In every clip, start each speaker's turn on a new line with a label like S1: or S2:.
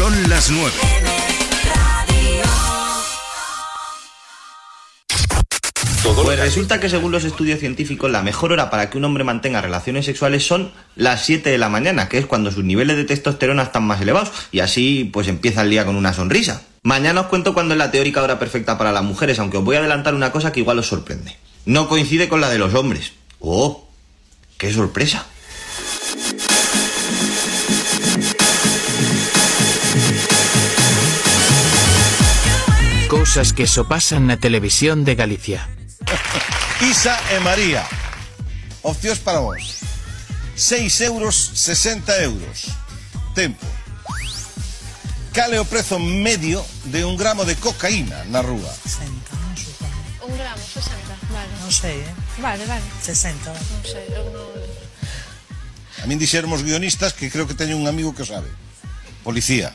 S1: Son las 9.
S2: Pues resulta que según los estudios científicos, la mejor hora para que un hombre mantenga relaciones sexuales son las 7 de la mañana, que es cuando sus niveles de testosterona están más elevados, y así pues empieza el día con una sonrisa. Mañana os cuento cuándo es la teórica hora perfecta para las mujeres, aunque os voy a adelantar una cosa que igual os sorprende. No coincide con la de los hombres. ¡Oh! ¡Qué sorpresa!
S3: cousas que só pasan na televisión de Galicia.
S4: Isa e María, opcións para vos. 6 euros, 60 euros. Tempo. Cal é o prezo medio de un gramo de cocaína na rúa?
S5: 60, non supongo.
S6: Un gramo, 60, vale.
S5: Non sei, eh?
S6: Vale, vale.
S5: 60.
S6: Non sei, eu non...
S4: A min dixermos guionistas que creo que teño un amigo que o sabe. Policía.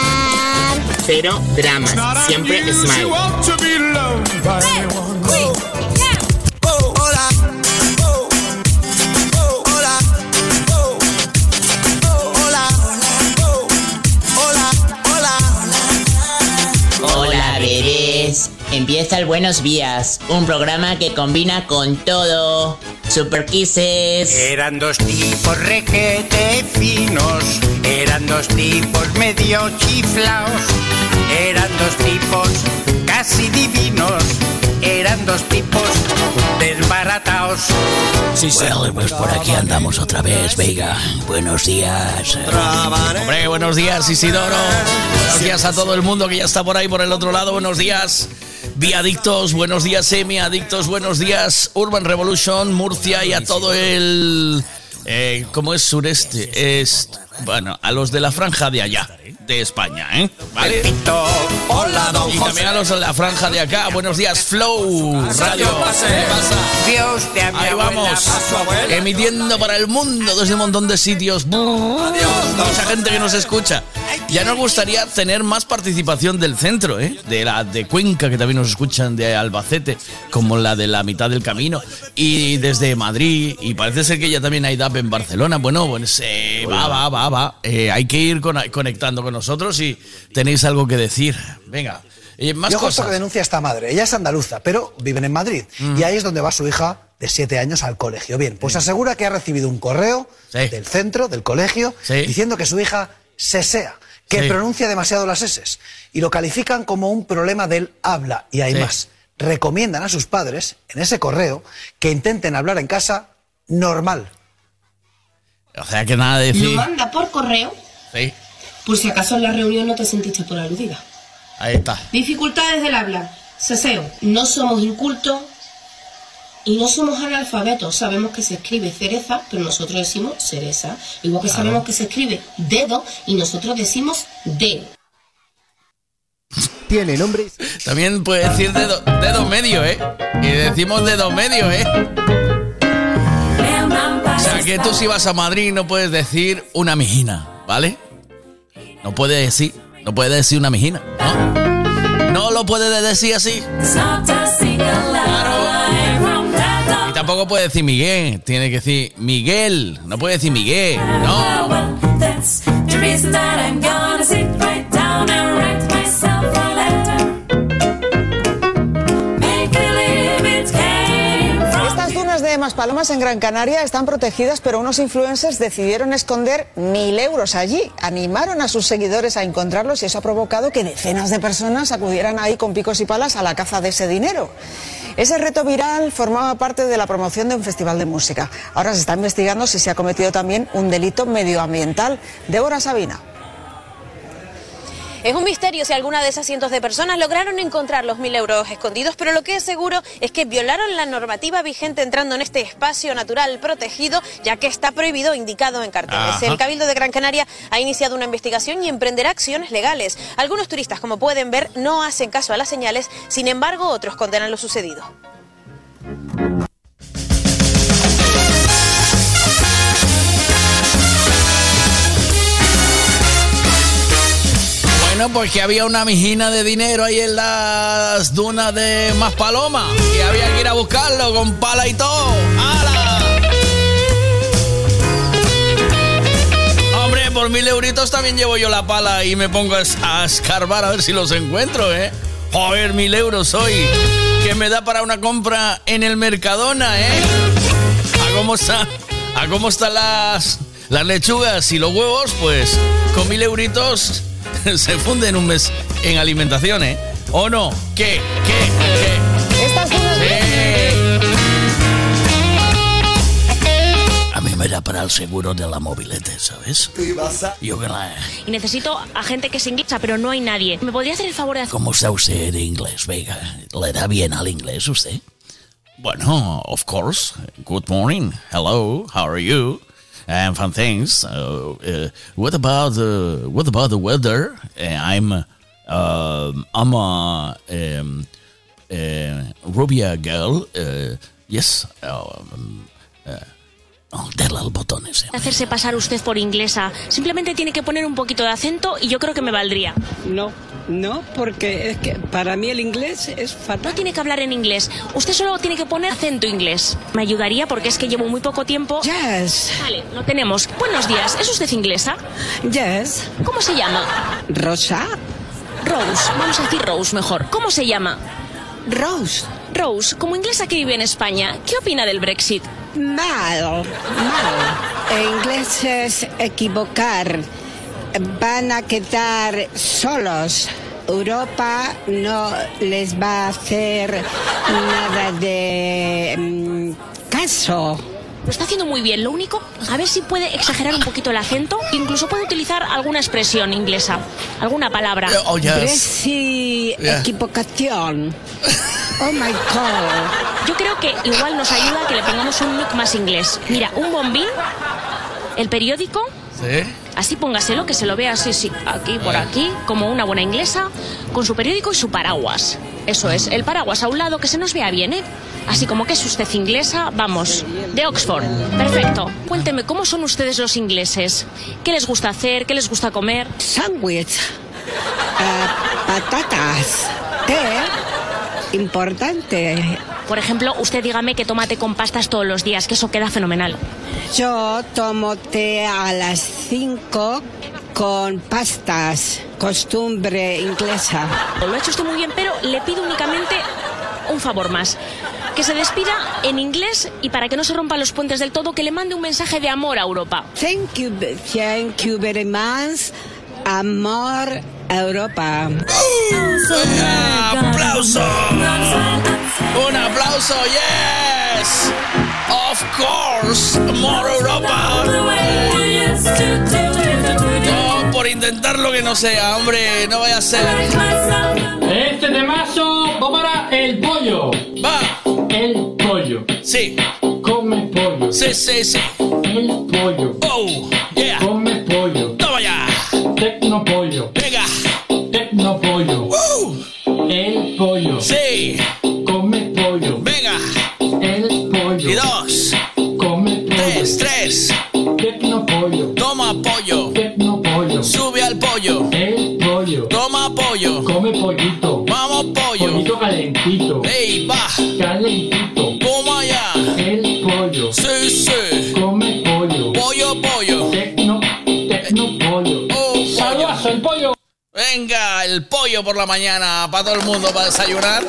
S3: Cero dramas, siempre smile. Empieza el Buenos Días, un programa que combina con todo. Super Kisses.
S7: Eran dos tipos requete finos, eran dos tipos medio chiflaos, eran dos tipos casi divinos, eran dos tipos desbarataos.
S8: Sí, señor, pues por aquí andamos otra vez, Veiga. Buenos días.
S9: Hombre, buenos días, Isidoro. Buenos días a todo el mundo que ya está por ahí, por el otro lado. Buenos días. Viadictos, buenos días, Semi Adictos, buenos días, Urban Revolution, Murcia y a todo el. Eh, ¿Cómo es sureste? Es. Bueno, a los de la franja de allá, de España, ¿eh? ¿Vale?
S7: Hola, don
S9: Y también a los de la franja de acá. Buenos días, Flow Radio. ¿Qué pasa?
S7: Dios te
S9: Ahí vamos, emitiendo para el mundo desde un montón de sitios. Mucha gente que nos escucha. Ya nos gustaría tener más participación del centro, ¿eh? De la de Cuenca, que también nos escuchan, de Albacete, como la de la mitad del camino, y desde Madrid, y parece ser que ya también hay DAP en Barcelona. Bueno, bueno, se va, va, va, va. Eh, hay que ir con- conectando con nosotros y tenéis algo que decir. Venga, eh, más
S10: Yo justo
S9: cosas.
S10: que denuncia a esta madre. Ella es andaluza, pero viven en Madrid. Y ahí es donde va su hija de siete años al colegio. Bien, pues asegura que ha recibido un correo del centro, del colegio, diciendo que su hija sesea, que
S9: Sí.
S10: pronuncia demasiado las S. Y lo califican como un problema del habla. Y hay
S9: Sí.
S10: más. Recomiendan a sus padres, en ese correo, que intenten hablar en casa normal.
S9: O sea, que nada de
S11: Lo
S9: decir.
S11: manda por correo
S9: Sí,
S11: por si acaso en la reunión no te sentiste por aludida.
S9: ahí está.
S11: Dificultades del habla. Seseo. No somos incultos y no somos analfabetos. Sabemos que se escribe cereza, pero nosotros decimos cereza. Igual que
S9: Claro.
S11: sabemos que se escribe dedo y nosotros decimos dedo.
S9: Tiene nombre. También puede decir dedo, dedo medio, ¿eh? Y decimos dedo medio, ¿eh? O sea, que tú si vas a Madrid no puedes decir una mijina, ¿vale? No puedes decir, no puedes decir una mijina, ¿no? No lo puedes decir así. Y tampoco puede decir Miguel, tiene que decir Miguel, no puede decir Miguel, ¿no?
S12: Maspalomas en Gran Canaria están protegidas, pero unos influencers decidieron esconder mil euros allí. Animaron a sus seguidores a encontrarlos y eso ha provocado que decenas de personas acudieran ahí con picos y palas a la caza de ese dinero. Ese reto viral formaba parte de la promoción de un festival de música. Ahora se está investigando si se ha cometido también un delito medioambiental. Débora Sabina.
S1: Es un misterio si alguna de esas cientos de personas lograron encontrar los mil euros escondidos, pero lo que es seguro es que violaron la normativa vigente entrando en este espacio natural protegido, ya que está prohibido indicado en carteles.
S5: Ajá.
S1: El Cabildo de Gran Canaria ha iniciado una investigación y emprenderá acciones legales. Algunos turistas, como pueden ver, no hacen caso a las señales, sin embargo, otros condenan lo sucedido.
S9: Bueno, porque había una mijina de dinero ahí en las dunas de Maspaloma y había que ir a buscarlo con pala y todo. ¡Hala! Hombre, por mil euritos también llevo yo la pala y me pongo a es- a escarbar a ver si los encuentro, ¿eh? Joder, mil euros hoy. Que me da para una compra en el Mercadona, ¿eh? ¿A cómo está? ¿A cómo están las, las lechugas y los huevos? Pues con mil euritos se funden un mes en alimentación, ¿eh? ¿O no? ¿Qué? ¿Qué? ¿Qué?
S12: Estas dunas
S8: A mí me da para el seguro de la mobilete, ¿sabes? Yo que la...
S13: Y necesito a gente que se inglesa, pero no hay nadie. ¿Me podría hacer el favor de hacer...
S8: ¿Cómo está usted de inglés, Vega? ¿Le da bien al inglés usted?
S9: Bueno, of course. Good morning. Hello. How are you? I'm fine, thanks. Uh, uh, what about the What about the weather? Uh, I'm um I'm a um, uh, rubia girl. Uh, yes. Um,
S8: oh,
S13: hacerse pasar usted por inglesa? Simplemente tiene que poner un poquito de acento y yo creo que me valdría.
S14: No, no, porque es que para mí el inglés es fatal.
S13: No tiene que hablar en inglés. Usted solo tiene que poner acento inglés. Me ayudaría porque es que llevo muy poco tiempo.
S14: Yes.
S13: Vale, lo tenemos. Buenos días. ¿Es usted inglesa?
S14: Yes.
S13: ¿Cómo se llama?
S14: Rosa.
S13: Rose. Vamos a decir Rose mejor. ¿Cómo se llama?
S14: Rose.
S13: Rose, como inglesa que vive en España, ¿qué opina del Brexit?
S14: Mal, mal. En inglés es equivocar. Van a quedar solos. Europa no les va a hacer nada de mm, caso.
S13: Lo está haciendo muy bien. Lo único, a ver si puede exagerar un poquito el acento. Incluso puede utilizar alguna expresión inglesa, alguna palabra.
S9: Oh, yes. Yeah.
S14: equivocación. Oh my God.
S13: Yo creo que igual nos ayuda que le pongamos un look más inglés. Mira, un bombín, el periódico,
S9: ¿Sí?
S13: así póngaselo, que se lo vea así, sí, aquí, por aquí, como una buena inglesa, con su periódico y su paraguas. Eso es, el paraguas a un lado, que se nos vea bien, ¿eh? Así como que es usted inglesa, vamos, de Oxford. Perfecto. Cuénteme, ¿cómo son ustedes los ingleses? ¿Qué les gusta hacer? ¿Qué les gusta comer?
S14: Sándwich. Ah, patatas. Té. Importante.
S13: Por ejemplo, usted dígame que tomate con pastas todos los días, que eso queda fenomenal.
S14: Yo tomo té a las 5 con pastas. Costumbre inglesa.
S13: Lo ha hecho usted muy bien, pero le pido únicamente un favor más. Que se despida en inglés y para que no se rompan los puentes del todo, que le mande un mensaje de amor a Europa.
S14: Thank you, thank you very much. Amor a Europa.
S9: ¡Aplauso! ¡Un aplauso! ¡Yes! Of course, more Europa. No, por intentar lo que no sea, hombre, no vaya a ser.
S15: Este temazo va para el pollo.
S9: Va.
S15: El pollo.
S9: Sí.
S15: Come pollo.
S9: Sí, sí, sí.
S15: El pollo.
S9: Oh, yeah.
S15: Come pollo.
S9: Toma ya.
S15: Tecno pollo.
S9: Venga.
S15: Tecno pollo. El pollo.
S9: Sí.
S15: Calentito.
S9: ¡Ey, va!
S15: Calentito.
S9: Toma ya.
S15: El pollo.
S9: Sí, sí.
S15: Come pollo.
S9: Pollo, pollo.
S15: Tecno, tecno pollo.
S9: Oh, pollo.
S15: Saludazo, el pollo.
S9: Venga, el pollo por la mañana para todo el mundo para desayunar.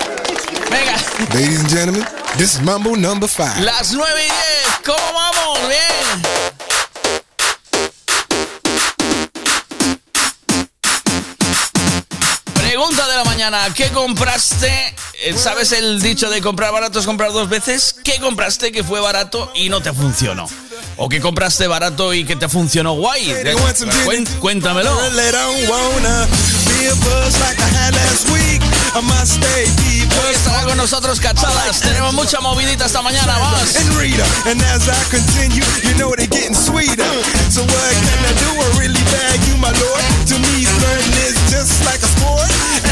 S9: Venga,
S16: Ladies and gentlemen, this is Mambo number five.
S9: las 9 y 10. ¿Cómo vamos? Bien. Pregunta de la mañana, ¿qué compraste? Eh, ¿Sabes el dicho de comprar barato es comprar dos veces? ¿Qué compraste que fue barato y no te funcionó? ¿O qué compraste barato y que te funcionó guay? Cuéntamelo. Hoy estará con nosotros Cachadas. Tenemos mucha movidita esta mañana, vamos.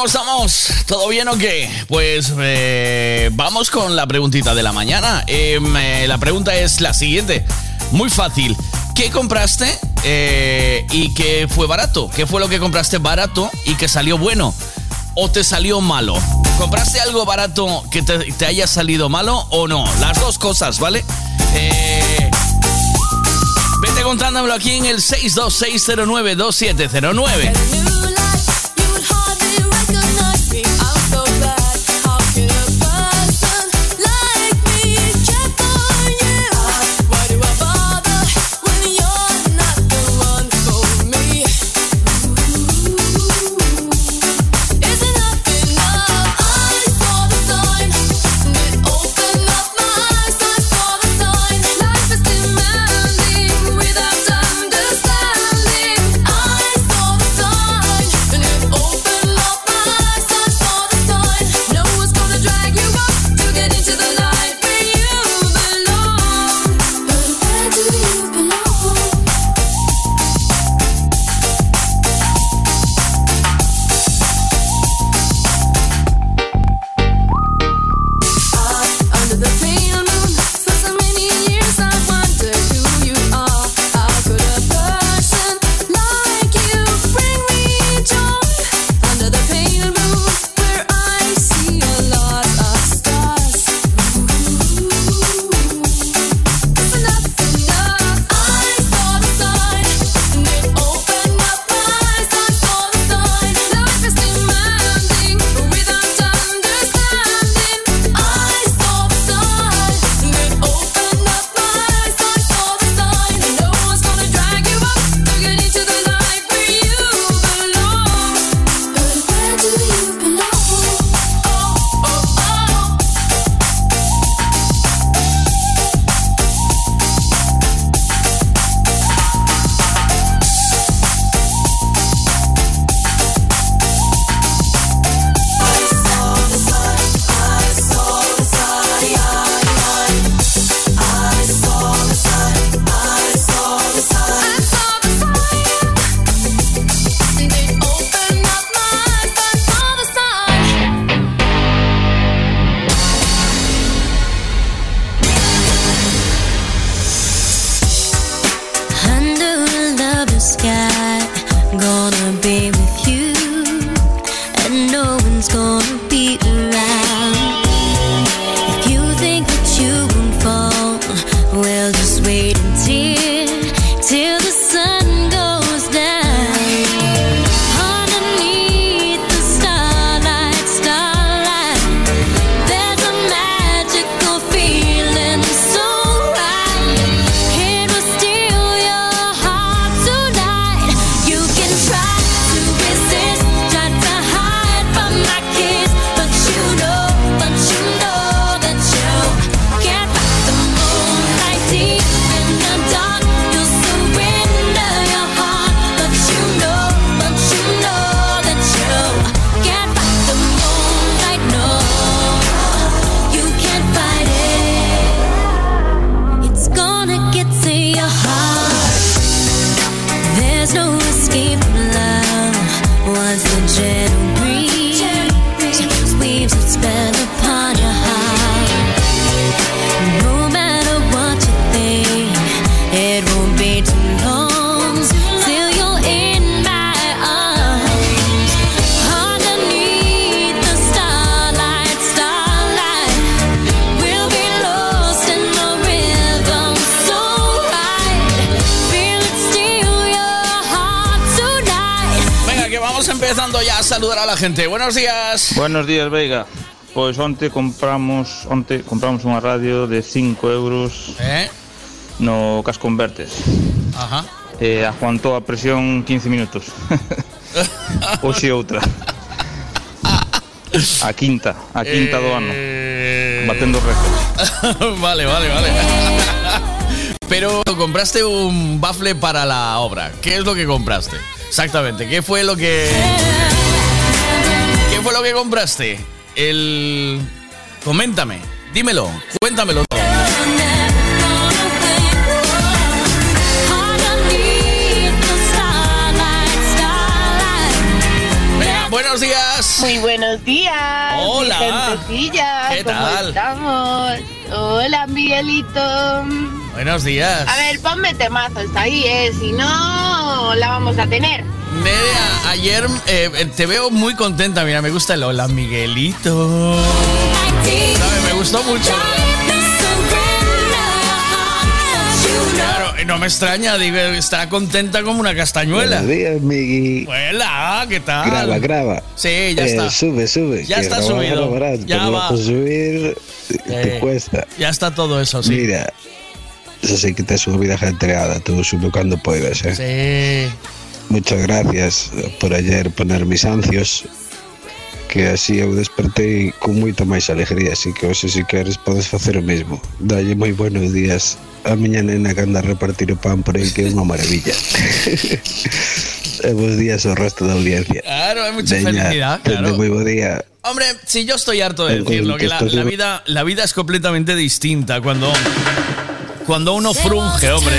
S9: ¿cómo estamos? ¿Todo bien o qué? Pues eh, vamos con la preguntita de la mañana. Em, eh, la pregunta es la siguiente. Muy fácil. ¿Qué compraste eh, y que fue barato? ¿Qué fue lo que compraste barato y que salió bueno? ¿O te salió malo? ¿Compraste algo barato que te, haya salido malo o no? Las dos cosas, ¿vale? Vete contándomelo aquí en el 626092709. Buenos días,
S17: Veiga. Pois onte compramos onte compramos unha radio de 5 euros
S9: Eh?
S17: no Cas Convertes.
S9: Ajá.
S17: E aguantou a presión 15 minutos. Hoxe outra. A quinta, a quinta do ano. Batendo récords.
S9: vale, vale, vale. Pero compraste un bafle para la obra. ¿Qué es lo que compraste? Exactamente. ¿Qué fue lo que. ¿Qué fue lo que compraste? El. Coméntame. Dímelo. Cuéntamelo. buenos días.
S18: Muy buenos días.
S9: Hola.
S18: mi.
S9: ¿Qué
S18: ¿Cómo
S9: tal?
S18: estamos? Hola, Miguelito.
S9: Buenos días.
S18: A ver, ponme temazos ahí, ¿eh? Si no, la vamos a tener.
S9: Ayer eh, te veo muy contenta. Mira, me gusta el hola, Miguelito. ¿Sabe? Me gustó mucho. Claro, no me extraña, digo, está contenta como una castañuela.
S19: Buenos días, Migui.
S9: Hola, ¿qué tal?
S19: Graba, graba.
S9: Sí, ya
S19: Eh,
S9: está.
S19: Sube, sube.
S9: Ya está
S19: grabar
S9: subido. Ya va.
S19: subir te
S9: Eh,
S19: cuesta.
S9: Ya está todo eso, sí.
S19: Mira, eso sí que te sube vida ajetreada. Tú sube cuando puedas, ¿eh?
S9: Sí.
S19: Muchas gracias por ayer poner mis ansios que así eu despertei con moita máis alegría así que hoxe si queres podes facer o mesmo. Dalle moi buenos días. A miña nena que anda a repartir o pan por aí que é unha maravilla. E bons días ao resto da audiencia.
S9: Claro, hay mucha felicidad, claro.
S19: moi bo día.
S9: Hombre, si yo estoy harto de
S19: El
S9: decirlo, que la, la vida, la vida es completamente distinta cuando, cuando uno frunge, hombre.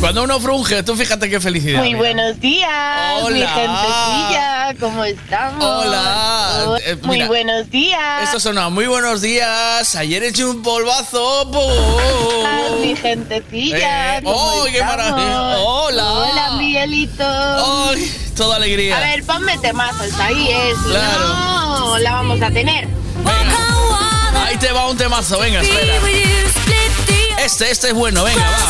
S9: Cuando uno frunge, tú fíjate qué felicidad.
S18: Muy
S9: mira.
S18: buenos días, mi
S9: Hola.
S18: gentecilla. ¿Cómo estamos?
S9: Hola.
S18: Oh,
S9: Eh,
S18: Muy
S9: mira,
S18: buenos días.
S9: Esto suena muy buenos días. Ayer eché un polvazo. ¡pum!
S18: Ah, mi gentecilla.
S9: Eh,
S18: ¿cómo
S9: ¡ay, qué maravilla! Hola.
S18: Hola, Miguelito.
S9: ¡Ay, toda alegría!
S18: A ver, ponme temazos ahí, ¿eh? Si
S9: Claro.
S18: no, la vamos a tener.
S9: Ahí te va un temazo, venga, espera. Este, este es bueno, venga, va.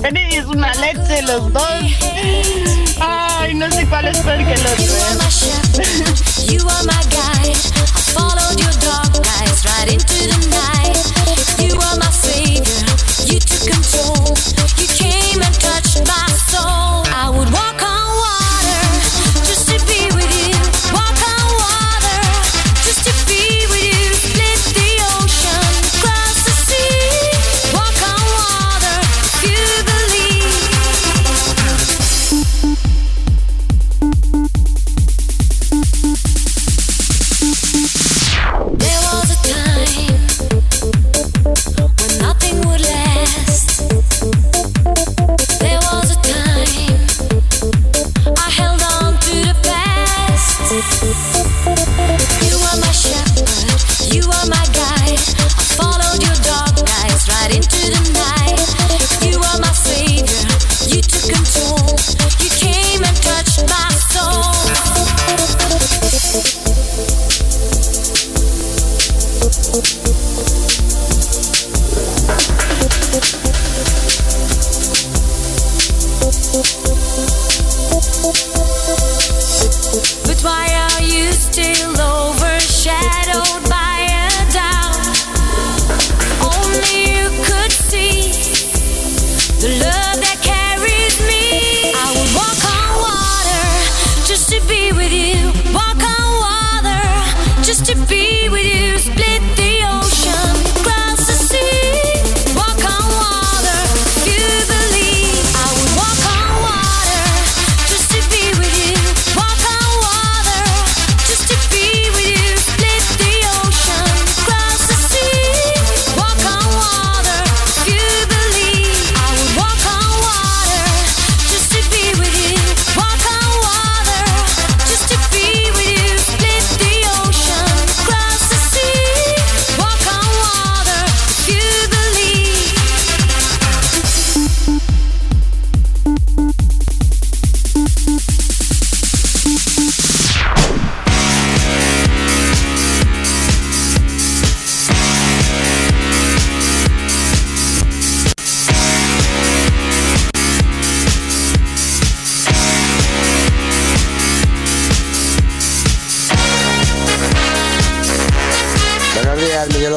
S18: Tenéis una leche los.
S20: You are my guide. I followed your dark nights right into the night. You are my savior. You took control. You came and touched my soul. I would walk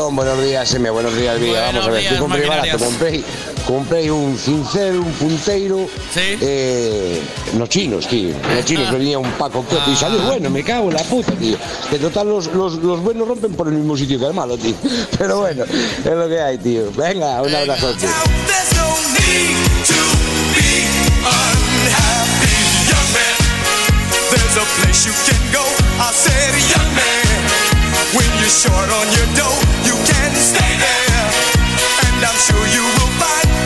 S21: Buenos días, M, buenos días, Villa. Vamos a ver,
S9: días,
S21: compré un cincel, un punteiro. Sí. Eh, los chinos, tío. Los chinos
S9: ah.
S21: venía un paco ah. y salió bueno, me cago en la puta, tío. Que total los, los, los, buenos rompen por el mismo sitio que el malo, tío. Pero bueno, es lo que hay, tío. Venga, un abrazo, tío.
S16: There's a place you can go. I. When you're short on your dough, you can stay there, and I'm sure you will find.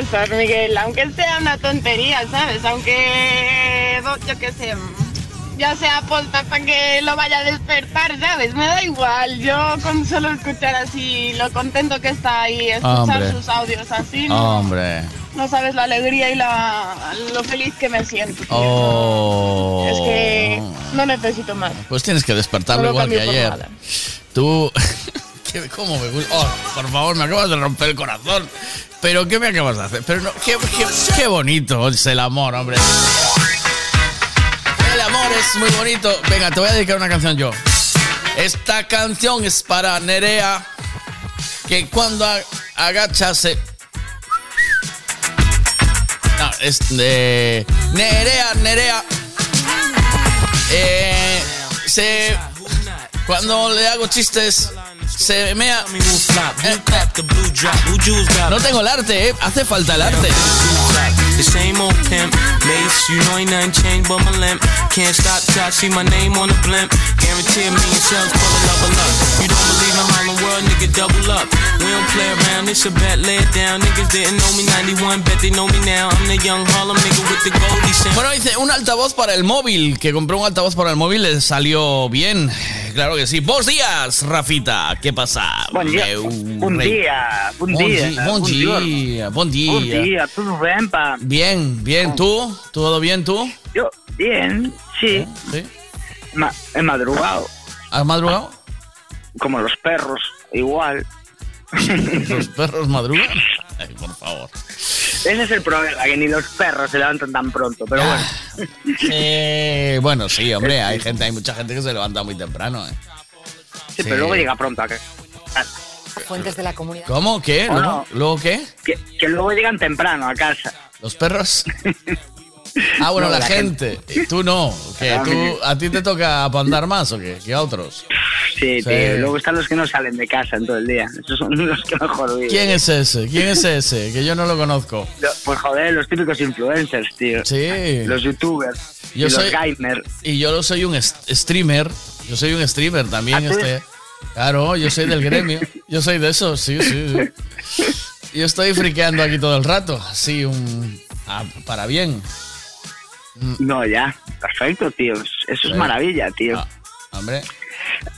S18: Cosas, Miguel. Aunque sea una tontería, ¿sabes? Aunque, yo qué sé, ya sea posta para que lo vaya a despertar, ¿sabes? Me da igual. Yo con solo escuchar así lo contento que está ahí, escuchar
S9: Hombre.
S18: sus audios así, no,
S9: Hombre.
S18: no sabes la alegría y la, lo feliz que me siento.
S9: Oh.
S18: Es que no necesito más.
S9: Pues tienes que despertarlo
S18: No
S9: igual que ayer.
S18: nada.
S9: Tú. ¿Qué- ¿Cómo me gusta? Oh, por favor, me acabas de romper el corazón. Pero ¿qué me acabas de hacer? Pero no, qué, qué- qué bonito es el amor, hombre. El amor es muy bonito. Venga, te voy a dedicar una canción yo. Esta canción es para Nerea. Que cuando agachase. No, es de. Nerea, Nerea. Eh, se. Cuando le hago chistes, se mea. Eh, No tengo el arte, ¿eh? Hace falta el arte.
S22: Mace, you know ain't nothing changed but my limp. Can't stop till I see my name on the blimp. Guarantee a million shells full of level up. You don't believe in Harlem World, nigga, double up. We don't play around, it's a bet, lay it down. Niggas didn't know me 91, bet they know me now. I'm the young Harlem nigga with the goldie sound.
S9: Bueno, dice, un altavoz para el móvil, que compró un altavoz para el móvil, le salió bien. Claro que sí. Buenos días, Rafita. ¿Qué pasa?
S23: Buen día,
S9: Meu
S23: buen día, buen día, buen día.
S9: día, bon día.
S23: Buen día, ¿todo bien?
S9: Bien, bien. ¿Tú? ¿Todo bien tú?
S23: Yo, bien, sí.
S9: ¿Sí?
S23: Ma- he madrugado.
S9: ¿Has madrugado?
S23: Como los perros, igual.
S9: ¿Los perros madrugan? Ay, por favor.
S23: Ese es el problema, que ni los perros se levantan tan pronto, pero bueno.
S9: Eh, bueno, sí, hombre, hay gente, hay mucha gente que se levanta muy temprano. ¿eh?
S23: Sí, pero luego llega pronto a que,
S24: Fuentes de la comunidad.
S9: ¿Cómo? ¿Qué?
S23: ¿O
S9: ¿Luego,
S23: no?
S9: ¿Luego qué?
S23: que, que luego llegan temprano a casa.
S9: ¿Los perros? Ah, bueno,
S23: No,
S9: la,
S23: la
S9: gente. Y Tú no. ¿Qué?
S23: A
S9: ¿Tú, ¿A ti te toca para andar más o qué? ¿Que a otros?
S23: Sí,
S9: Sí.
S23: tío. Luego están los que no salen de casa en todo el día. Esos son los que mejor viven.
S9: ¿Quién es ese? ¿Quién es ese? Que yo no lo conozco.
S23: Pues joder, los típicos influencers, tío.
S9: Sí.
S23: Los youtubers.
S9: Yo
S23: y
S9: soy-
S23: los gamers.
S9: Y yo soy un streamer. Yo soy un streamer también.
S23: ¿Ah,
S9: Este. Claro, yo soy del gremio. Yo soy de esos, sí, sí, sí. Yo estoy friqueando aquí todo el rato. Sí, un. ah, para bien.
S23: No, ya. Perfecto, tío. Eso es maravilla, tío.
S9: Ah, hombre.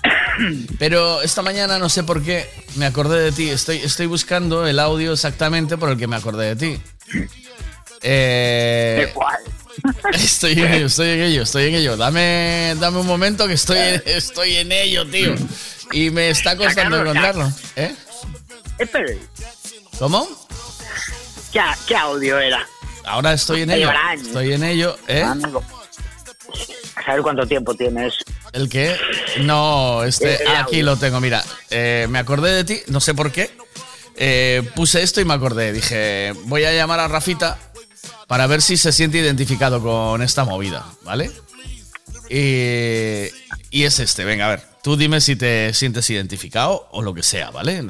S9: Pero esta mañana no sé por qué me acordé de ti. Estoy, estoy buscando el audio exactamente por el que me acordé de ti. Eh,
S23: ¿De cuál?
S9: Estoy en ello, estoy en ello, estoy en ello. Dame, dame un momento que estoy, estoy en ello, tío. Y me está costando encontrarlo. ¿Eh? ¿Cómo?
S23: ¿qué, qué audio era?
S9: Ahora estoy en ello. Estoy en ello, ¿eh?
S23: A saber cuánto tiempo tienes.
S9: ¿El qué? No, este,
S23: el
S9: aquí lo tengo, mira. Eh, me acordé de ti, no sé por qué. Eh, puse esto y me acordé. Dije, voy a llamar a Rafita para ver si se siente identificado con esta movida, ¿vale? Y, y es este, venga, a ver. Tú dime si te sientes identificado o lo que sea, ¿vale?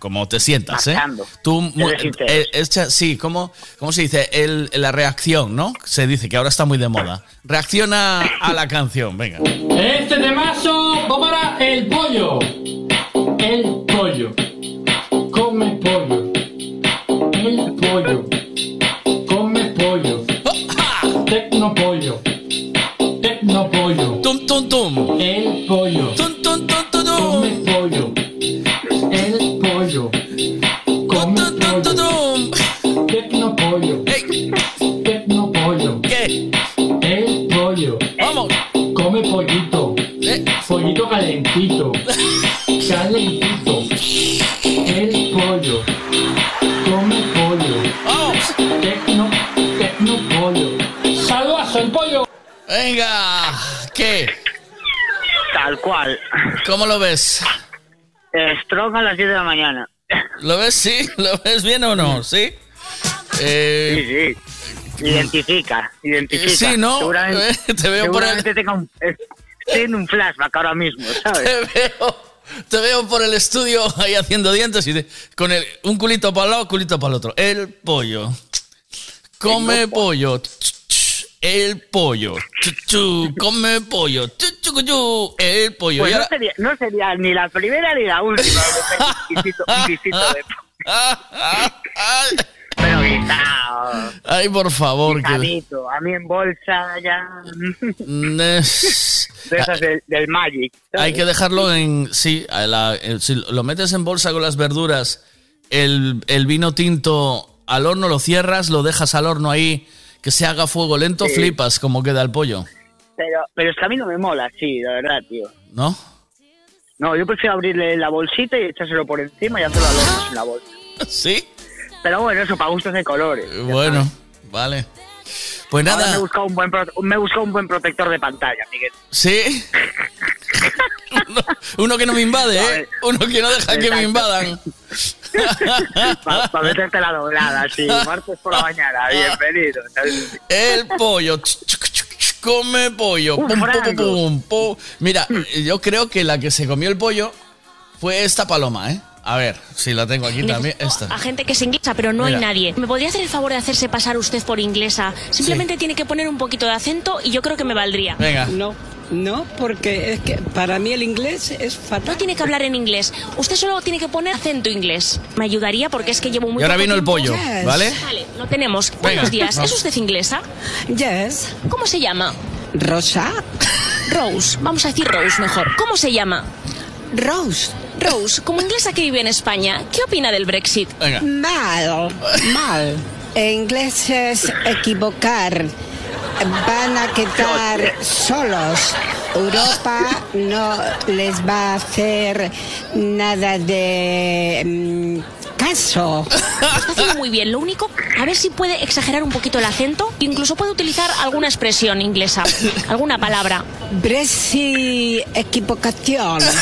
S9: Como te sientas, ¿eh? Tú,
S23: sincero.
S9: eh, echa- sí, ¿cómo, ¿cómo se dice? El, la reacción, ¿no? Se dice que ahora está muy de moda. Reacciona a la canción, venga.
S15: Este temazo va para el pollo. El pollo. Come pollo. El pollo. Come pollo. Tecno pollo. Tecno pollo.
S9: Tum, tum, tum. ¿Cómo lo ves?
S23: Strong a las 10 de la mañana.
S9: ¿Lo ves? ¿Sí? ¿Lo ves bien o no? ¿Sí? Eh,
S23: Sí, sí. Identifica, identifica.
S9: Sí, ¿no?
S23: Seguramente,
S9: Te veo por el-
S23: tenga un, eh, en un flashback ahora mismo, ¿sabes?
S9: te veo, te veo por el estudio ahí haciendo dientes y de- con el, un culito para un lado, culito para el otro. El pollo. Come pollo. El pollo. Chu, chu, come pollo. Chu, chu, cu, chu, el pollo.
S23: Pues no
S9: ahora-
S23: sería, no sería ni la primera ni la última. un de Pero guisado.
S9: Ay, por favor. que-.
S23: A mí en bolsa ya. De esas del, del Magic. ¿sabes?
S9: Hay que dejarlo en. Sí, a la- eh, si lo metes en bolsa con las verduras, el, el vino tinto al horno lo cierras, lo dejas al horno ahí, que se haga fuego lento,
S23: Sí.
S9: flipas como queda el pollo,
S23: Pero, pero es que a mí no me mola, sí, la verdad, tío.
S9: ¿no?
S23: No, yo prefiero abrirle la bolsita y echárselo por encima y hacerlo al horno sin la bolsa.
S9: ¿Sí?
S23: Pero bueno, eso para gustos de colores.
S9: Bueno, vale. Pues
S23: Ahora
S9: nada.
S23: me he buscado un buen, me he buscado un buen protector de pantalla, Miguel.
S9: ¿Sí? uno, uno que no me invade, ¿eh? Uno que no deja que me invadan.
S23: Para meterte la doblada, sí. Martes por la mañana, bienvenido.
S9: El pollo. Come pollo.
S23: Un
S9: Pum, pum, pum,
S23: frango.
S9: pum, pum. Mira, yo creo que la que se comió el pollo fue esta paloma, ¿eh? A ver, si la tengo aquí también. Esta.
S13: A gente que es inglesa, pero no
S9: Mira.
S13: hay nadie. ¿Me podría hacer el favor de hacerse pasar usted por inglesa? Simplemente tiene que poner un poquito de acento y yo creo que me valdría.
S9: Venga.
S14: No, no, porque es que para mí el inglés es fatal.
S13: No tiene que hablar en inglés. Usted solo tiene que poner acento inglés. Me ayudaría porque es que llevo muy
S9: Y ahora vino el
S13: tiempo.
S9: pollo,
S13: Yes.
S9: ¿vale?
S13: Vale, lo tenemos.
S9: Venga,
S13: Buenos días. ¿Es usted inglesa?
S14: Yes.
S13: ¿Cómo se llama?
S14: Rosa.
S13: Rose. Vamos a decir Rose mejor. ¿Cómo se llama?
S14: Rose.
S13: Rose, como inglesa que vive en España, ¿qué opina del Brexit?
S14: Mal, mal. En inglés es equivocar. Van a quedar solos. Europa no les va a hacer nada de
S13: está haciendo muy bien. Lo único, a ver si puede exagerar un poquito el acento. Incluso puede utilizar alguna expresión inglesa, alguna palabra.
S14: Brexit equivocación.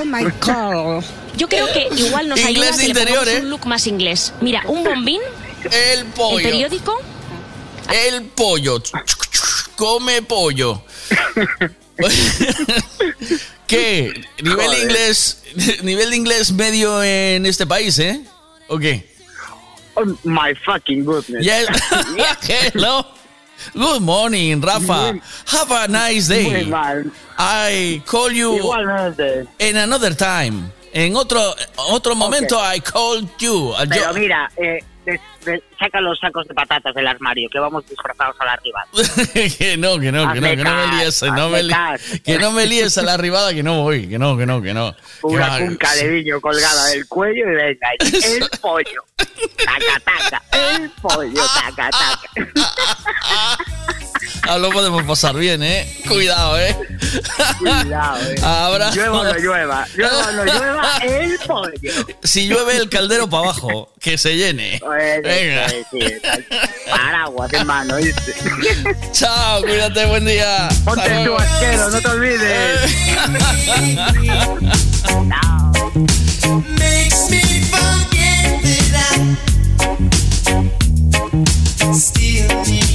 S14: Oh my God.
S13: Yo creo que igual nos
S9: Inglés
S13: ayuda que le
S9: interior,
S13: pongamos
S9: ¿eh?
S13: un look más inglés. Mira, un bombín,
S9: El pollo.
S13: el periódico.
S9: El pollo. Come pollo. ¿Qué? Nivel
S23: Joder.
S9: inglés, nivel de inglés medio en este país, ¿eh? ¿O qué?
S23: Oh, my fucking goodness.
S9: Yes. Hello. Good morning, Rafa. Have a nice day. I call you in another time. En otro otro momento I call you.
S23: Pero mira, eh, de- saca los sacos de patatas del armario, que vamos disfrazados a la rival.
S9: que no, que no, que no, que no me líes, no me que no me líes a la arribada, que no voy, que no, que no, que no.
S23: Una cunca de viño colgada del cuello y venga, el pollo. Taca, taca, el pollo, taca, taca.
S9: Ah, lo podemos pasar bien, eh. Cuidado, eh.
S23: Cuidado, eh.
S9: Ahora.
S23: Llueva o no llueva, llueva o no llueva, el pollo.
S9: Si llueve el caldero para abajo, que se llene. Venga.
S23: sí, tal. paraguas en mano, ¿viste?
S9: Chao, cuídate, buen día.
S23: Ponte tu asquero, no te olvides.
S5: Makes me forget that I still need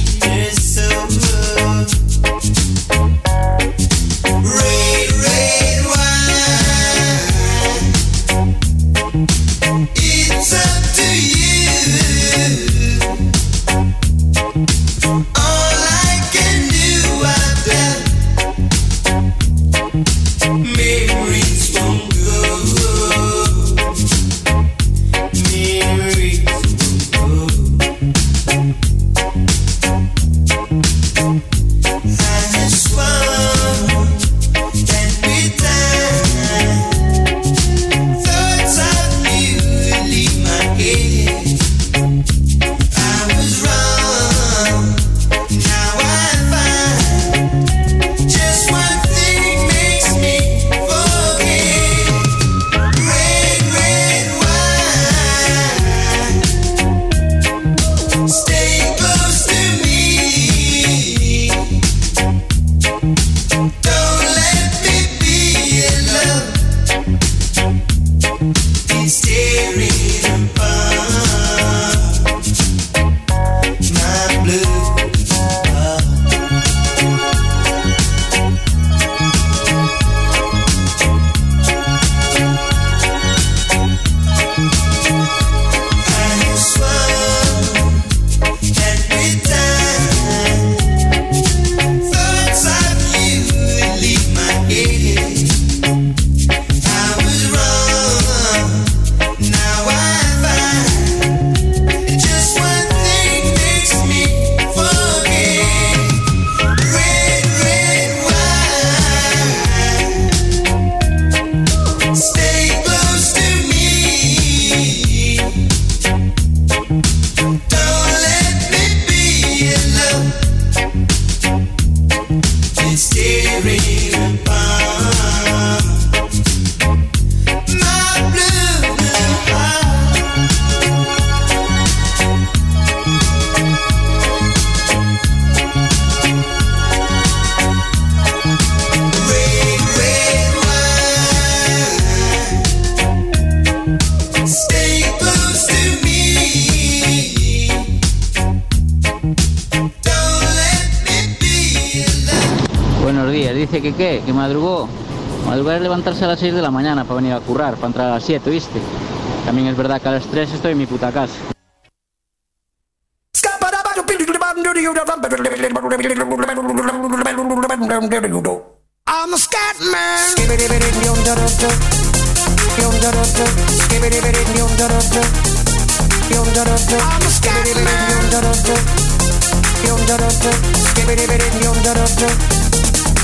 S25: Que madrugó. Madrugar es levantarse a las 6 de la mañana para venir a currar, para entrar a las 7, ¿viste? También es verdad que a las 3 estoy en mi puta casa.
S26: I'm a. I'm a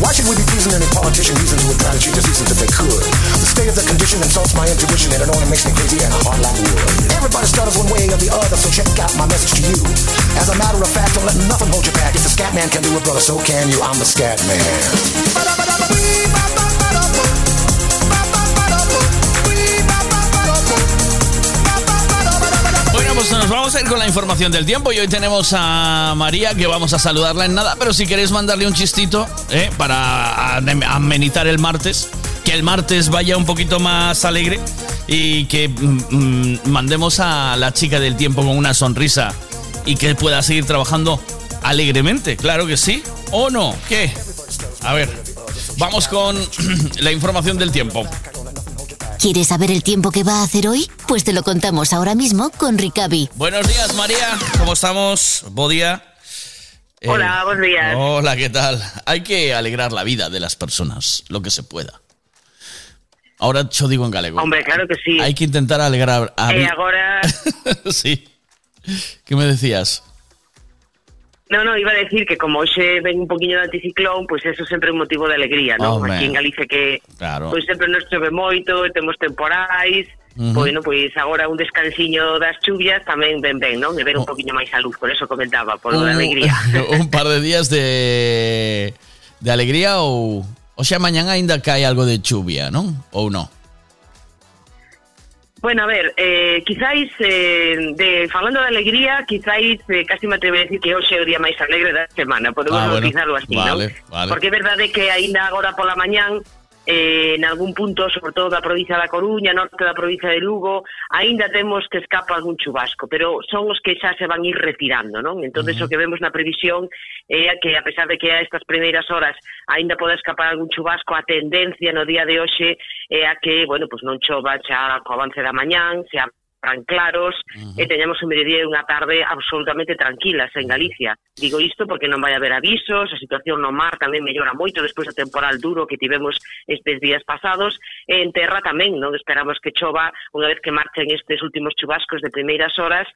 S27: Why should we be pleasing any politician reasons who would try to cheat the seasons if they could? The state of the condition insults my intuition and it only makes me crazy and hard like wood. Everybody stutters one way or the other, so check out my message to you. As a matter of fact, don't let nothing hold you back. If the scat man can do it, brother, so can you. I'm the scat man.
S9: Bueno, pues nos vamos a ir con la información del tiempo y hoy tenemos a María que vamos a saludarla en nada, pero si queréis mandarle un chistito ¿eh? para ame- amenizar el martes, que el martes vaya un poquito más alegre y que mm, mm, mandemos a la chica del tiempo con una sonrisa y que pueda seguir trabajando alegremente, claro que sí, ¿o no? ¿Qué? A ver, vamos con la información del tiempo.
S28: ¿Quieres saber el tiempo que va a hacer hoy? Pues te lo contamos ahora mismo con Ricavi.
S9: Buenos días, María. ¿Cómo estamos? Bodía. Eh,
S29: Hola, buenos días.
S9: Hola, ¿qué tal? Hay que alegrar la vida de las personas, lo que se pueda. Ahora yo digo en galego.
S29: Hombre, claro que sí.
S9: Hay que intentar alegrar a
S29: E agora...
S9: Sí. ¿Qué me decías?
S29: No, no, iba a decir que como hoxe ven un poquinho de anticiclón, pois eso sempre é un motivo de alegría, non?
S9: Hombre.
S29: Aquí en Galicia que
S9: Claro.
S29: pois sempre nos chove moito, temos temporais,
S9: Ujú.
S29: bueno, pois agora un descansiño das chuvias tamén ben ben, non? E ver un poquinho máis a luz, por eso comentaba, por de alegría.
S9: un par de días de de alegría ou o sea, mañana ainda cae algo de chuvia, ¿no? Ou no?
S29: Bueno, a ver, eh, quizáis, eh, de, falando de alegría, quizáis, eh, casi me atrevo a decir que hoxe é o día máis alegre da semana, podemos
S9: Ah, bueno.
S29: bautizarlo así,
S9: Vale,
S29: non?
S9: vale.
S29: Porque é verdade que aínda agora pola mañán, eh, en algún punto, sobre todo da provincia da Coruña, norte da provincia de Lugo, aínda temos que escapa algún chubasco, pero son os que xa se van ir retirando, non? Entón, uh -huh. o que vemos na previsión é eh, que a pesar de que a estas primeiras horas aínda pode escapar algún chubasco, a tendencia no día de hoxe é a que, bueno, pues non chova xa co avance da mañán, se a tan claros uh -huh. e eh, teñamos un mediodía e unha tarde absolutamente tranquilas en Galicia. Digo isto porque non vai haber avisos, a situación no mar tamén mellora moito despois do temporal duro que tivemos estes días pasados, e en terra tamén, non esperamos que chova unha vez que marchen estes últimos chubascos de primeiras horas,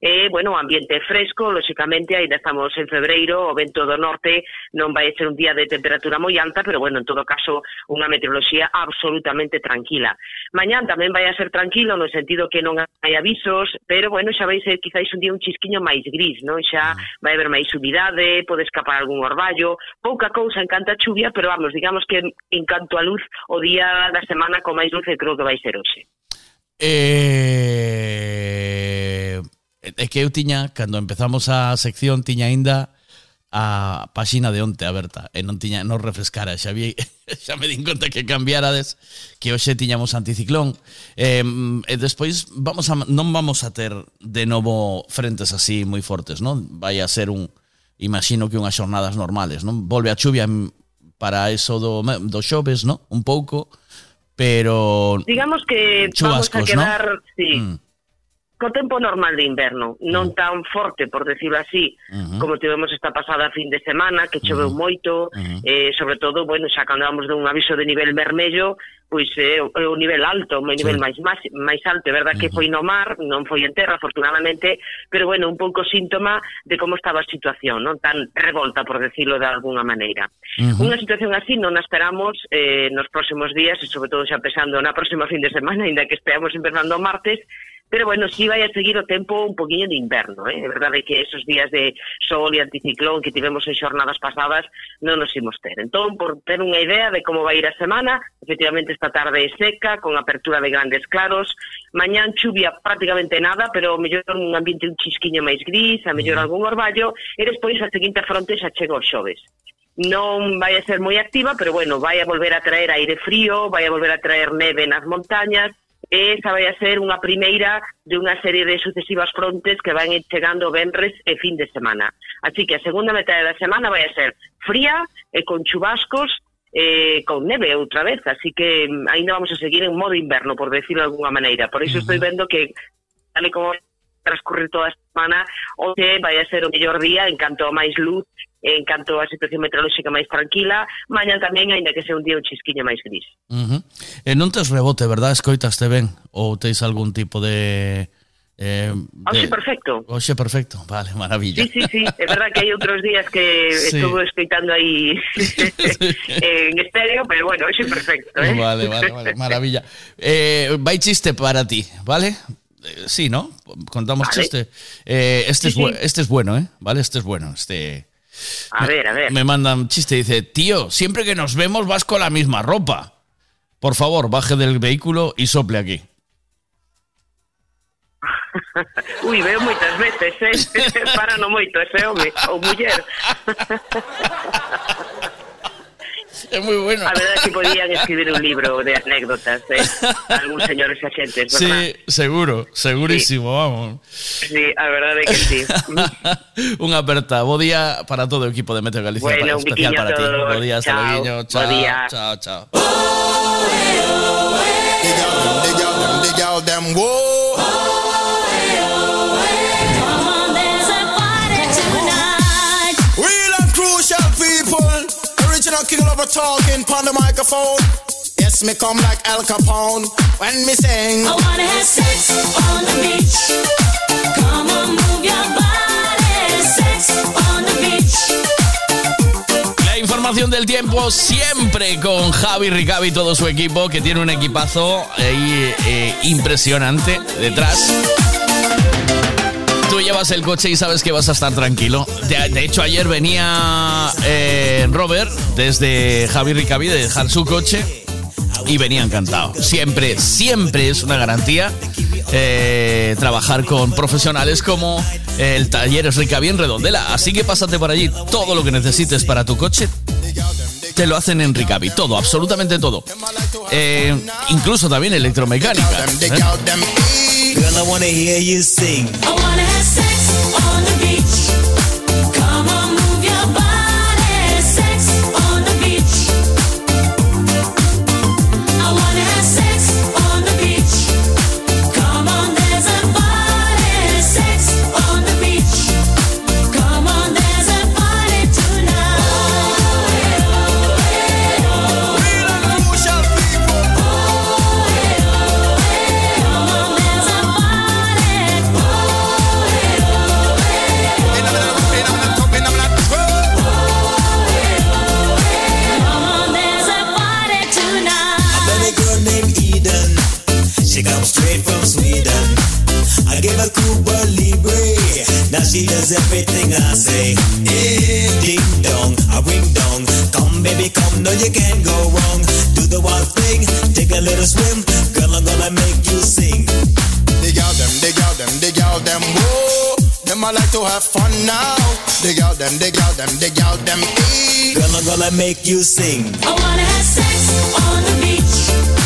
S29: e, bueno, ambiente fresco, lóxicamente, ainda estamos en febreiro, o vento do norte non vai ser un día de temperatura moi alta, pero, bueno, en todo caso, unha meteoroloxía absolutamente tranquila. Mañán tamén vai a ser tranquilo no sentido que non hai avisos, pero, bueno, xa vai ser eh, quizáis un día un chisquiño máis gris, non? Xa mm. vai haber máis subidade, pode escapar algún orballo, pouca cousa en canta chuvia, pero, vamos, digamos que en canto a luz, o día da semana con máis luz creo que vai ser hoxe.
S9: Eh Eh, é que eu tiña, cando empezamos a sección, tiña aínda a páxina de onte aberta e non tiña non refrescara, xa vi xa me din conta que cambiarades que hoxe tiñamos anticiclón. Eh, e despois vamos a non vamos a ter de novo frentes así moi fortes, non? Vai a ser un imagino que unhas xornadas normales, non? Volve a chuvia para eso do do xoves, non? Un pouco, pero
S29: digamos que chubascos, vamos a
S9: quedar, ¿no?
S29: sí.
S9: Mm
S29: co tempo normal de inverno, non tan forte, por decirlo así, uh -huh. como tivemos esta pasada fin de semana, que choveu uh -huh. moito, uh -huh. eh, sobre todo, bueno, xa cando vamos dun aviso de nivel vermello, pois é eh, o nivel alto, o nivel
S5: sí.
S29: máis, máis, máis alto, é verdad uh -huh. que foi no mar, non foi en terra, afortunadamente, pero bueno, un pouco síntoma de como estaba a situación, non tan revolta, por decirlo de alguna maneira.
S5: Uh -huh.
S29: Unha situación así non a esperamos eh, nos próximos días, e sobre todo xa pensando na próxima fin de semana, ainda que esperamos empezando o martes, Pero bueno, si sí vai a seguir o tempo un poquinho de inverno, eh? é verdade que esos días de sol e anticiclón que tivemos en xornadas pasadas non nos imos ter. Entón, por ter unha idea de como vai ir a semana, efectivamente esta tarde é seca, con apertura de grandes claros, mañán chuvia prácticamente nada, pero mellor un ambiente un chisquiño máis gris, a mellor mm. algún orballo, e despois a seguinte fronte xa chega o xoves non vai a ser moi activa, pero bueno, vai a volver a traer aire frío, vai a volver a traer neve nas montañas, e esa vai a ser unha primeira de unha serie de sucesivas frontes que van chegando venres e fin de semana. Así que a segunda metade da semana vai a ser fría e con chubascos eh, con neve outra vez, así que mm, ainda vamos a seguir en modo inverno, por decirlo de alguna maneira. Por iso uh -huh. estou vendo que, tal como transcurrir toda a semana, onde vai a ser o mellor día en canto a máis luz en canto a situación meteorolóxica máis tranquila, mañan tamén, aínda que sea un día un chisquiño máis gris.
S9: Uh -huh. E non tes rebote, verdad? Escoitaste ben? Ou teis algún tipo de... Eh,
S29: Oxe
S9: de...
S29: perfecto.
S9: Oxe perfecto, vale, maravilla.
S29: Sí, sí, sí, é verdad que hai outros días que
S9: sí.
S29: estuvo escoitando aí en estéreo, pero bueno, oxe perfecto. Eh?
S9: Vale, vale, vale, maravilla. Eh, vai chiste para ti, vale? Eh, sí, ¿no? Contamos
S29: vale.
S9: chiste. Eh, este,
S29: sí,
S9: es
S29: sí.
S9: este es bueno, ¿eh? Vale, este es bueno. Este...
S29: A ver, a ver.
S9: Me mandan chiste, dice, tío, siempre que nos vemos vas con la misma ropa. Por favor, baje del vehículo y sople aquí.
S29: Ui, veo moitas veces, eh? Para no moito ese home ou muller.
S9: É moi bueno.
S29: A verdade é que podían escribir un libro de anécdotas, eh? Algúns señores axentes, verdad?
S9: Sí, seguro, segurísimo, vamos.
S29: Sí, a verdade é que sí.
S9: Unha aperta. Bo día para todo o equipo de Meteo Galicia.
S29: Bueno,
S9: para,
S29: un
S9: especial para ti.
S29: todos.
S9: Bo día, hasta
S29: Chao.
S9: luego. Chao,
S29: día.
S9: chao, chao.
S30: Dig out them, Lover talking on the microphone. Yes, me come like Al Capone when me sing.
S31: I wanna have sex on the beach. Come on, move your body. Sex on the beach.
S9: La información del tiempo siempre con Javi Ricavi y todo su equipo, que tiene un equipazo ahí, eh, impresionante detrás. Tú llevas el coche y sabes que vas a estar tranquilo. De, de hecho, ayer venía eh, Robert desde Javi Ricavi de dejar su coche y venía encantado. Siempre, siempre es una garantía eh, trabajar con profesionales como el Talleres Ricavi en Redondela. Así que pásate por allí. Todo lo que necesites para tu coche te lo hacen en Ricavi. Todo, absolutamente todo. Eh, incluso también electromecánica. ¿eh?
S5: Girl, I wanna hear you sing.
S31: I wanna
S5: Now she does everything I say. Eh, ding dong, a ring dong. Come baby, come, no you can't go wrong. Do the wild thing, take a little swim. Girl, I'm gonna make you sing.
S30: Dig out them, dig out them, dig out them, whoa. Them I like to have fun now. Dig out them, dig out them, dig out them, eh.
S5: Girl, I'm gonna make you sing.
S31: I wanna have sex on the beach.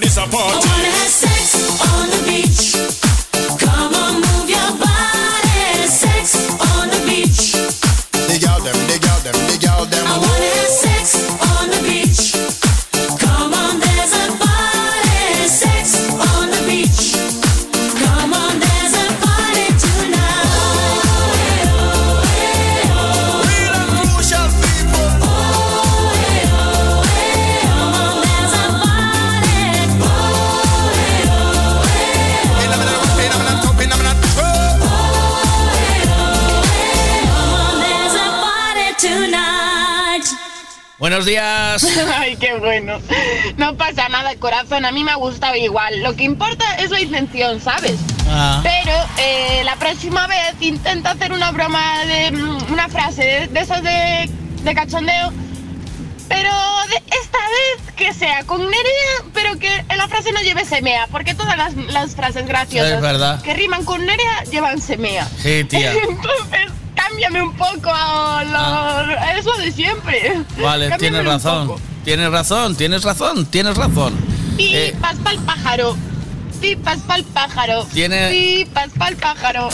S16: This a party.
S9: Buenos días.
S18: Ay, qué bueno. No pasa nada, corazón. A mí me ha gustado igual. Lo que importa es la intención, ¿sabes?
S9: Ah.
S18: Pero eh, la próxima vez intenta hacer una broma de mm, una frase de, de esas de, de cachondeo. Pero de- esta vez que sea con Nerea, pero que en la frase no lleve semea, porque todas las, las frases graciosas
S9: Es verdad.
S18: que riman con Nerea llevan semea.
S9: Sí, tía.
S18: Entonces, cámbiame un poco a lo, es lo de siempre.
S9: Vale,
S18: Cámbiame
S9: tienes razón.
S18: poco.
S9: Tienes razón, tienes razón, tienes razón. Eh,
S18: Pipas pa'l pájaro. Pipas pa'l pájaro.
S9: Tiene-
S18: Pipas pa'l pájaro.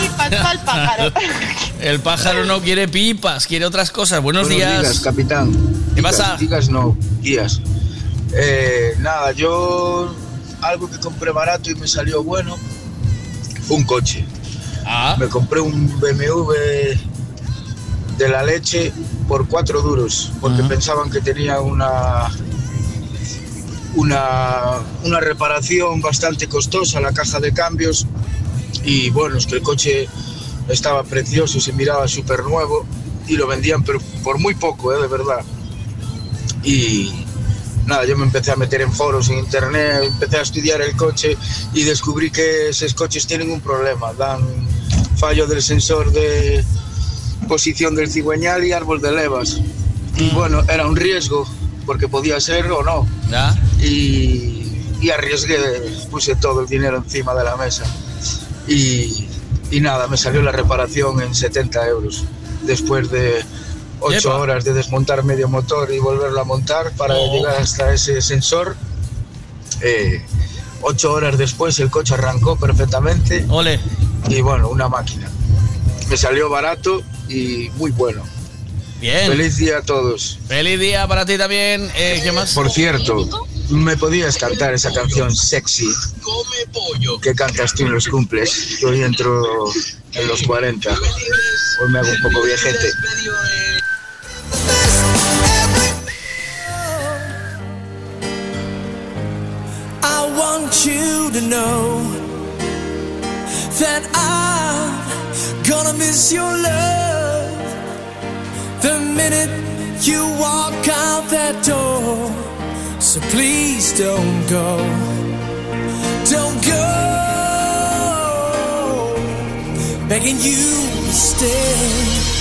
S18: Pipas pa'l pájaro.
S9: el pájaro no quiere pipas, quiere otras cosas. Buenos, días.
S32: capitán.
S9: ¿Qué
S32: Digas,
S9: pasa?
S32: Digas no, guías. Eh, nada, yo algo que compré barato y me salió bueno fue un coche.
S9: Ah.
S32: Me compré un BMW de la leche por cuatro duros, porque pensaban que tenía una, una, una reparación bastante costosa, la caja de cambios. Y bueno, es que el coche estaba precioso, se miraba súper nuevo y lo vendían pero por muy poco, ¿eh? de verdad. Y nada, yo me empecé a meter en foros en internet, empecé a estudiar el coche y descubrí que esos coches tienen un problema, dan fallo del sensor de posición del cigüeñal y árbol de levas. Y bueno, era un riesgo, porque podía ser o no. Y, y arriesgué, puse todo el dinero encima de la mesa. Y, y nada, me salió la reparación en 70 euros, después de 8
S9: Yepa.
S32: horas de desmontar medio motor y volverlo a montar para
S9: Oh.
S32: llegar hasta ese sensor. Eh, ocho horas después el coche arrancó perfectamente.
S9: Ole.
S32: Y bueno, una máquina. Me salió barato y muy bueno.
S9: Bien.
S32: Feliz día a todos.
S9: Feliz día para ti también. Eh, ¿Qué más?
S32: Por cierto, ¿me podías cantar esa canción sexy que cantas tú en los cumples? Yo hoy entro en los 40. Hoy me hago un poco viejete.
S7: To know that I'm gonna miss your love the minute you walk out that door. So please don't go, don't go, begging you to stay.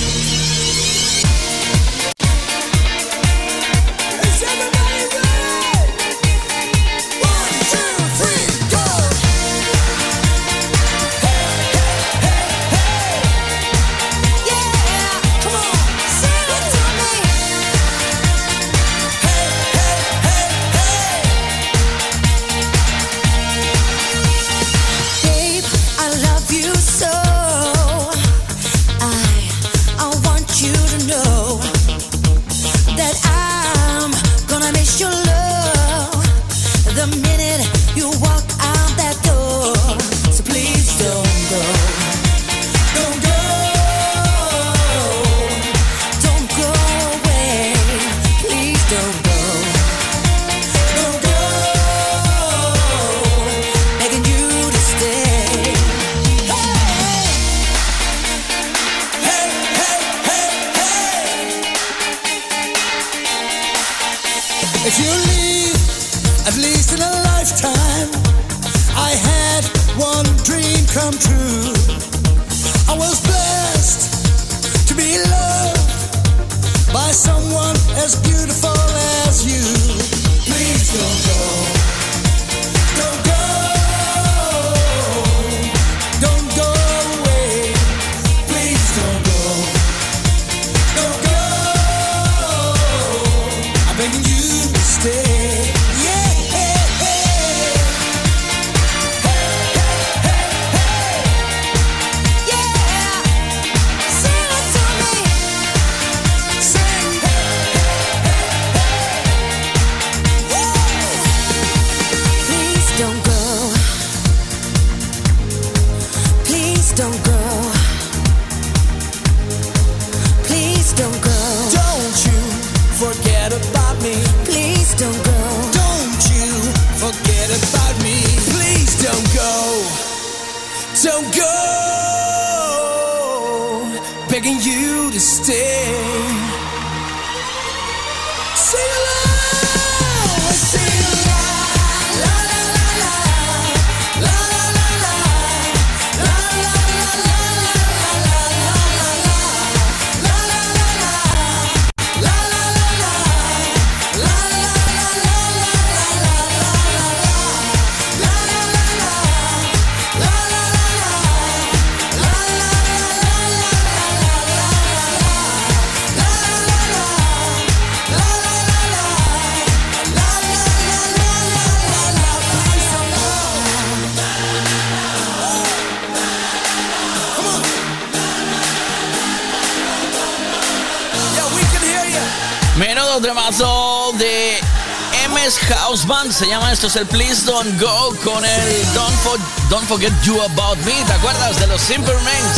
S9: House Band. Se llama esto, es el Please Don't Go con el Don't, For- Don't Forget You About Me. ¿Te acuerdas de los Simple Minds?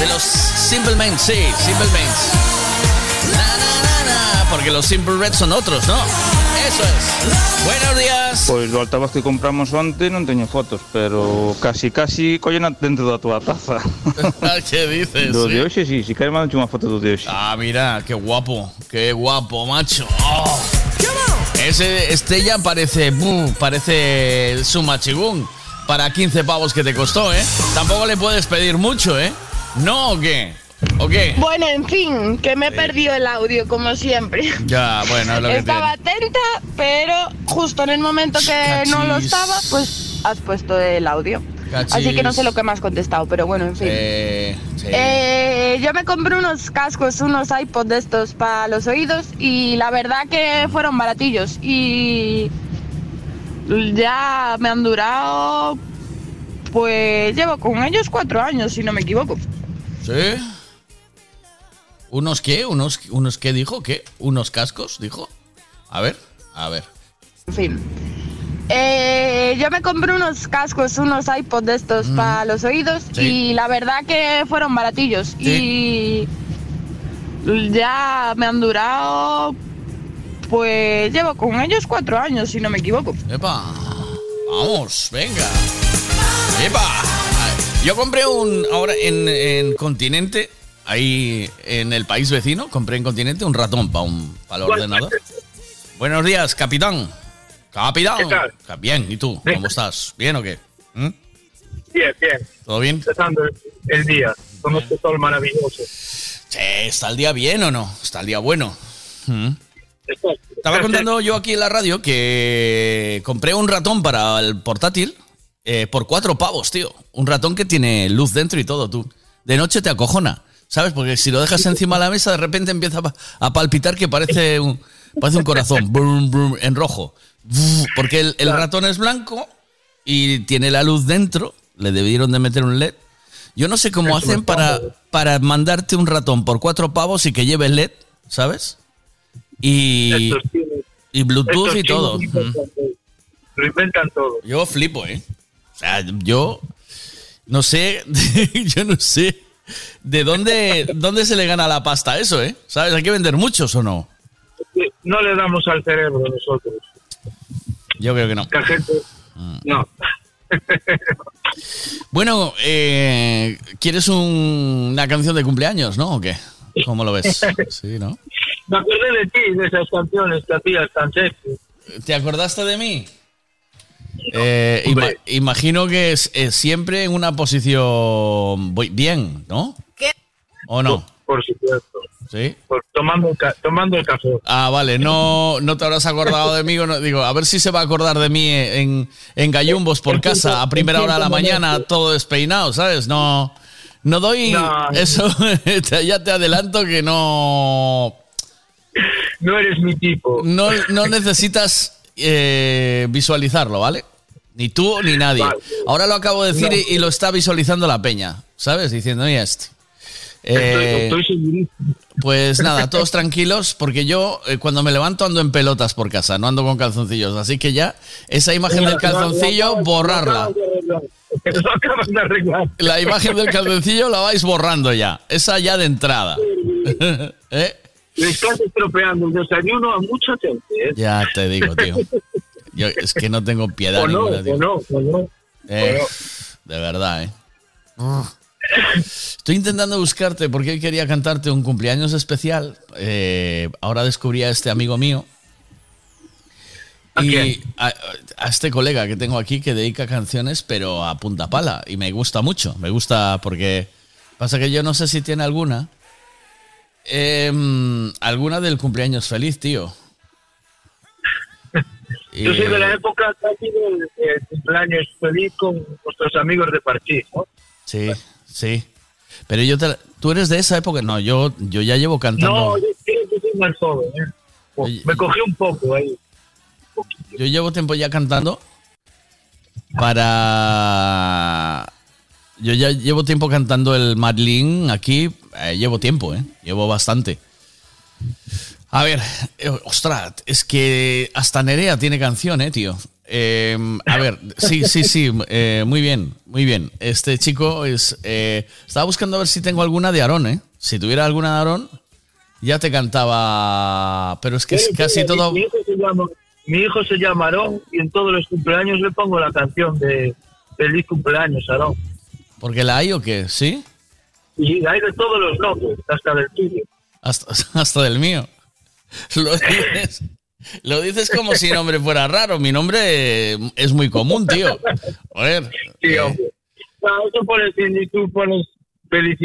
S9: De los Simple Minds, sí, Simple Minds. Na, na, porque los Simple Reds son otros, ¿no? Eso es. Buenos días.
S17: Pois do altavoz que compramos onte non teño fotos, pero casi casi collen dentro da túa taza.
S9: ¿Qué dices?
S17: Do
S9: eh?
S17: de hoxe, sí, si queres mando unha foto do de hoxe.
S9: Ah, mira, qué guapo, qué guapo, macho. Oh. Ese este ya parece, buh, parece sumachigún para 15 pavos que te costó, ¿eh? Tampoco le puedes pedir mucho, ¿eh? ¿No o qué?
S18: Bueno, en fin, que me he perdido el audio, como siempre.
S9: Ya, bueno, lo que
S18: Estaba
S9: tiene.
S18: atenta, pero justo en el momento que no lo estaba, pues has puesto el audio.
S9: Cachis.
S18: Así que no sé lo que me has contestado, pero bueno, en fin.
S9: Eh, sí.
S18: Eh, yo me compré unos cascos, unos iPods de estos para los oídos y la verdad que fueron baratillos y ya me han durado, pues llevo con ellos cuatro años, si no me equivoco.
S9: ¿Sí? ¿Unos qué? ¿Unos, unos qué dijo? ¿Qué? ¿Unos cascos? Dijo. A ver, a ver.
S18: En fin. Eh, yo me compré unos cascos, unos iPods de estos para los oídos
S9: Sí.
S18: y la verdad que fueron baratillos y ya me han durado, pues llevo con ellos cuatro años, si no me equivoco.
S9: Epa, vamos, venga. Epa. Yo compré un, ahora en, en Continente, ahí en el país vecino, compré en Continente un ratón para un para el ordenador. Buenos días, capitán. Capitán.
S33: ¿Qué tal?
S9: Bien, ¿y tú? ¿Cómo estás? ¿Bien o qué? ¿Mm?
S33: Bien, bien.
S9: ¿Todo bien?
S33: Empezando el día con este sol maravilloso.
S9: Sí, ¿está el día bien o no? ¿Está el día bueno? ¿Mm? Estaba contando yo aquí en la radio que compré un ratón para el portátil eh, por cuatro pavos, tío. Un ratón que tiene luz dentro y todo, tú. De noche te acojona, ¿sabes? Porque si lo dejas encima de la mesa, de repente empieza a pa- a palpitar que parece un, parece un corazón, brum, brum, en rojo. Porque el, el ratón es blanco y tiene la luz dentro. Le debieron de meter un LED. Yo no sé cómo
S33: Eso
S9: hacen para, para mandarte un ratón por cuatro pavos y que lleve LED, ¿sabes? Y, y Bluetooth y todo.
S33: Lo inventan todo.
S9: Yo flipo, ¿eh? O sea, yo no sé, yo no sé de dónde, dónde se le gana la pasta a eso, ¿eh? ¿Sabes? ¿Hay que vender muchos o no?
S33: No le damos al cerebro nosotros.
S9: Yo creo que no.
S33: La gente.
S9: Mm.
S33: No.
S9: Bueno, eh, ¿quieres un- una canción de cumpleaños, no? ¿O qué? ¿Cómo lo ves? Sí, ¿no?
S33: Me acordé de ti, de esas canciones que hacías tan sexy.
S9: ¿Te acordaste de mí? Eh, ima- imagino que es, es siempre en una posición voy- bien, ¿no?
S18: ¿Qué?
S9: ¿O no?
S33: Por supuesto.
S9: ¿Sí?
S33: Por- tomando, tomando el café.
S9: Ah, vale, no, no te habrás acordado de mí. no- digo, a ver si se va a acordar de mí en, en gallumbos por casa a primera hora de la mañana, todo despeinado, ¿sabes? No, no doy
S33: No.
S9: eso. ya te adelanto que no.
S33: No eres mi tipo.
S9: No, no necesitas eh, visualizarlo, ¿vale? Ni tú ni nadie.
S33: Vale.
S9: Ahora lo acabo de decir
S33: No.
S9: y, y lo está visualizando la peña, ¿sabes? Diciendo, y este. Eh,
S33: Estoy, estoy segurísimo.
S9: pues nada, todos tranquilos, porque yo eh, cuando me levanto ando en pelotas por casa, no ando con calzoncillos. Así que ya, esa imagen del calzoncillo, borrarla.
S33: Lo acabas de arreglar.
S9: La imagen del calzoncillo la vais borrando ya. Esa ya de entrada. ¿Eh?
S33: Le estás estropeando el desayuno a mucha gente. ¿eh?
S9: Ya te digo, tío. Yo es que no tengo piedad
S33: O no,
S9: ninguna, tío.
S33: o no, o no.
S9: Eh, de verdad, ¿eh? Estoy intentando buscarte porque quería cantarte un cumpleaños especial. Eh, ahora descubrí a este amigo mío. Y a, a este colega que tengo aquí que dedica canciones, pero a punta pala. Y me gusta mucho. Me gusta porque. Pasa que yo no sé si tiene alguna. Em, alguna del cumpleaños feliz, tío.
S33: Yo soy de la época casi del del cumpleaños feliz con nuestros amigos de Parchís, ¿no?
S9: Sí, sí. Pero yo te- tú eres de esa época. No, yo, yo ya llevo cantando.
S33: No, yo que soy más joven, ¿eh? Me cogí un poco ahí.
S9: Yo llevo tiempo ya cantando para... Yo ya llevo tiempo cantando el Madlin aquí. eh, llevo tiempo, ¿eh? Llevo bastante. A ver, eh, ostras, es que hasta Nerea tiene canción, ¿eh, tío? Eh, a ver, sí, sí, sí, eh, muy bien, muy bien. Este chico es... eh, estaba buscando a ver si tengo alguna de Aarón, ¿eh? Si tuviera alguna de Aarón, ya te cantaba... Pero es que
S33: Sí,
S9: casi todo...
S33: Mi hijo, se llama, mi hijo se llama Aarón y en todos los cumpleaños le pongo la canción de Feliz cumpleaños, Aarón.
S9: ¿Porque la hay o qué? ¿Sí?
S33: Y hay de todos los nombres, hasta del tuyo.
S9: Hasta, hasta del mío. Lo dices, lo dices como si mi nombre fuera raro. Mi nombre eh, es muy común, tío. Joder.
S33: Sí, hombre. Ah, eso pones, y tú pones feliz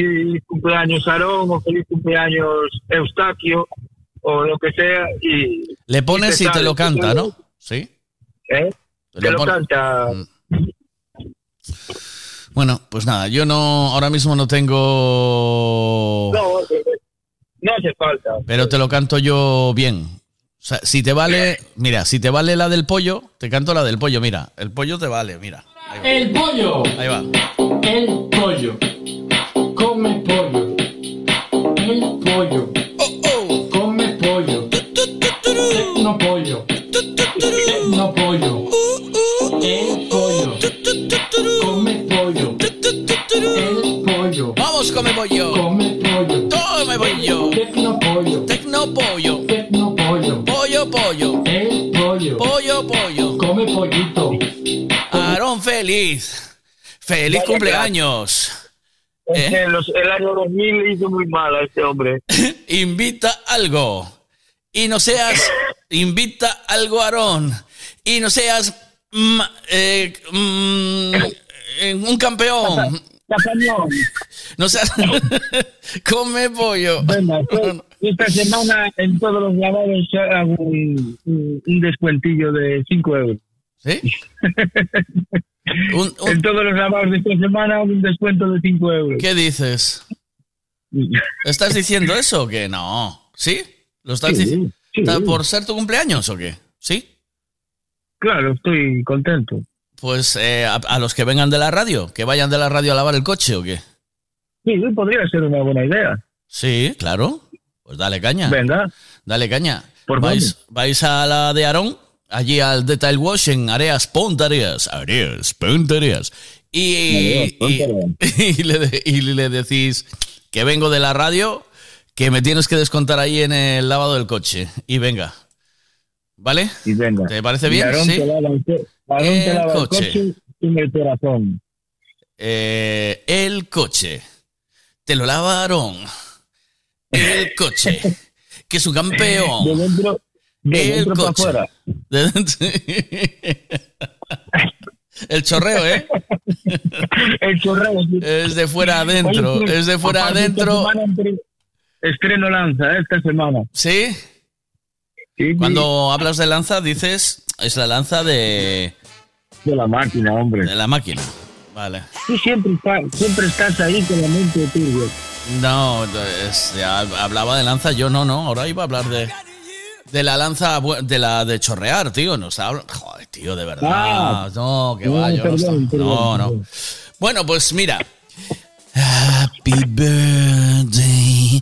S33: cumpleaños Aarón o feliz cumpleaños Eustaquio o lo que sea y...
S9: Le pones y te lo canta, ¿no? Sí.
S33: ¿Eh?
S9: Te
S33: Te
S9: lo
S33: canta...
S9: Bueno, pues nada, yo no, ahora mismo no tengo.
S33: No, no hace falta.
S9: Pero te lo canto yo bien. O sea, si te vale, mira, si te vale la del pollo, te canto la del pollo, mira. El pollo te vale, mira.
S15: El pollo.
S9: Ahí va.
S15: El pollo. Come pollo.
S9: Feliz. Feliz
S33: Vaya
S9: cumpleaños.
S33: Es
S9: ¿Eh?
S33: que los- el año 2000 le hizo muy mal a este hombre.
S9: Invita algo. Y no seas. Invita algo, Aarón. Y no seas. mm, eh, mm, eh, un campeón. No seas. Come pollo.
S33: Venga, pues, esta semana en todos los lavados hago un, un- un descuentillo de 5 euros.
S9: ¿Sí?
S33: En todos los lavados de esta semana un descuento de 5 euros.
S9: ¿Qué dices? ¿Estás diciendo eso o qué? No. ¿Sí? ¿Lo estás
S33: Sí,
S9: diciendo?
S33: sí.
S9: ¿Por ser tu cumpleaños o qué? ¿Sí?
S33: Claro, estoy contento.
S9: Pues eh, a, a los que vengan de la radio, que vayan de la radio a lavar el coche o qué.
S33: Sí, podría ser una buena idea.
S9: Sí, claro. Pues dale caña.
S33: Venga.
S9: Dale caña.
S33: ¿Por
S9: vais, vais a la de Aarón, allí al Detail Wash en Areas Pontareas. Areas Pontareas. Y,
S33: Areas
S9: y, y le, y le decís que vengo de la radio, que me tienes que descontar ahí en el lavado del coche. Y venga. ¿Vale?
S33: Y venga.
S9: ¿Te parece bien? Sí.
S33: te lava el te
S9: coche.
S33: coche el corazón.
S9: Eh, el coche. Te lo lava Aarón. El coche. Que es un campeón.
S33: De dentro, de
S9: El
S33: dentro para
S9: coche.
S33: afuera.
S9: De dentro- El chorreo, ¿eh?
S33: El chorreo. sí.
S9: Es de fuera adentro.
S33: Oye,
S9: Es de fuera adentro.
S33: Estreno lanza ¿eh? esta semana.
S9: ¿Sí? Cuando hablas de lanza, dices, es la lanza de...
S33: De la máquina, hombre.
S9: De la máquina. Vale.
S33: Tú siempre, siempre estás ahí con la mente tuya.
S9: No, es- ya hablaba de lanza, yo no, no. Ahora iba a hablar de... De la lanza, de la de chorrear, tío. Nos habla... Joder, tío, de verdad.
S33: Ah.
S9: no, que
S33: No,
S9: va, yo no
S33: perdón,
S9: estoy-
S33: perdón,
S9: No, no.
S33: perdón.
S9: Bueno, pues mira. Happy birthday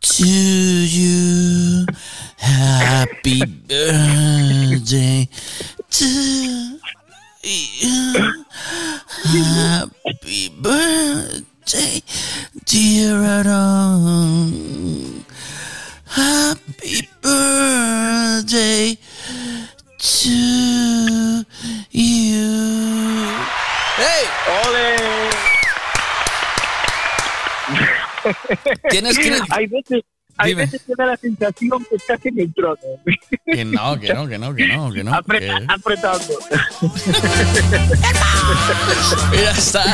S9: to you. Happy birthday to you. Happy birthday, dear Aaron. Happy birthday to you. Tienes que...
S33: Hay veces, hay
S9: Dime.
S33: veces que da la sensación que estás en el trono.
S9: Que no, que no, que no, que no, que no.
S33: Apreta-
S9: que-
S33: apretando.
S9: Ya está.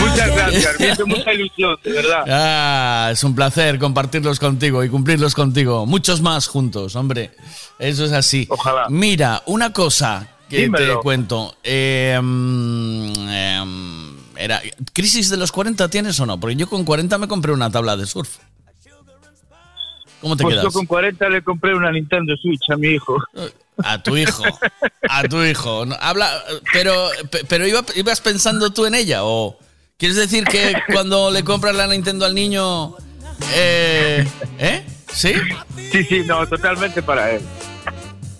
S33: Muchas gracias, me hizo mucha ilusión, de verdad.
S9: Ah, es un placer compartirlos contigo y cumplirlos contigo. Muchos más juntos, hombre. Eso es así. Ojalá. Mira, una cosa que te
S33: Dímelo.
S9: cuento. Eh, em, era, ¿Crisis de los 40 tienes o no? Porque yo con 40 me compré una tabla de surf. ¿Cómo te
S33: Pues
S9: quedas?
S33: yo con 40 le compré una Nintendo Switch a mi hijo.
S9: A tu hijo. A tu hijo. Habla, pero pe- pero iba- ibas pensando tú en ella o quieres decir que cuando le compras la Nintendo al niño eh, ¿eh? ¿Sí?
S33: Sí, sí, no, totalmente para él.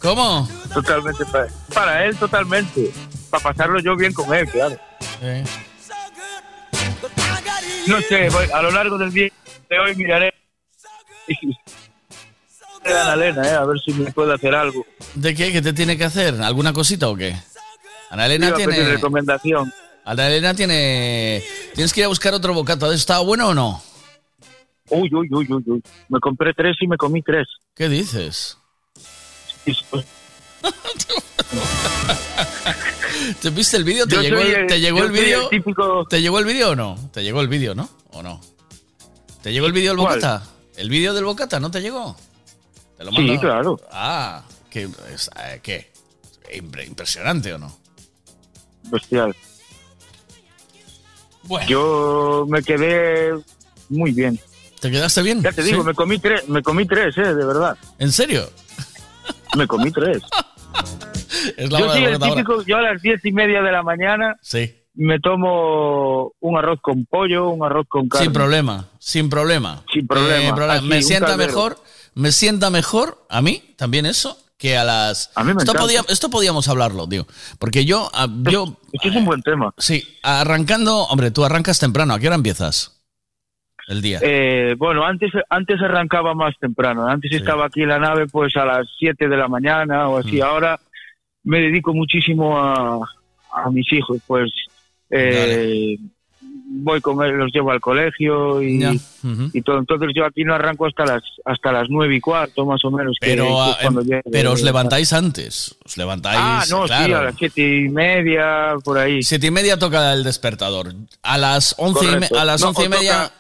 S9: ¿Cómo?
S33: Totalmente para él. Para él, totalmente. Para pasarlo yo bien con él, claro. No sé, voy- a lo largo del día de hoy miraré. A Elena, eh, a ver si me puede hacer algo.
S9: ¿De qué? ¿Qué te tiene que hacer? ¿Alguna cosita o qué? Ana Elena tiene
S33: recomendación.
S9: Ana Elena tiene tienes que ir a buscar otro bocata. ¿Está bueno o no?
S33: Uy, uy, uy, uy, uy. Me compré tres y me comí tres.
S9: ¿Qué dices? ¿Te viste el vídeo? ¿Te
S33: Yo
S9: llegó el,
S33: el-
S9: te llegó el
S33: el
S9: vídeo?
S33: típico-
S9: ¿Te llegó el vídeo o no? ¿Te llegó el vídeo, no? ¿O no? ¿Te llegó el vídeo del
S33: ¿Cuál?
S9: bocata? ¿El vídeo del bocata no te llegó? ¿Te lo
S33: Sí,
S9: mandó?
S33: claro.
S9: Ah, ¿qué? eh, ¿Impresionante o no?
S33: Bestial. Yo me quedé muy bien.
S9: ¿Te quedaste bien?
S33: Ya te digo,
S9: ¿Sí?
S33: me comí tres, me comí tres, eh, de verdad.
S9: ¿En serio?
S33: Me comí tres.
S9: Es la
S33: yo
S9: hora
S33: soy el típico, yo a las diez y media de la mañana
S9: Sí.
S33: Me tomo un arroz con pollo, un arroz con carne.
S9: Sin problema, sin problema.
S33: Sin problema,
S9: Eh,
S33: así,
S9: me sienta
S33: caldero.
S9: mejor, me sienta mejor a mí también eso que a las.
S33: A mí me
S9: esto, podía- esto podíamos hablarlo, tío. Porque yo, ah, yo.
S33: Esto es un buen tema.
S9: Sí, arrancando, hombre, tú arrancas temprano. ¿A qué hora empiezas? El día.
S33: Eh, bueno, antes antes arrancaba más temprano. Antes estaba aquí en la nave pues a las 7 de la mañana o
S9: Mm.
S33: así. Ahora me dedico muchísimo a, a mis hijos. Pues eh, voy con ellos, los llevo al colegio y,
S9: Ya. Ujú.
S33: y todo. Entonces yo aquí no arranco hasta las hasta las nueve y cuarto más o menos.
S9: Pero,
S33: que es
S9: ah, pero os levantáis antes. Os levantáis.
S33: Ah, no, sí,
S9: claro.
S33: a las siete y media, por ahí.
S9: Siete y media toca el despertador. A las once y,
S33: Correcto.
S9: a las
S33: No,
S9: once y media.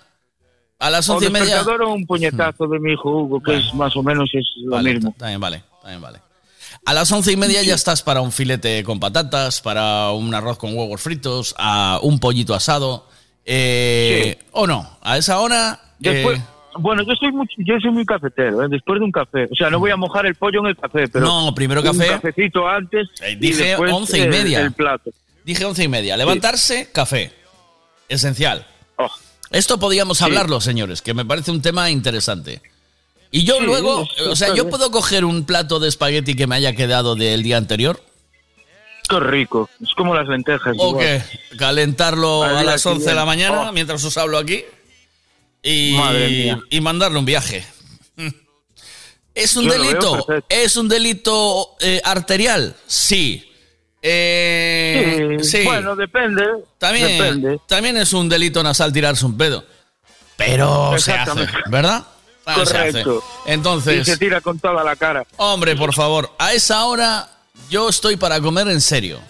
S9: A las once y media.
S33: despertador o un puñetazo de mi hijo Hugo, que es más o menos es lo
S9: Vale,
S33: mismo.
S9: También vale, también vale. A las once y media ya estás para un filete con patatas, para un arroz con huevos fritos, a un pollito asado. eh, ¿O no? A esa hora.
S33: Después,
S9: eh,
S33: bueno, yo soy muy, yo soy muy cafetero, ¿eh? después de un café. O sea, no voy a mojar el pollo en el café, pero.
S9: No, primero
S33: Un
S9: café.
S33: cafecito antes. y
S9: dije
S33: después
S9: once y
S33: el-
S9: media.
S33: El plato.
S9: Dije once y media. Levantarse, café. Esencial.
S33: Oh.
S9: Esto podíamos
S33: Sí.
S9: hablarlo, señores, que me parece un tema interesante. Y yo
S33: Sí,
S9: luego,
S33: es-
S9: o sea, yo puedo coger un plato de espagueti que me haya quedado del día anterior.
S33: Qué rico. Es como las lentejas.
S9: ¿O qué? Calentarlo
S33: Al
S9: a las 11 de la mañana
S33: Oh.
S9: mientras os hablo aquí y,
S33: Madre mía.
S9: y mandarle un viaje. ¿Es un
S33: Yo
S9: delito? ¿Es un delito eh, arterial? Sí. Eh,
S33: Sí,
S9: sí.
S33: Bueno, depende.
S9: también,
S33: Depende.
S9: también es un delito nasal tirarse un pedo. Pero se hace. ¿verdad?
S33: Correcto.
S9: Entonces,
S33: Y se tira con toda la cara.
S9: Hombre, por favor, a esa hora yo estoy para comer en serio.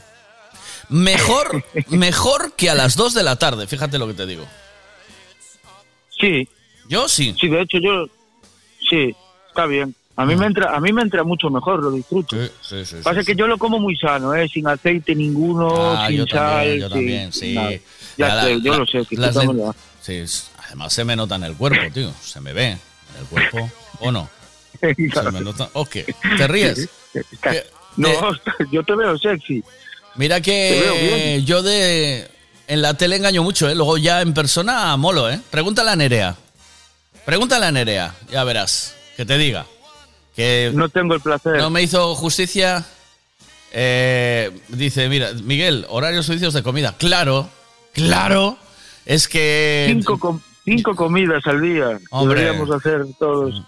S9: Mejor, mejor que a las 2 de la tarde, fíjate lo que te digo.
S33: Sí.
S9: Yo sí.
S33: Sí, de hecho yo. Sí, está bien. A mí me entra, a mí me entra mucho mejor, lo disfruto.
S9: Sí, sí,
S33: Pasa que yo lo como muy sano, ¿eh? sin aceite ninguno,
S9: Ah,
S33: sin
S9: yo
S33: sal.
S9: también, yo también, sí.
S33: nada.
S9: Ya la-
S33: sé, yo
S9: la-
S33: lo sé. Que
S9: las Sí, además se me nota en el cuerpo, tío. Se me ve el cuerpo. ¿O no? Se me nota. ¿O qué? ¿Te ríes?
S33: No, yo te veo sexy.
S9: Mira que yo de en la tele engaño mucho, ¿eh? Luego ya en persona molo, ¿eh? Pregúntale a Nerea. Pregúntale a Nerea, ya verás. Que te diga. Que
S33: no tengo el placer.
S9: No me hizo justicia. Eh, dice, mira, Miguel, horarios suicios de comida. Claro, claro. Es que...
S33: Cinco, cinco comidas al día.
S9: Hombre.
S33: Deberíamos hacer todos.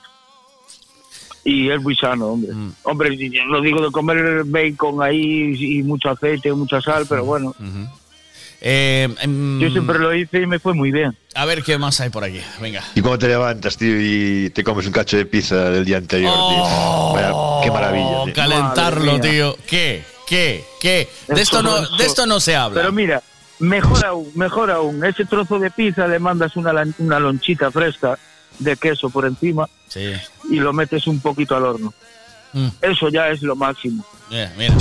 S33: Y es muy sano, hombre.
S9: Mm.
S33: Hombre, no digo de comer bacon ahí y mucho aceite, mucha sal, pero bueno.
S9: Eh, em,
S33: Yo siempre lo hice y me fue muy bien.
S9: A ver qué más hay por aquí. Venga.
S34: Y cuando te levantas, tío, y te comes un cacho de pizza del día anterior, tío. Vaya, qué maravilla. tío.
S9: Calentarlo, tío. ¿Qué? ¿Qué? ¿Qué? De esto no, de esto no se habla.
S33: Pero mira, mejor aún, mejor aún. Ese trozo de pizza le mandas una, una lonchita fresca de queso por encima
S9: Sí.
S33: y lo metes un poquito al horno.
S9: Mm.
S33: Eso ya es lo máximo.
S9: Mira, mira.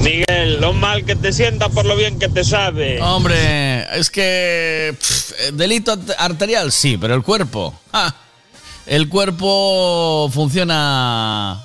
S35: Miguel, lo mal que te sienta por lo bien que te sabe.
S9: Hombre, es que pff, eh, delito art- arterial sí, pero el cuerpo, ah, el cuerpo funciona.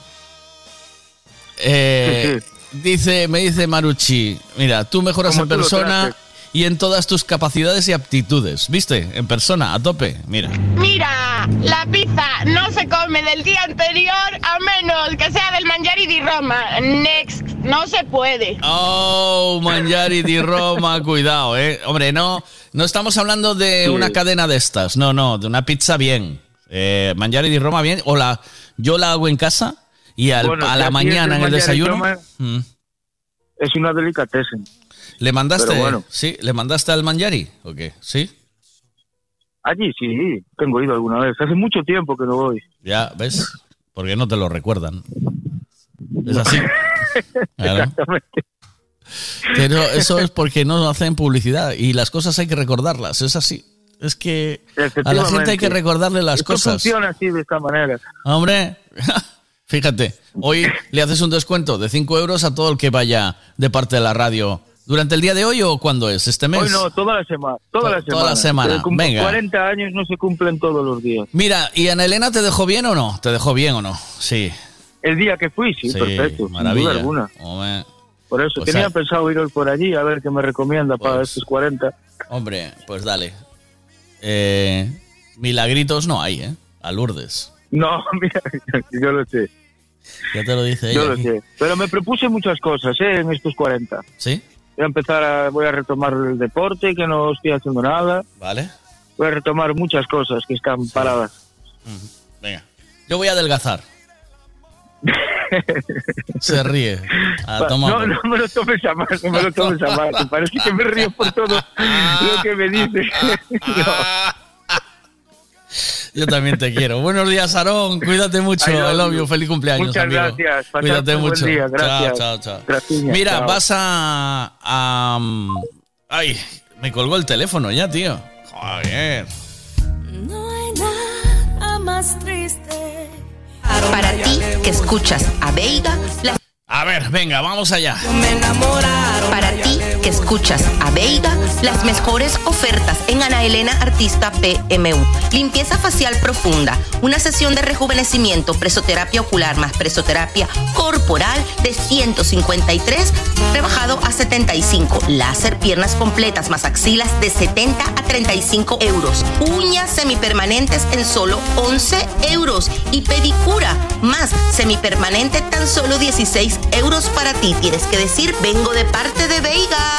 S9: eh, dice, me dice Maruchi, mira, tú mejoras
S33: Como
S9: en
S33: tú
S9: persona y en todas tus capacidades y aptitudes, ¿viste? En persona, a tope, mira.
S18: Mira, la pizza no se come del día anterior a menos que sea del Mangiari di Roma. Next, no se puede.
S9: Oh, Mangiari di Roma, cuidado, eh. Hombre, no, no estamos hablando de
S33: Sí.
S9: una cadena de estas, no, no, de una pizza bien. Eh, Mangiari di Roma bien, o la, yo la hago en casa y al-
S33: Bueno,
S9: a la mañana en el desayuno. Mm.
S33: Es una delicatessen.
S9: ¿Le mandaste?
S33: Bueno.
S9: Sí, ¿le mandaste al Mangiari? ¿O qué? ¿Sí?
S33: Allí sí, tengo ido alguna vez. Hace mucho tiempo que no voy.
S9: Ya, ¿ves? Porque no te lo recuerdan. Es así. Claro.
S33: Exactamente.
S9: Pero eso es porque no hacen publicidad y las cosas hay que recordarlas, es así. Es que a la gente hay que recordarle las
S33: Esto
S9: cosas.
S33: funciona así, de esta manera.
S9: Hombre, fíjate, hoy le haces un descuento de 5 euros a todo el que vaya de parte de la radio. ¿Durante el día de hoy o cuándo es? ¿Este mes?
S33: Hoy no, toda la semana. Toda la semana.
S9: toda la semana,
S33: Eh,
S9: venga.
S33: 40 años no se cumplen todos los días.
S9: Mira, ¿y Ana Elena te dejó bien o no? ¿Te dejó bien o no? Sí.
S33: El día que fui, sí,
S9: Sí,
S33: perfecto. sin
S9: maravilla.
S33: duda alguna.
S9: Hombre,
S33: Por eso
S9: O
S33: tenía
S9: sea-
S33: pensado ir hoy por allí a ver qué me recomienda para
S9: Pues-
S33: estos 40.
S9: hombre, pues dale. Eh, milagritos no hay, ¿eh? A Lourdes.
S33: No, mira, yo lo sé.
S9: Ya te lo dice ella.
S33: Yo lo sé. Pero me propuse muchas cosas, ¿eh? En estos 40.
S9: ¿Sí?
S33: Voy a empezar a, voy a retomar el deporte, que no estoy haciendo nada.
S9: Vale.
S33: Voy a retomar muchas cosas que están paradas.
S9: Venga. Yo voy a adelgazar. Se ríe.
S33: No, no me lo tomes a mal, no me lo tomes a mal. Parece que me río por todo lo que me dices.
S9: Yo también te quiero. Buenos días, Aarón. Cuídate mucho. You.
S33: you.
S9: Feliz cumpleaños,
S33: Muchas
S9: amigo.
S33: gracias.
S9: Cuídate
S33: un buen
S9: mucho.
S33: día. Gracias.
S9: Chao, chao, chao.
S33: Gracias.
S9: Mira,
S33: Chao.
S9: vas a, a- Ay, me colgó el teléfono ya, tío. Joder.
S5: No hay nada más triste.
S36: Para ti que escuchas a Veiga, las
S9: A ver, venga, vamos allá.
S36: Para ti escuchas a Veiga, las mejores ofertas en Ana Elena Artista PMU. Limpieza facial profunda, una sesión de rejuvenecimiento, presoterapia ocular más presoterapia corporal de 153, rebajado a 75. Láser piernas completas más axilas de 70 a 35 euros. Uñas semipermanentes en solo 11 euros. Y pedicura más semipermanente tan solo 16 euros para ti. Tienes que decir, vengo de parte de Veiga.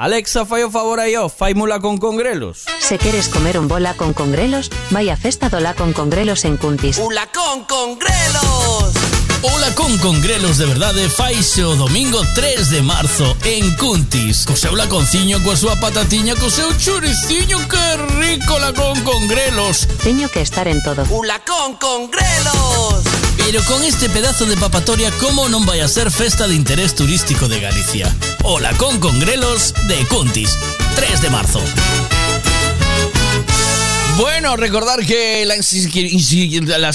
S9: Alexa, fai o favor aí, ó, fai mula con congrelos.
S37: Se queres comer un bola con congrelos, vai a festa do la con congrelos en Cuntis.
S9: ¡Ula con congrelos! Ola con congrelos de verdade faise o domingo 3 de marzo en Cuntis. Co seu laconciño, coa súa patatiña, co seu churiciño, que rico la con congrelos.
S37: Teño que estar en todo.
S9: ¡Ula con congrelos! Pero con este pedazo de papatoria, ¿cómo non vai a ser festa de interés turístico de Galicia? Ola con congrelos de Cuntis, 3 de marzo. Bueno, recordar que las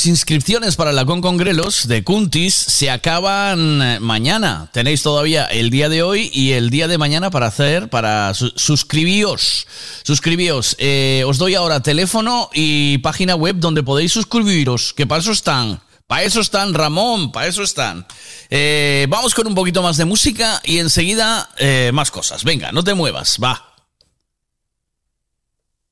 S9: inscripciones para la Con Congrelos de Cuntis se acaban eh, mañana. Tenéis todavía el día de hoy y el día de mañana para hacer, para su- suscribíos. Suscribíos. Eh, os doy ahora teléfono y página web donde podéis suscribiros, que para eso están. Para eso están, Ramón, para eso están. Eh, vamos con un poquito más de música y enseguida eh, más cosas. Venga, no te muevas, va.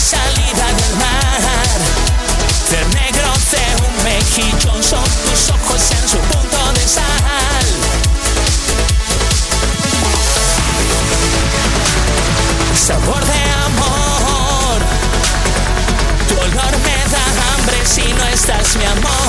S38: Salida del mar. De negro de un mejillón Son tus ojos en su punto de sal. Sabor de amor. Tu olor me da hambre si no estás mi amor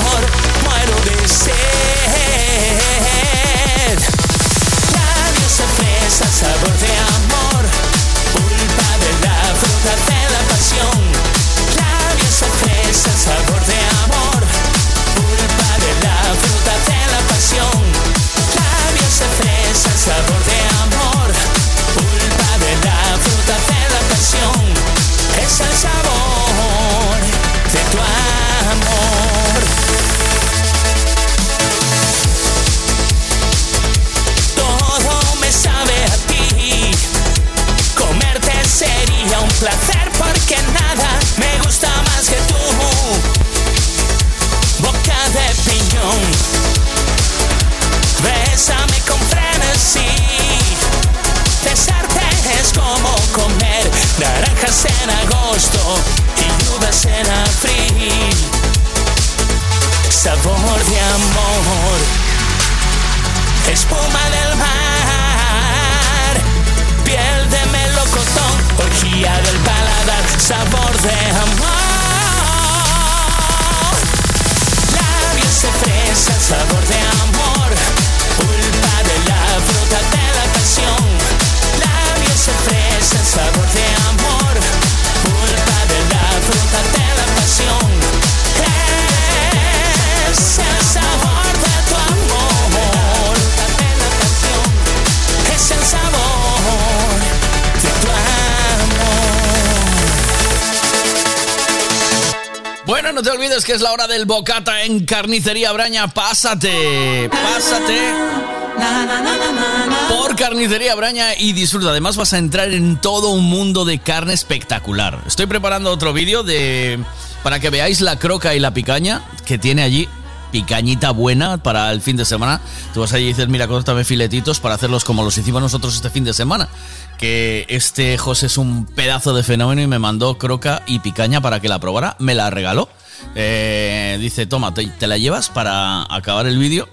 S38: bésame con frenesí. Besarte es como comer naranjas en agosto
S9: no te olvides que es la hora del bocata en Carnicería Braña. Pásate, pásate por Carnicería Braña y disfruta. Además vas a entrar en todo un mundo de carne espectacular. Estoy preparando otro vídeo de para que veáis la croca y la picaña que tiene allí. Picañita buena para el fin de semana. Tú vas allí y dices, mira, córtame filetitos para hacerlos como los hicimos nosotros este fin de semana. Que este José es un pedazo de fenómeno y me mandó croca y picaña para que la probara. Me la regaló. Eh, dice, toma, te, la llevas para acabar el vídeo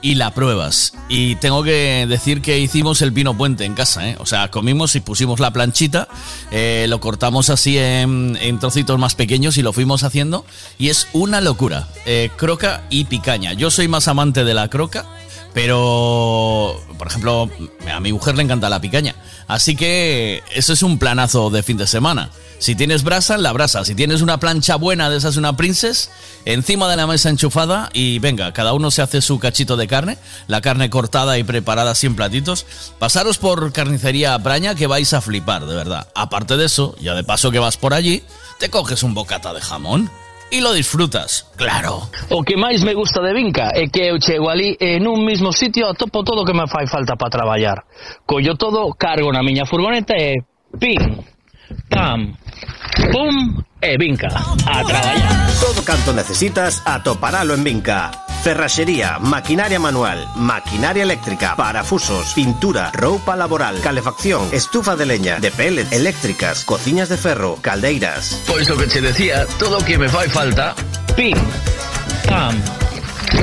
S9: y la pruebas. Y tengo que decir que hicimos el vino puente en casa, ¿eh? O sea, comimos y pusimos la planchita, eh, lo cortamos así en, trocitos más pequeños y lo fuimos haciendo. Y es una locura. Croca y picaña. Yo soy más amante de la croca, pero, por ejemplo, a mi mujer le encanta la picaña. Así que eso es un planazo de fin de semana. Si tienes brasa, la brasa. Si tienes una plancha buena de esas, una princess, encima de la mesa enchufada y venga, cada uno se hace su cachito de carne, la carne cortada y preparada en platitos. Pasaros por carnicería Braña que vais a flipar, de verdad. Aparte de eso, ya de paso que vas por allí, te coges un bocata de jamón e lo disfrutas, claro.
S39: O que máis me gusta de Vinca é que eu chego ali e nun mismo sitio atopo todo o que me fai falta para traballar. Collo todo, cargo na miña furgoneta e Pim, pam, pum e Vinca. A traballar.
S40: Todo canto necesitas atoparalo en Vinca. Ferraxería, maquinaria manual, maquinaria eléctrica, parafusos, pintura, roupa laboral, calefacción, estufa de leña, de pellet, eléctricas, cociñas de ferro, caldeiras.
S39: Pois o que che decía, todo o que me fai falta, pim, pam,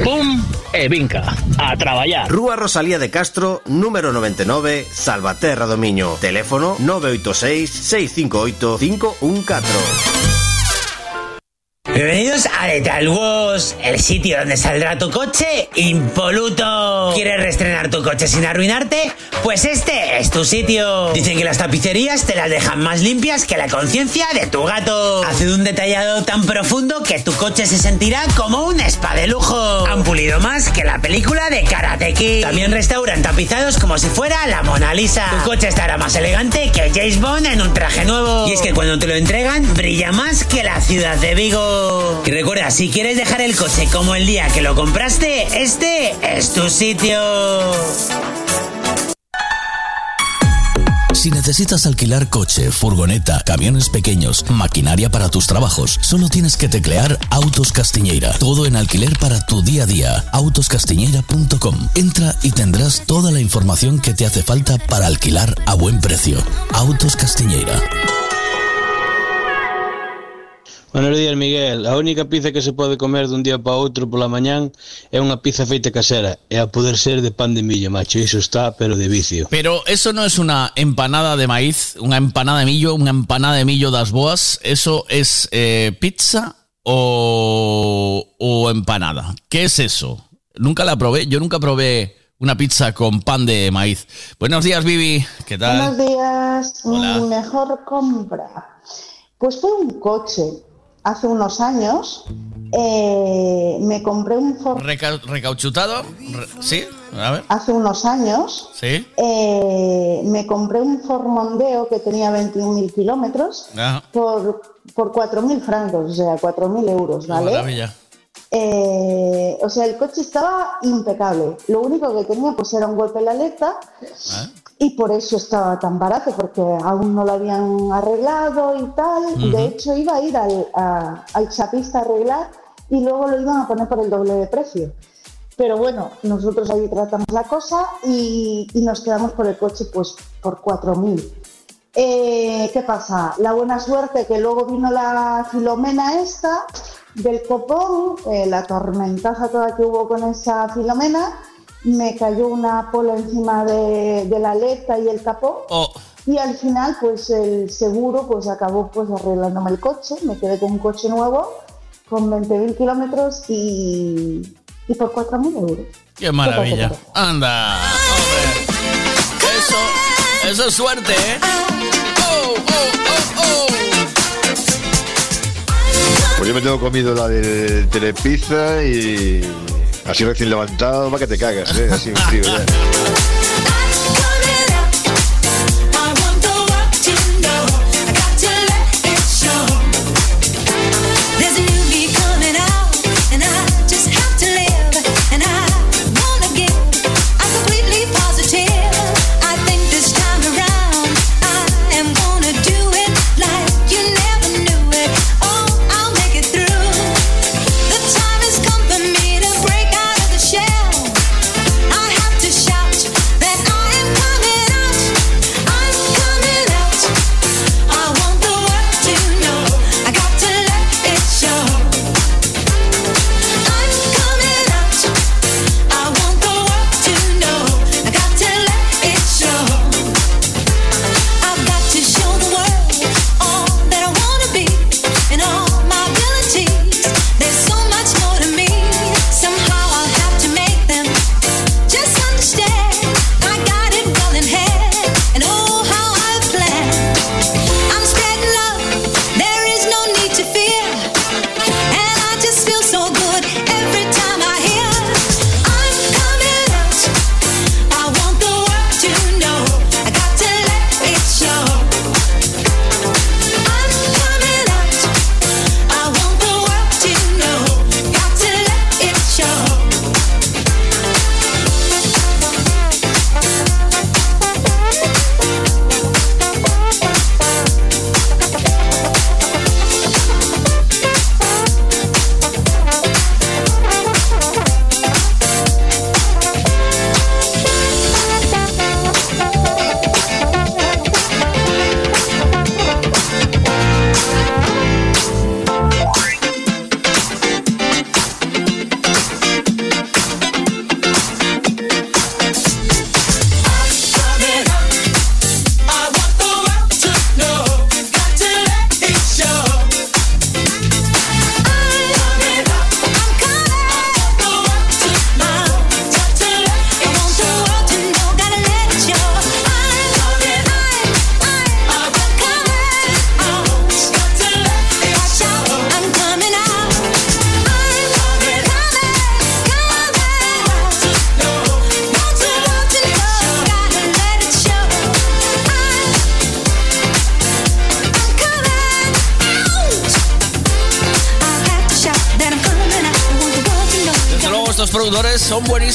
S39: pum e vinca. A traballar.
S40: Rúa Rosalía de Castro, número 99, Salvaterra do Miño. Teléfono 986 658 514.
S41: Bienvenidos a Lethal Wash, el sitio donde saldrá tu coche impoluto. ¿Quieres reestrenar tu coche sin arruinarte? Pues este es tu sitio. Dicen que las tapicerías te las dejan más limpias que la conciencia de tu gato. Hace un detallado tan profundo que tu coche se sentirá como un spa de lujo. Han pulido más que la película de Karate Kid. También restauran tapizados como si fuera la Mona Lisa. Tu coche estará más elegante que James Bond en un traje nuevo. Y es que cuando te lo entregan, brilla más que la ciudad de Vigo. Y recuerda, si quieres dejar el coche como el día que lo compraste, este es tu sitio.
S42: Si necesitas alquilar coche, furgoneta, camiones pequeños, maquinaria para tus trabajos, solo tienes que teclear Autos Castiñeira. Todo en alquiler para tu día a día. Autoscastiñeira.com. Entra y tendrás toda la información que te hace falta para alquilar a buen precio. Autos Castiñeira.
S43: Buenos días, Miguel. A única pizza que se pode comer dun día para outro pola mañán é unha pizza feita casera e a poder ser de pan de millo, macho. Iso está, pero de vicio.
S9: Pero eso no es una empanada de maíz, una empanada de millo, una empanada de millo das boas. Eso es eh, pizza o, o empanada. ¿Qué es eso? Nunca la probé. Yo nunca probé una pizza con pan de maíz. Buenos días, Vivi. ¿Qué tal?
S44: Buenos días.
S9: Hola.
S44: Mi mejor compra. Pues fue un coche. Hace unos años eh, me compré un Ford.
S9: Reca- ¿Recauchutado? Re- ¿Sí? A ver.
S44: Hace unos años
S9: ¿Sí?
S44: eh, me compré un Ford Mondeo que tenía 21.000 kilómetros
S9: Ah,
S44: por, por 4.000 francos, o sea, 4.000 euros, ¿vale?
S9: maravilla.
S44: Eh, o sea, el coche estaba impecable. Lo único que tenía pues era un golpe en la aleta
S9: Ah.
S44: Y por eso estaba tan barato, porque aún no lo habían arreglado y tal. De hecho, iba a ir al, a- al chapista a arreglar y luego lo iban a poner por el doble de precio. Pero bueno, nosotros ahí tratamos la cosa y, y nos quedamos por el coche pues por 4.000. Eh, ¿Qué pasa? La buena suerte que luego vino la filomena esta del copón, eh, la tormentaza toda que hubo con esa filomena, me cayó una pola encima de, de la aleta y el capó
S9: Oh,
S44: y al final pues el seguro pues acabó pues arreglándome el coche, me quedé con un coche nuevo con 20.000 kilómetros y, y por 4.000 euros.
S9: qué maravilla. Anda, hombre. Eso, eso es suerte, ¿eh? Oh, oh, oh, oh.
S34: Pues yo me tengo comido la del Telepizza y así recién levantado, va que te cagas, ¿eh? Así frío ya.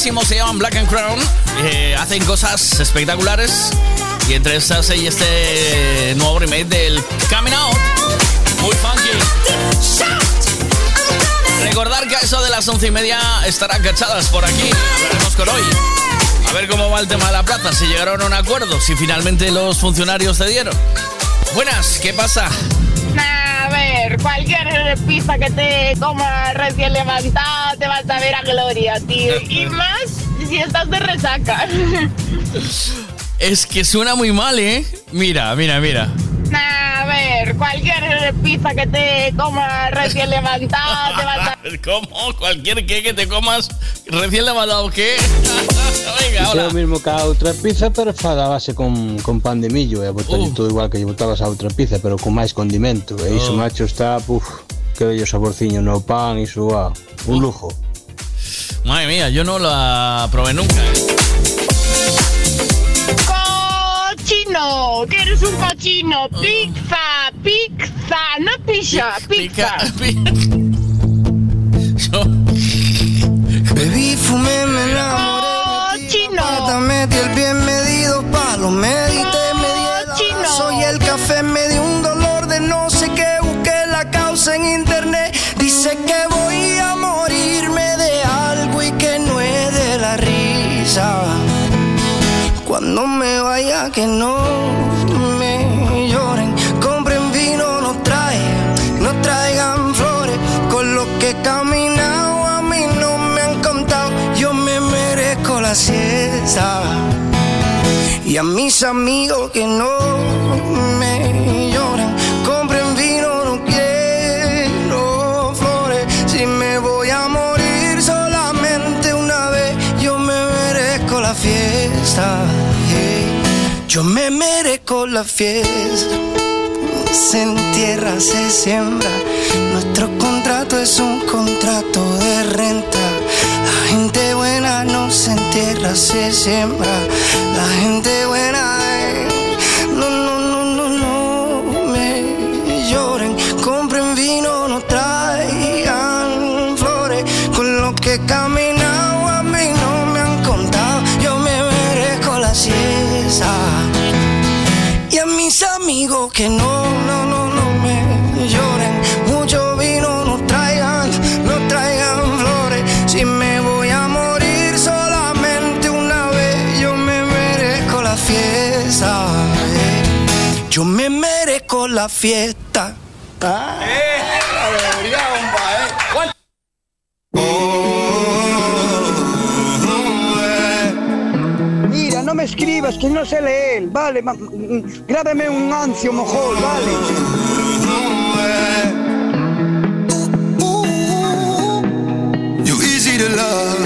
S9: Son buenísimos, se llaman Black and Crown, eh, hacen cosas espectaculares y entre estas hay este nuevo remake del Coming Out, muy funky. Recordar que a eso de las once y media estarán cachadas por aquí, hablaremos con hoy. A ver cómo va el tema de la plaza, si llegaron a un acuerdo, si finalmente los funcionarios cedieron. Buenas, ¿qué pasa?
S18: A ver, cualquier pizza que te comas recién levantada te vas a ver a gloria, tío. Y más si estás de resaca.
S9: Es que suena muy mal, ¿eh? Mira, mira, mira.
S18: A ver, cualquier pizza que te comas recién levantada te vas a...
S9: ¿Cómo? Cualquier que que te comas recién levantado, ¿qué? Venga, hola.
S43: o mismo que a outra pizza, pero fada a base con, con pan de millo e botar
S9: Uh.
S43: todo igual que lle botabas a outra pizza, pero con máis condimento. E iso,
S9: Oh.
S43: macho, está, puf, que bello saborciño no pan, iso, ah, un lujo.
S9: Madre mía, yo no la probé nunca. ¿eh?
S18: ¡Cochino! ¡Que eres un cochino! ¡Pizza! ¡Pizza! ¡No pizza! ¡Pizza!
S45: Bebí, fumé, me enamoré.
S18: ¡Cochino!
S45: metí el bien medido, palo, medité, me di el abrazo y el café me dio un dolor de no sé qué, busqué la causa en internet. Dice que voy Cuando me vaya que no me lloren, compren vino, no traigan, no traigan flores, con lo que he caminado a mí no me han contado, yo me merezco la siesta. Y a mis amigos que no me lloran, hey. Yo me merezco la fiesta. Se entierra, se siembra. Nuestro contrato es un contrato de renta. La gente buena no se entierra, se siembra. La gente buena, eh, que no, no, no, no me lloren. Mucho vino no traigan, no traigan flores. Si me voy a morir solamente una vez, yo me merezco la fiesta. eh. Yo me merezco la fiesta.
S46: Mira, escribas que no sé leer, vale, grábame un ancio mojol, vale.
S45: Easy to love.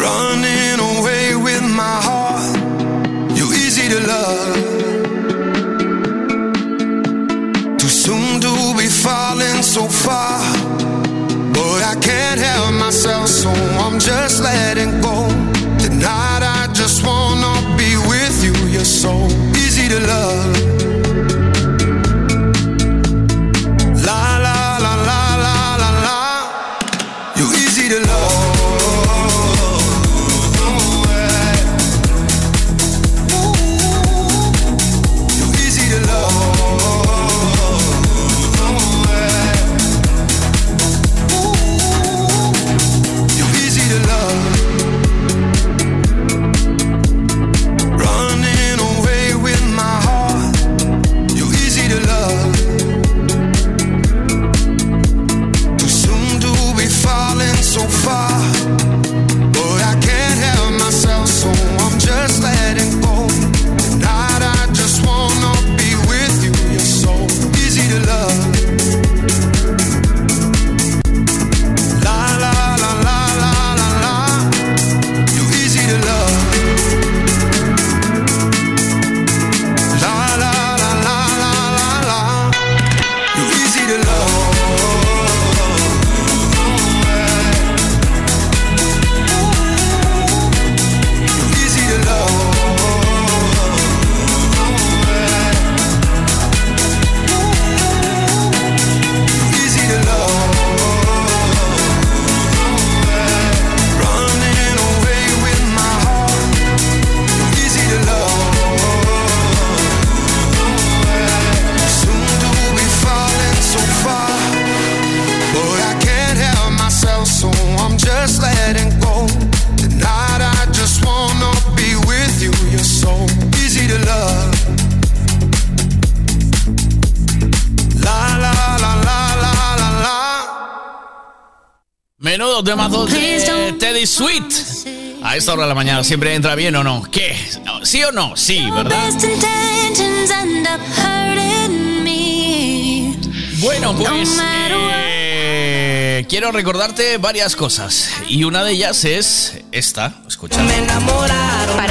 S45: Running away with my heart. You easy to love. Too soon to be falling so far. Boy, I can't help myself, so I'm just letting go. Tonight I just wanna be with you. You're so easy to love. La la la la la la la. You easy to love.
S9: Sweet. A esta hora de la mañana siempre entra bien o no. ¿Qué? ¿Sí o no? Sí, ¿verdad?
S20: Me.
S9: Bueno,
S20: No
S9: pues eh, quiero recordarte varias cosas. Y una de ellas es esta. Escucha.
S36: Para ti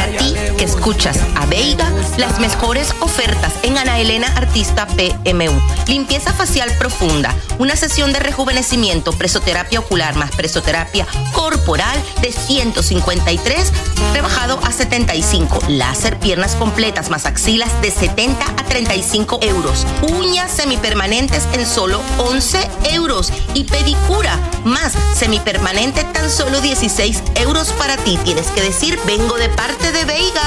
S36: que escuchas a Veiga, las mejores ofertas en Ana Elena Artista PMU. Limpieza facial profunda, una sesión de rejuvenecimiento, presoterapia ocular más presoterapia corporal de 153, rebajado a 75. Láser piernas completas más axilas de 70 a 35 euros. Uñas semipermanentes en solo 11 euros. Y pedicura más semipermanente tan solo 16 euros para ti. Tienes que decir, vengo de parte de Veiga.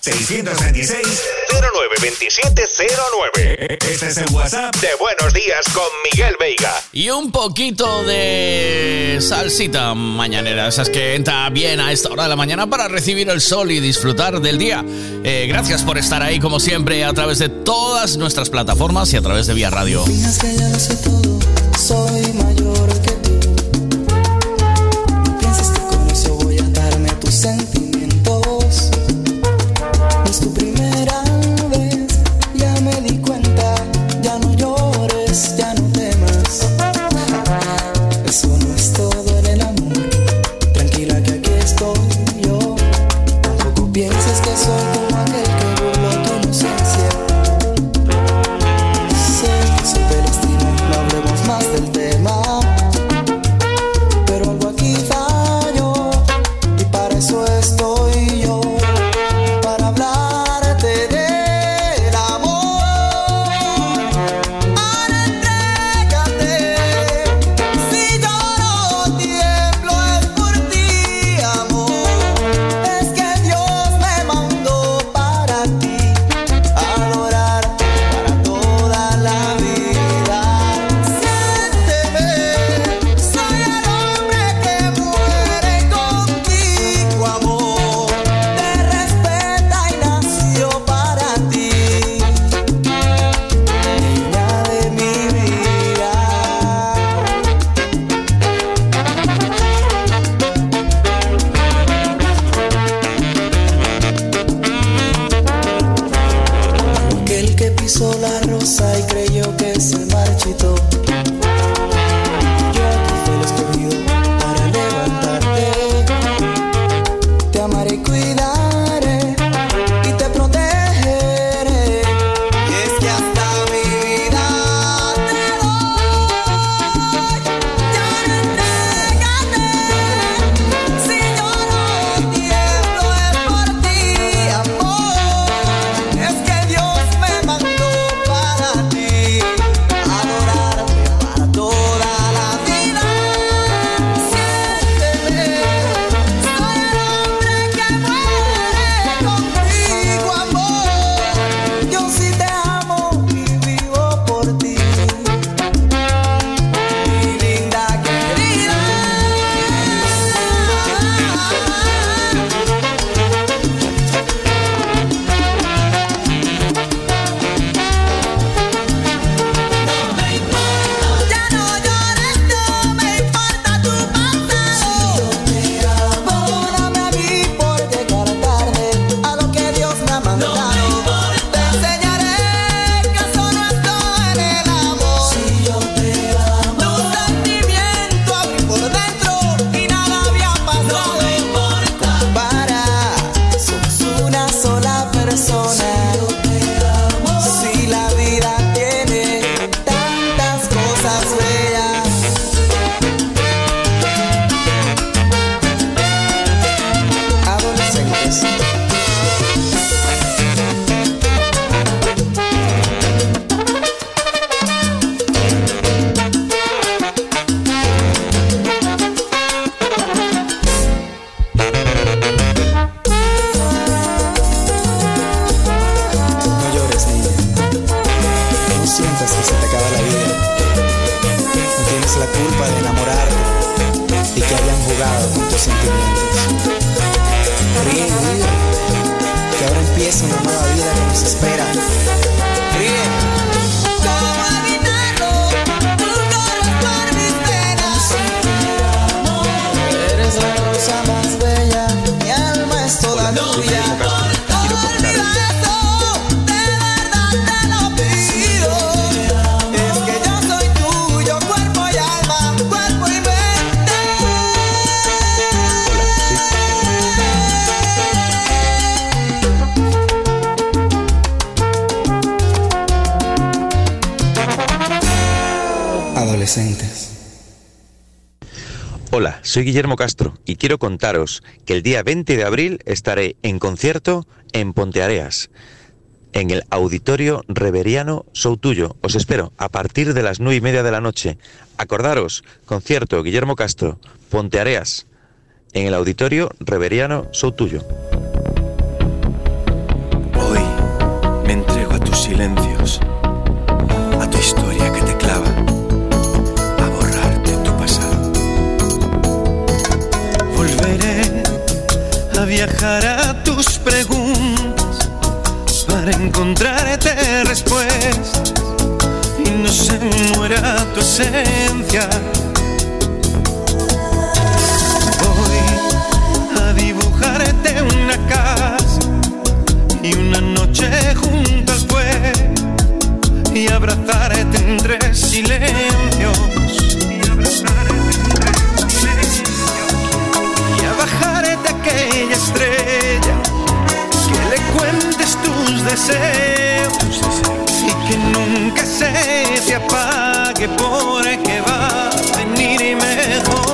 S47: 626 092709. Este es el WhatsApp de Buenos Días con Miguel Veiga.
S9: Y un poquito de salsita mañanera, esas que entra bien a esta hora de la mañana para recibir el sol y disfrutar del día. Eh, gracias por estar ahí como siempre a través de todas nuestras plataformas y a través de Vía Radio.
S48: Piensas que ya lo sé todo, soy mayor
S49: quiero contaros que el día 20 de abril estaré en concierto en Ponteareas, en el Auditorio Reveriano Soutuyo. Os espero a partir de las nueve y media de la noche. Acordaros, concierto Guillermo Castro, Ponteareas, en el Auditorio Reveriano Soutuyo.
S50: Hoy me entrego a tus silencios, entre silencios. Y a bajarte aquella estrella que le cuentes tus deseos. Y que nunca se te apague porque va a venir mejor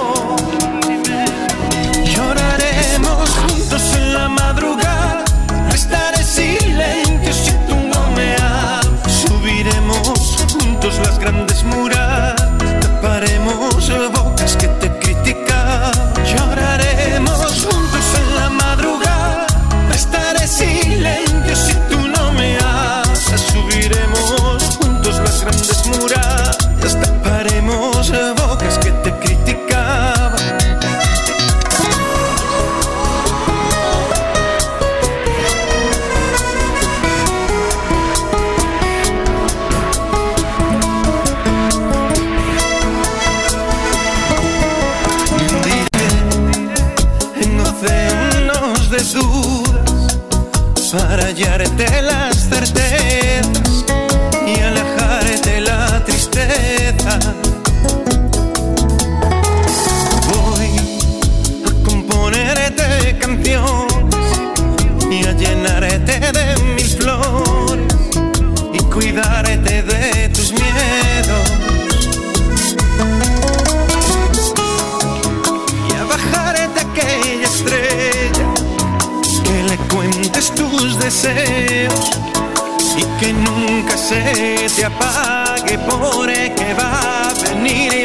S50: se te apague porque va a venir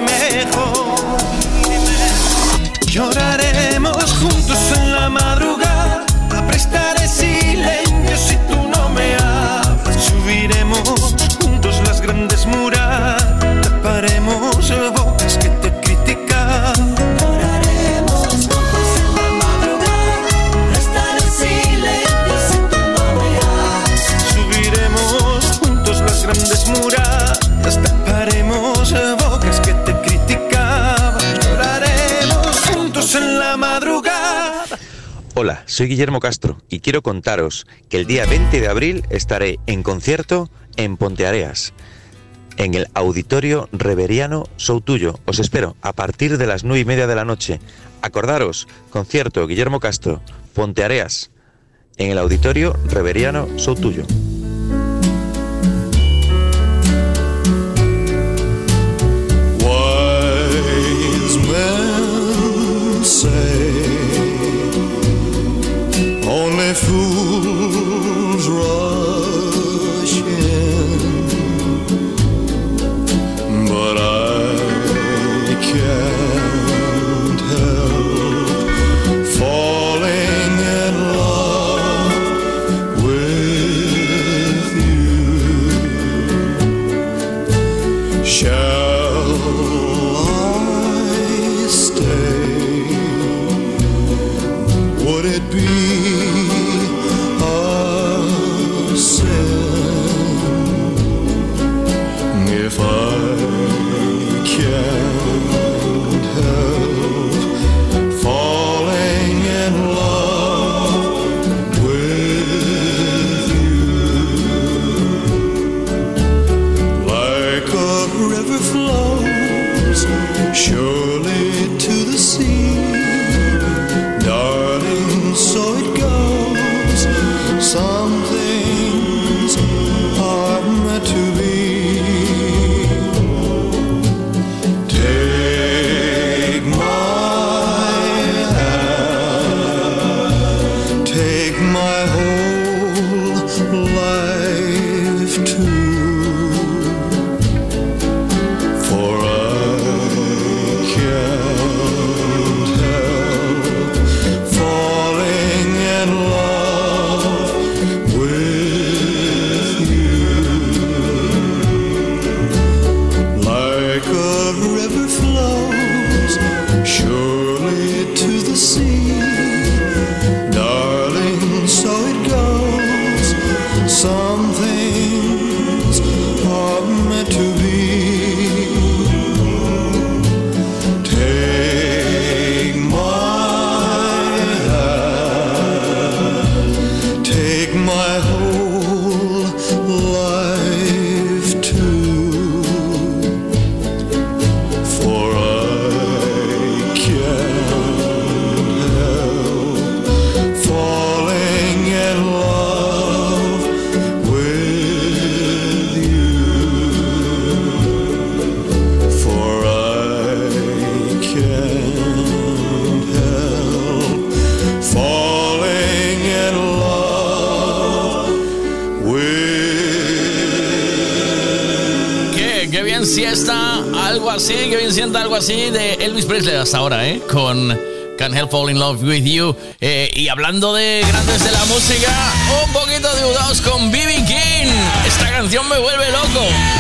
S49: soy Guillermo Castro y quiero contaros que el día 20 de abril estaré en concierto en Ponteareas, en el Auditorio Reveriano Soutuyo. Os espero a partir de las nueve y media de la noche. Acordaros, concierto Guillermo Castro, Ponteareas, en el Auditorio Reveriano Soutuyo.
S50: Fools rush in, but I can't
S7: así de Elvis Presley hasta ahora, ¿eh? Con Can't Help Fall in Love with You. Eh, y hablando de grandes de la música, un poquito deudados con BB King. Esta canción me vuelve loco.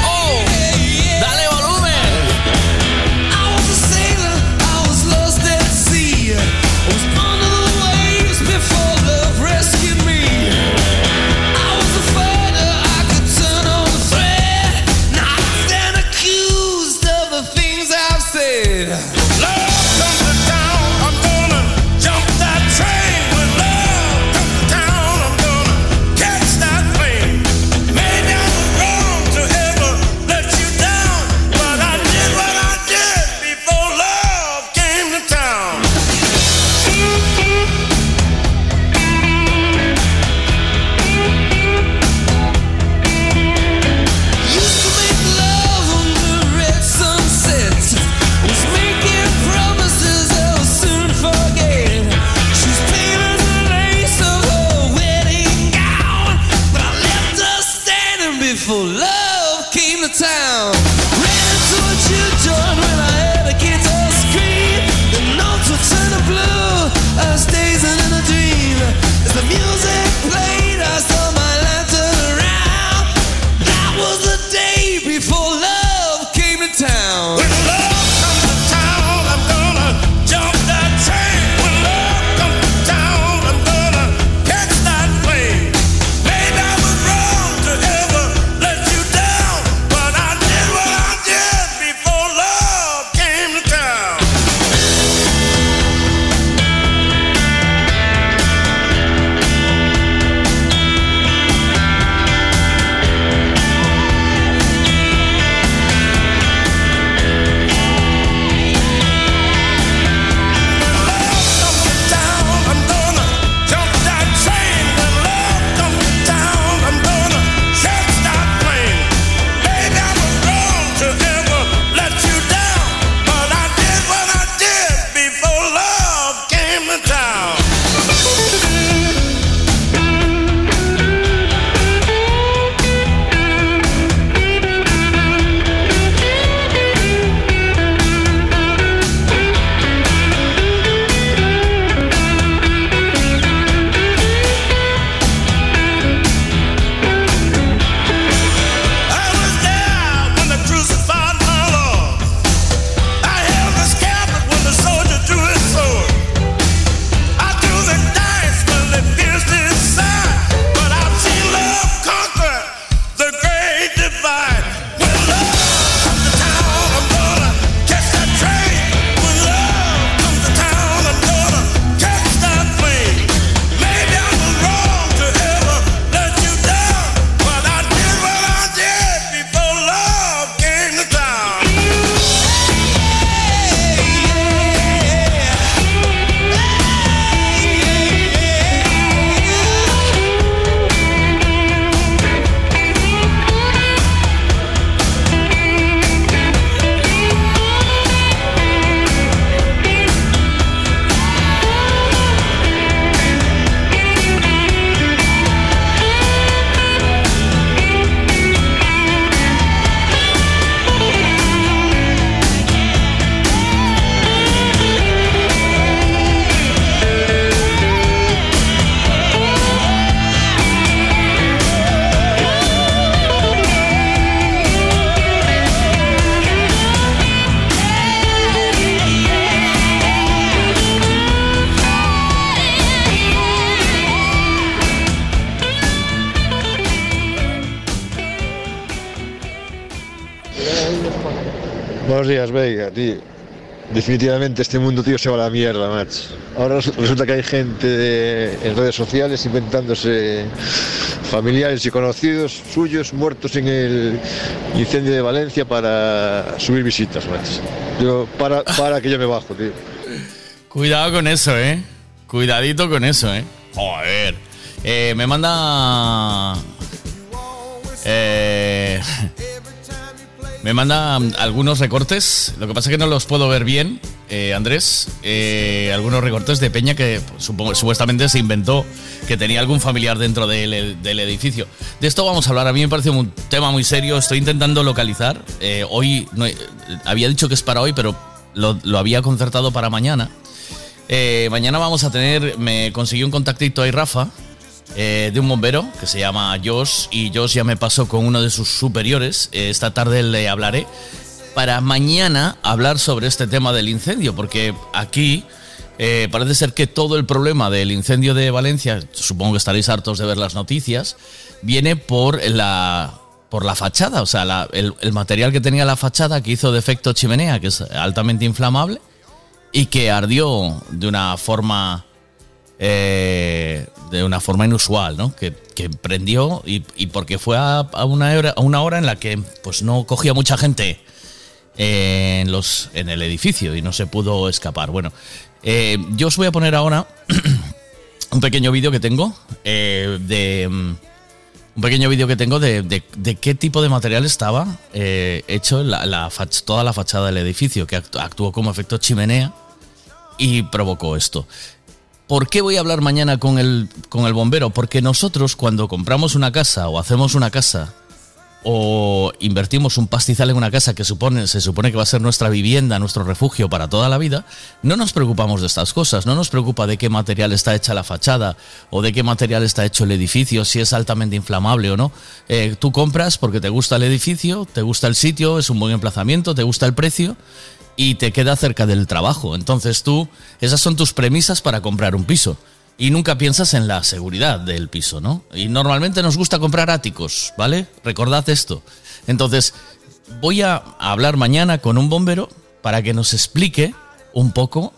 S34: Definitivamente este mundo, tío, se va a la mierda, macho. Ahora res- resulta que hay gente en redes sociales inventándose familiares y conocidos suyos muertos en el incendio de Valencia para subir visitas, macho. Yo, para, para que yo me bajo, tío.
S9: Cuidado con eso, ¿eh? Cuidadito con eso, ¿eh? Joder. Eh, me manda... Eh, me manda mm, algunos recortes. Lo que pasa es que no los puedo ver bien, eh, Andrés. Eh, algunos recortes de Peña que pues, supongo, supuestamente se inventó que tenía algún familiar dentro del, edificio. De esto vamos a hablar. A mí me parece un tema muy serio. Estoy intentando localizar. Eh, hoy no he- había dicho que es para hoy, pero lo, lo había concertado para mañana. Eh, mañana vamos a tener, me consiguió un contactito ahí Rafa, eh, de un bombero que se llama Josh, y Josh ya me pasó con uno de sus superiores, eh, esta tarde le hablaré, para mañana hablar sobre este tema del incendio, porque aquí eh, parece ser que todo el problema del incendio de Valencia, supongo que estaréis hartos de ver las noticias, viene por la... Por la fachada, o sea, el, el material que tenía la fachada que hizo de efecto chimenea, que es altamente inflamable, y que ardió de una forma eh, de una forma inusual, ¿no? Que, que prendió y, porque fue a, una hora, en la que pues no cogía mucha gente en los en el edificio y no se pudo escapar. Bueno, eh, yo os voy a poner ahora un pequeño vídeo que tengo eh, de mm, un pequeño vídeo que tengo de, de- qué tipo de material estaba eh, hecho la, la toda la fachada del edificio, que actu- actuó como efecto chimenea y provocó esto. ¿Por qué voy a hablar mañana con el, con el bombero? Porque nosotros cuando compramos una casa o hacemos una casa o invertimos un pastizal en una casa que supone, se supone que va a ser nuestra vivienda, nuestro refugio para toda la vida, no nos preocupamos de estas cosas, no nos preocupa de qué material está hecha la fachada o de qué material está hecho el edificio, si es altamente inflamable o no. Eh, tú compras porque te gusta el edificio, te gusta el sitio, es un buen emplazamiento, te gusta el precio y te queda cerca del trabajo. Entonces tú, esas son tus premisas para comprar un piso. Y nunca piensas en la seguridad del piso, ¿no? Y normalmente nos gusta comprar áticos, ¿vale? Recordad esto. Entonces, voy a hablar mañana con un bombero para que nos explique un poco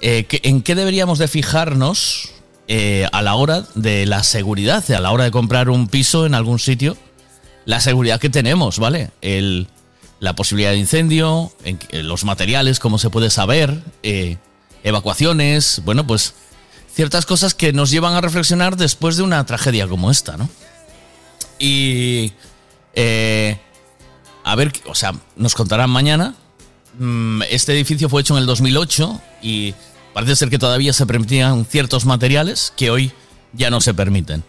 S9: eh, en qué deberíamos de fijarnos eh, a la hora de la seguridad, a la hora de comprar un piso en algún sitio, la seguridad que tenemos, ¿vale? El, la posibilidad de incendio, en- en los materiales, cómo se puede saber, eh, evacuaciones, bueno, pues ciertas cosas que nos llevan a reflexionar después de una tragedia como esta, ¿no? Y eh, a ver, o sea, nos contarán mañana. Mm, Este edificio fue hecho en el 2008 y parece ser que todavía se permitían ciertos materiales que hoy ya no se permiten.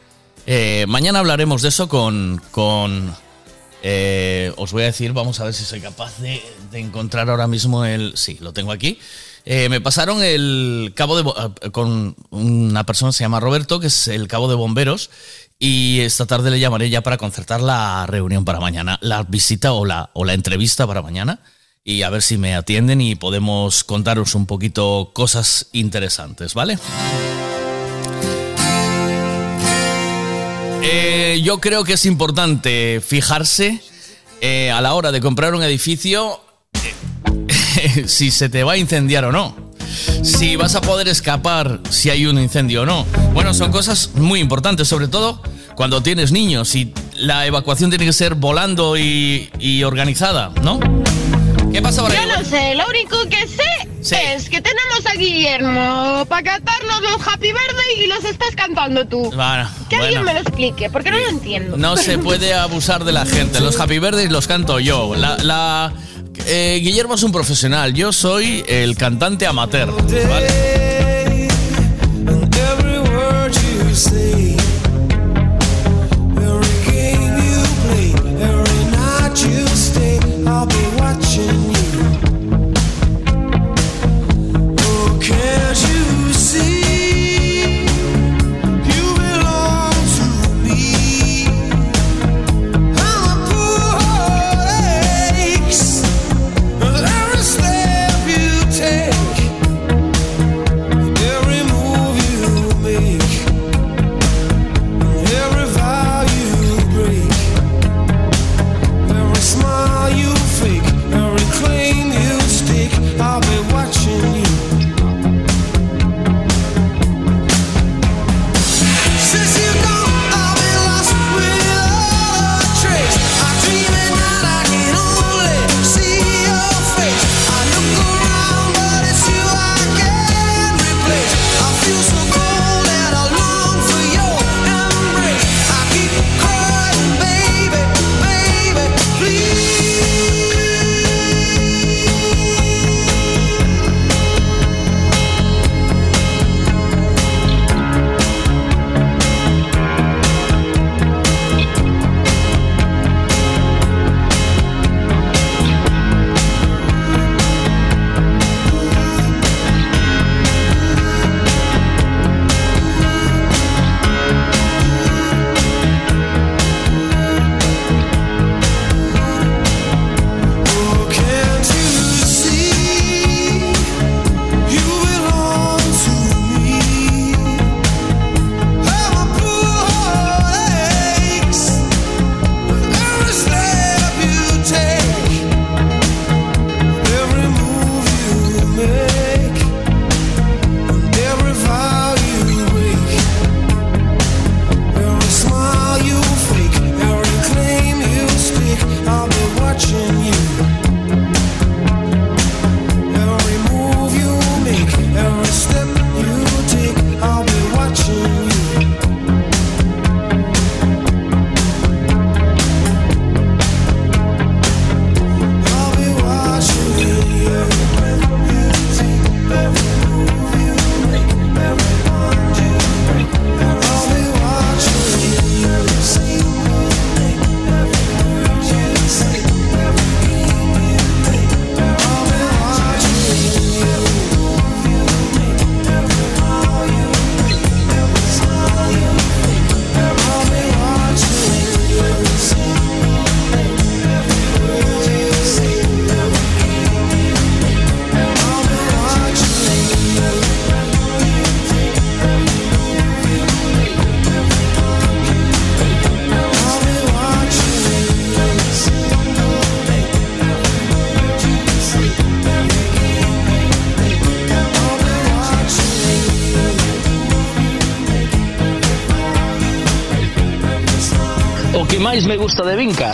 S9: Eh, mañana hablaremos de eso con... con eh, os voy a decir, vamos a ver si soy capaz de, de encontrar ahora mismo el... Sí, lo tengo aquí. Eh, me pasaron el cabo de... eh, con una persona que se llama Roberto, que es el cabo de bomberos, y esta tarde le llamaré ya para concertar la reunión para mañana, la visita o la, o la entrevista para mañana, y a ver si me atienden y podemos contaros un poquito cosas interesantes, ¿vale? Eh, yo creo que es importante fijarse eh, a la hora de comprar un edificio eh, si se te va a incendiar o no. Si vas a poder escapar si hay un incendio o no. Bueno, son cosas muy importantes, sobre todo cuando tienes niños y la evacuación tiene que ser volando y, y organizada, ¿no? ¿Qué pasa por ahí?
S18: Yo no sé, lo único que sé es que tenemos a Guillermo para cantarnos los Happy Birthday y los estás cantando tú.
S9: Bueno,
S18: Que alguien
S9: bueno.
S18: me lo explique, porque no lo entiendo.
S9: No se puede abusar de la gente. Los Happy Birthdays los canto yo. La, la- eh, Guillermo es un profesional. Yo soy el cantante amateur. ¿vale?
S50: I'll be watching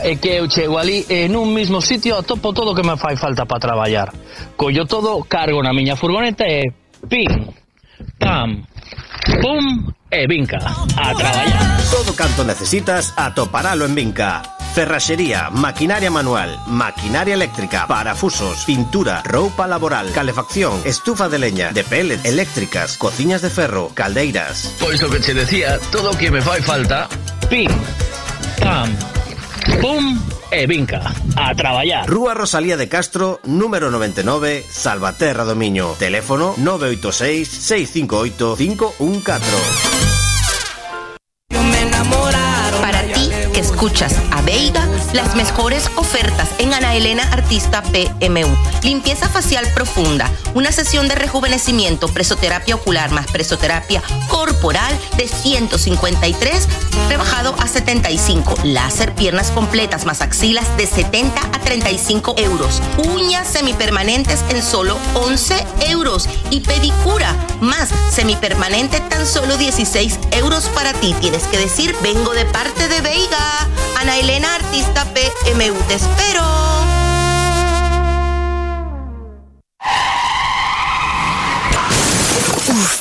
S39: é que eu chego ali e nun mismo sitio atopo todo o que me fai falta para traballar. Collo todo, cargo na miña furgoneta e pim, pam, pum e vinca a traballar.
S40: Todo canto necesitas atoparalo en vinca. Ferraxería, maquinaria manual, maquinaria eléctrica, parafusos, pintura, roupa laboral, calefacción, estufa de leña, de pellet, eléctricas, cociñas de ferro, caldeiras.
S39: Pois o que che decía, todo o que me fai falta, pim, pam, pum e Vinca. A traballar.
S40: Rúa Rosalía de Castro, número 99, Salvaterra do Miño. Teléfono 986 658 514.
S36: Para ti que escuchas a Veiga, las mejores ofertas en Ana Elena Artista PMU. Limpieza facial profunda, una sesión de rejuvenecimiento, presoterapia ocular más presoterapia corporal de 153, rebajado a 75. Láser piernas completas más axilas de 70 a 35 euros. Uñas semipermanentes en solo 11 euros. Y pedicura más semipermanente tan solo 16 euros para ti. Tienes que decir, vengo de parte de Veiga. Ana Elena Artista PMU. Te espero.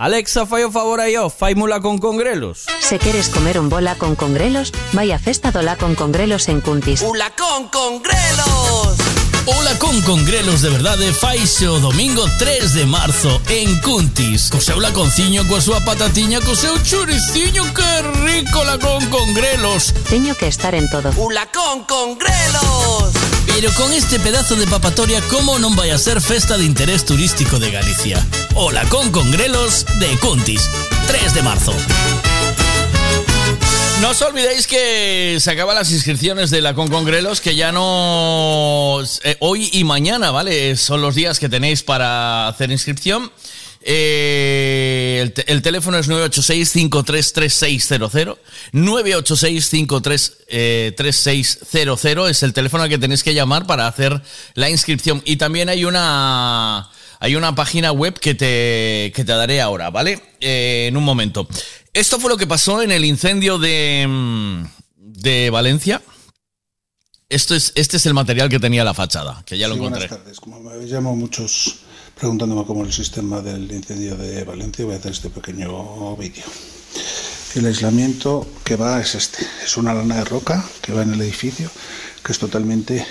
S51: Alexa, fai o favor aí, ó, faimula con congrelos.
S52: Se queres comer un bola con congrelos, vai a Festa do La con congrelos en Cuntis.
S51: ¡Ula con congrelos!
S42: Ola con congrelos de verdade faise o domingo 3 de marzo en Cuntis. Co seu laconciño, coa súa patatiña, co seu churiciño, que rico la con congrelos.
S52: Teño que estar en todo.
S51: ¡Ula con congrelos!
S42: Pero con este pedazo de papatoria, ¿cómo non vai a ser festa de interés turístico de Galicia? Ola con congrelos de Cuntis, 3 de marzo.
S9: No os olvidéis que se acaban las inscripciones de la Concongrelos, que ya no. eh, hoy y mañana, ¿vale? Son los días que tenéis para hacer inscripción. Eh, el, te- el teléfono es 986-533600. 986-533600 es el teléfono al que tenéis que llamar para hacer la inscripción. Y también hay una. Hay una página web que te, que te daré ahora, ¿vale? Eh, en un momento. Esto fue lo que pasó en el incendio de, mm, de Valencia. Esto es, este es el material que tenía la fachada, que ya lo
S53: Sí,
S9: encontré.
S53: Buenas tardes. Como me habéis llamado muchos preguntándome cómo el sistema del incendio de Valencia, voy a hacer este pequeño vídeo. El aislamiento que va es este. Es una lana de roca que va en el edificio, que es totalmente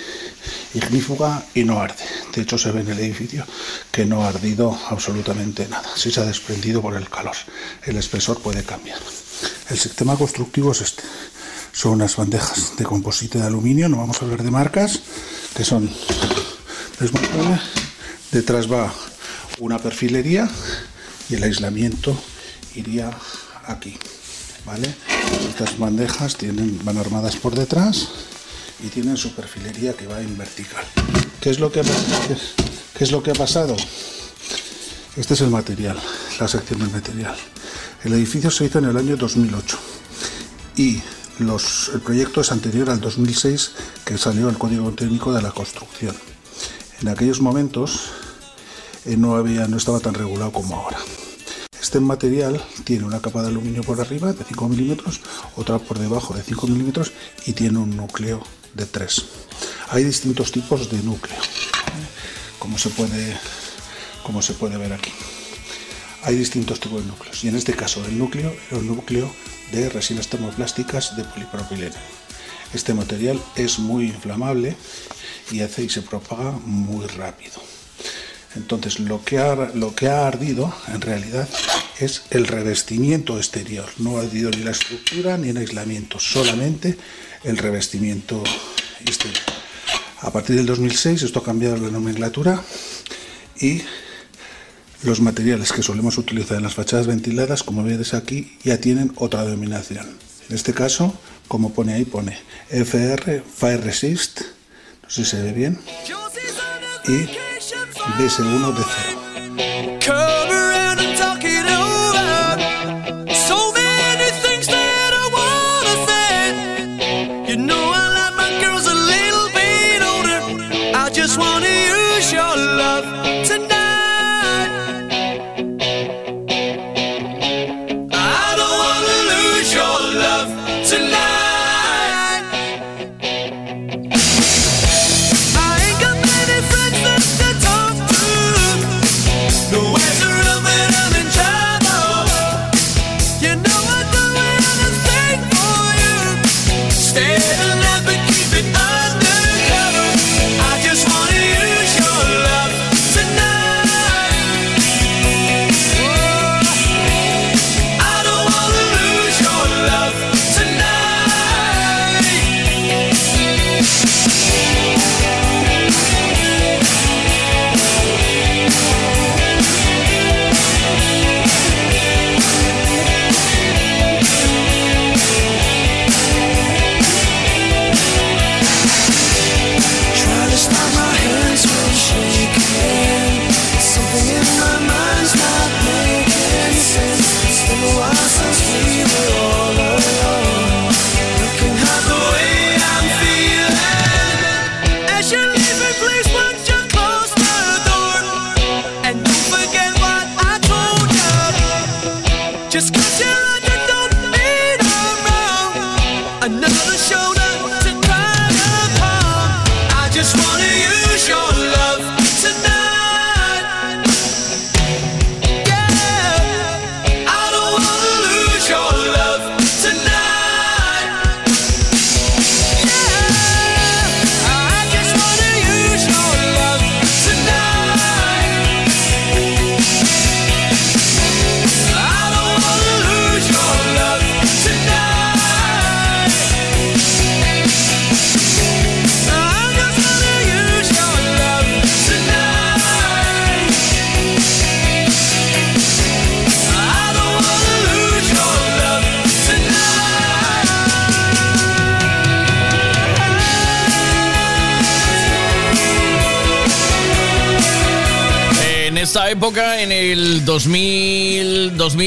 S53: ignífuga y no arde. De hecho, se ve en el edificio que no ha ardido absolutamente nada. Sí se ha desprendido por el calor. El espesor puede cambiar. El sistema constructivo es este. Son unas bandejas de composite de aluminio, no vamos a hablar de marcas, que son. Detrás va una perfilería y el aislamiento iría aquí. ¿Vale? Estas bandejas tienen, van armadas por detrás y tienen su perfilería que va en vertical. ¿Qué es lo que ha, qué es- lo que ha pasado? Este es el material, la sección del material. El edificio se hizo en el año 2008 y los, el proyecto es anterior al 2006 que salió el Código Técnico de la Construcción. En aquellos momentos eh, no, había, no estaba tan regulado como ahora. Este material tiene una capa de aluminio por arriba de 5 milímetros, otra por debajo de 5 milímetros y tiene un núcleo de 3. Hay distintos tipos de núcleo, como se puede, como se puede ver aquí. Hay distintos tipos de núcleos y en este caso el núcleo era un núcleo de resinas termoplásticas de polipropileno. Este material es muy inflamable y hace y se propaga muy rápido. Entonces lo que ha, lo que ha ardido en realidad es el revestimiento exterior. No ha ardido ni la estructura ni el aislamiento, solamente el revestimiento. Este. A partir del 2006 esto ha cambiado la nomenclatura y los materiales que solemos utilizar en las fachadas ventiladas, como veis aquí, ya tienen otra denominación. En este caso, como pone ahí, pone FR, Fire Resist, no sé si se ve bien, y B1 de
S9: 0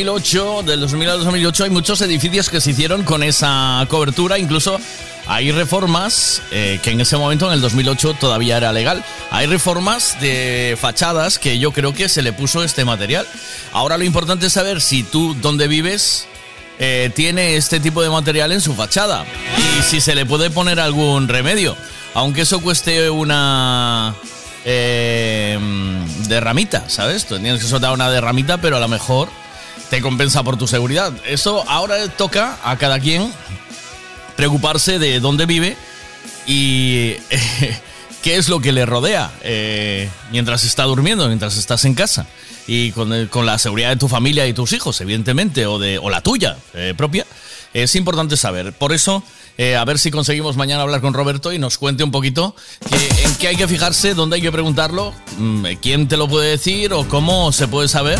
S9: 2008, del 2000 al 2008, hay muchos edificios que se hicieron con esa cobertura. Incluso hay reformas eh, que en ese momento, en el 2008, todavía era legal. Hay reformas de fachadas que yo creo que se le puso este material. Ahora lo importante es saber si tú, donde vives, eh, tiene este tipo de material en su fachada y si se le puede poner algún remedio. Aunque eso cueste una eh, derramita, ¿sabes? Tú tienes que soltar una derramita, pero a lo mejor te compensa por tu seguridad. Eso ahora toca a cada quien preocuparse de dónde vive y qué es lo que le rodea eh, mientras está durmiendo, mientras estás en casa. Y con, el- con la seguridad de tu familia y tus hijos, evidentemente, o, de, o la tuya eh, propia, es importante saber. Por eso, eh, a ver si conseguimos mañana hablar con Roberto y nos cuente un poquito en qué hay que fijarse, dónde hay que preguntarlo, mm, quién te lo puede decir o cómo se puede saber.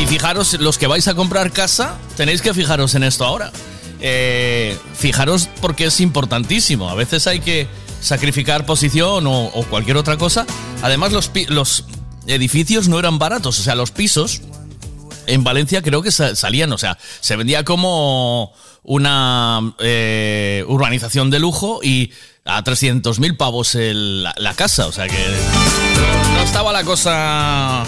S9: Y fijaros, los que vais a comprar casa, tenéis que fijaros en esto ahora. Eh, fijaros porque es importantísimo. A veces hay que sacrificar posición o, o cualquier otra cosa. Además, los, los edificios no eran baratos. O sea, los pisos en Valencia creo que sa- salían, o sea, se vendía como una eh, urbanización de lujo y a 300.000 pavos el- la, la casa. O sea que no estaba la cosa...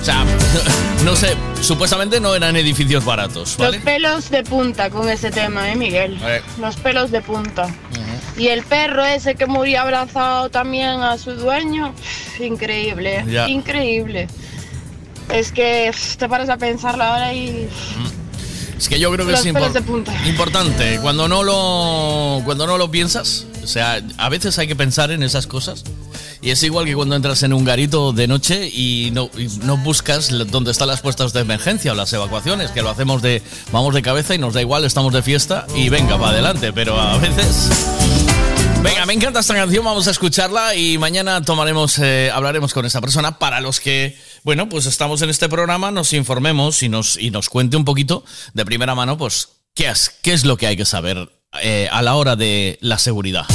S9: O sea, no sé, supuestamente no eran edificios baratos, ¿vale?
S18: Los pelos de punta con ese tema, ¿eh, Miguel?
S9: Eh.
S18: Los pelos de punta. Y el perro ese que murió abrazado también a su dueño, increíble,
S9: Ya.
S18: increíble. Es que te paras a pensarlo ahora y
S9: Es que yo creo que
S18: Los
S9: es impor- importante. Cuando no lo cuando no lo piensas, o sea, a veces hay que pensar en esas cosas. Y es igual que cuando entras en un garito de noche y no, y no buscas dónde están las puestas de emergencia o las evacuaciones, que lo hacemos de vamos de cabeza y nos da igual, estamos de fiesta y venga para adelante. Pero a veces
S54: Venga, me encanta esta canción, vamos a escucharla y mañana tomaremos, eh, hablaremos con esa persona para los que, bueno, pues estamos en este programa, nos informemos y nos, y nos cuente un poquito de primera mano, pues, qué es, qué es lo que hay que saber eh, a la hora de la seguridad.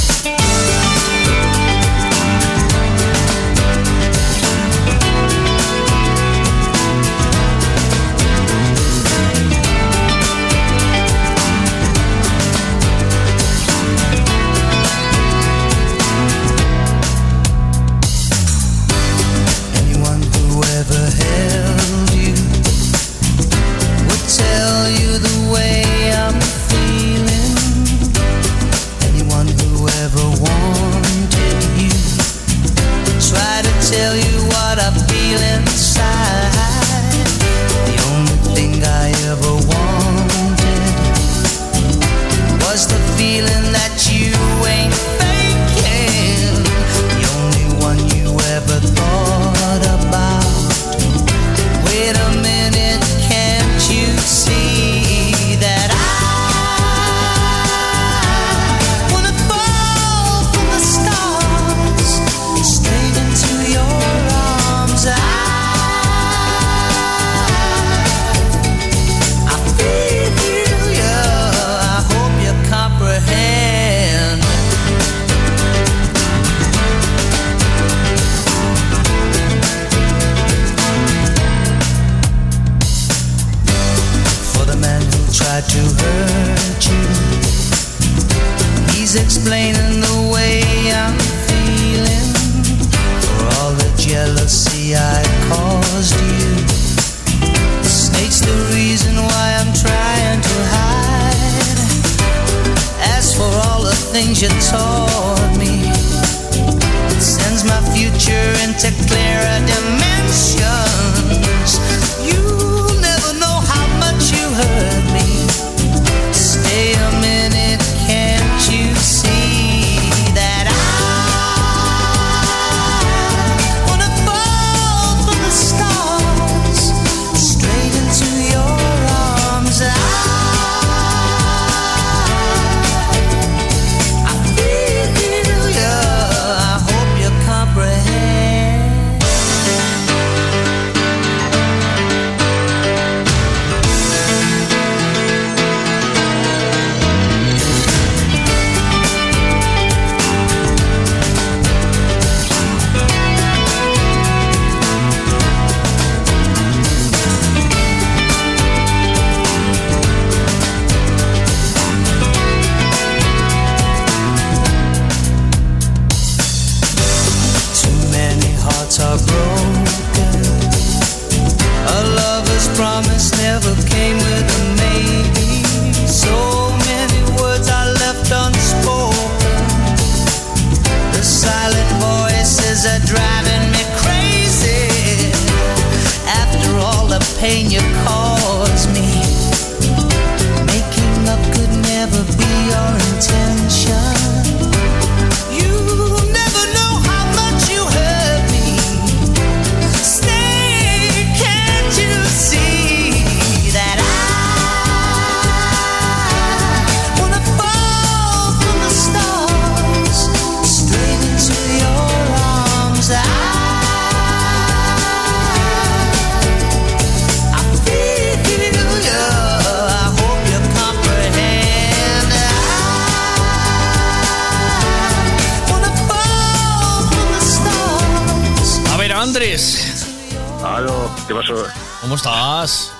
S34: ¿Qué pasó?
S54: ¿Cómo estás?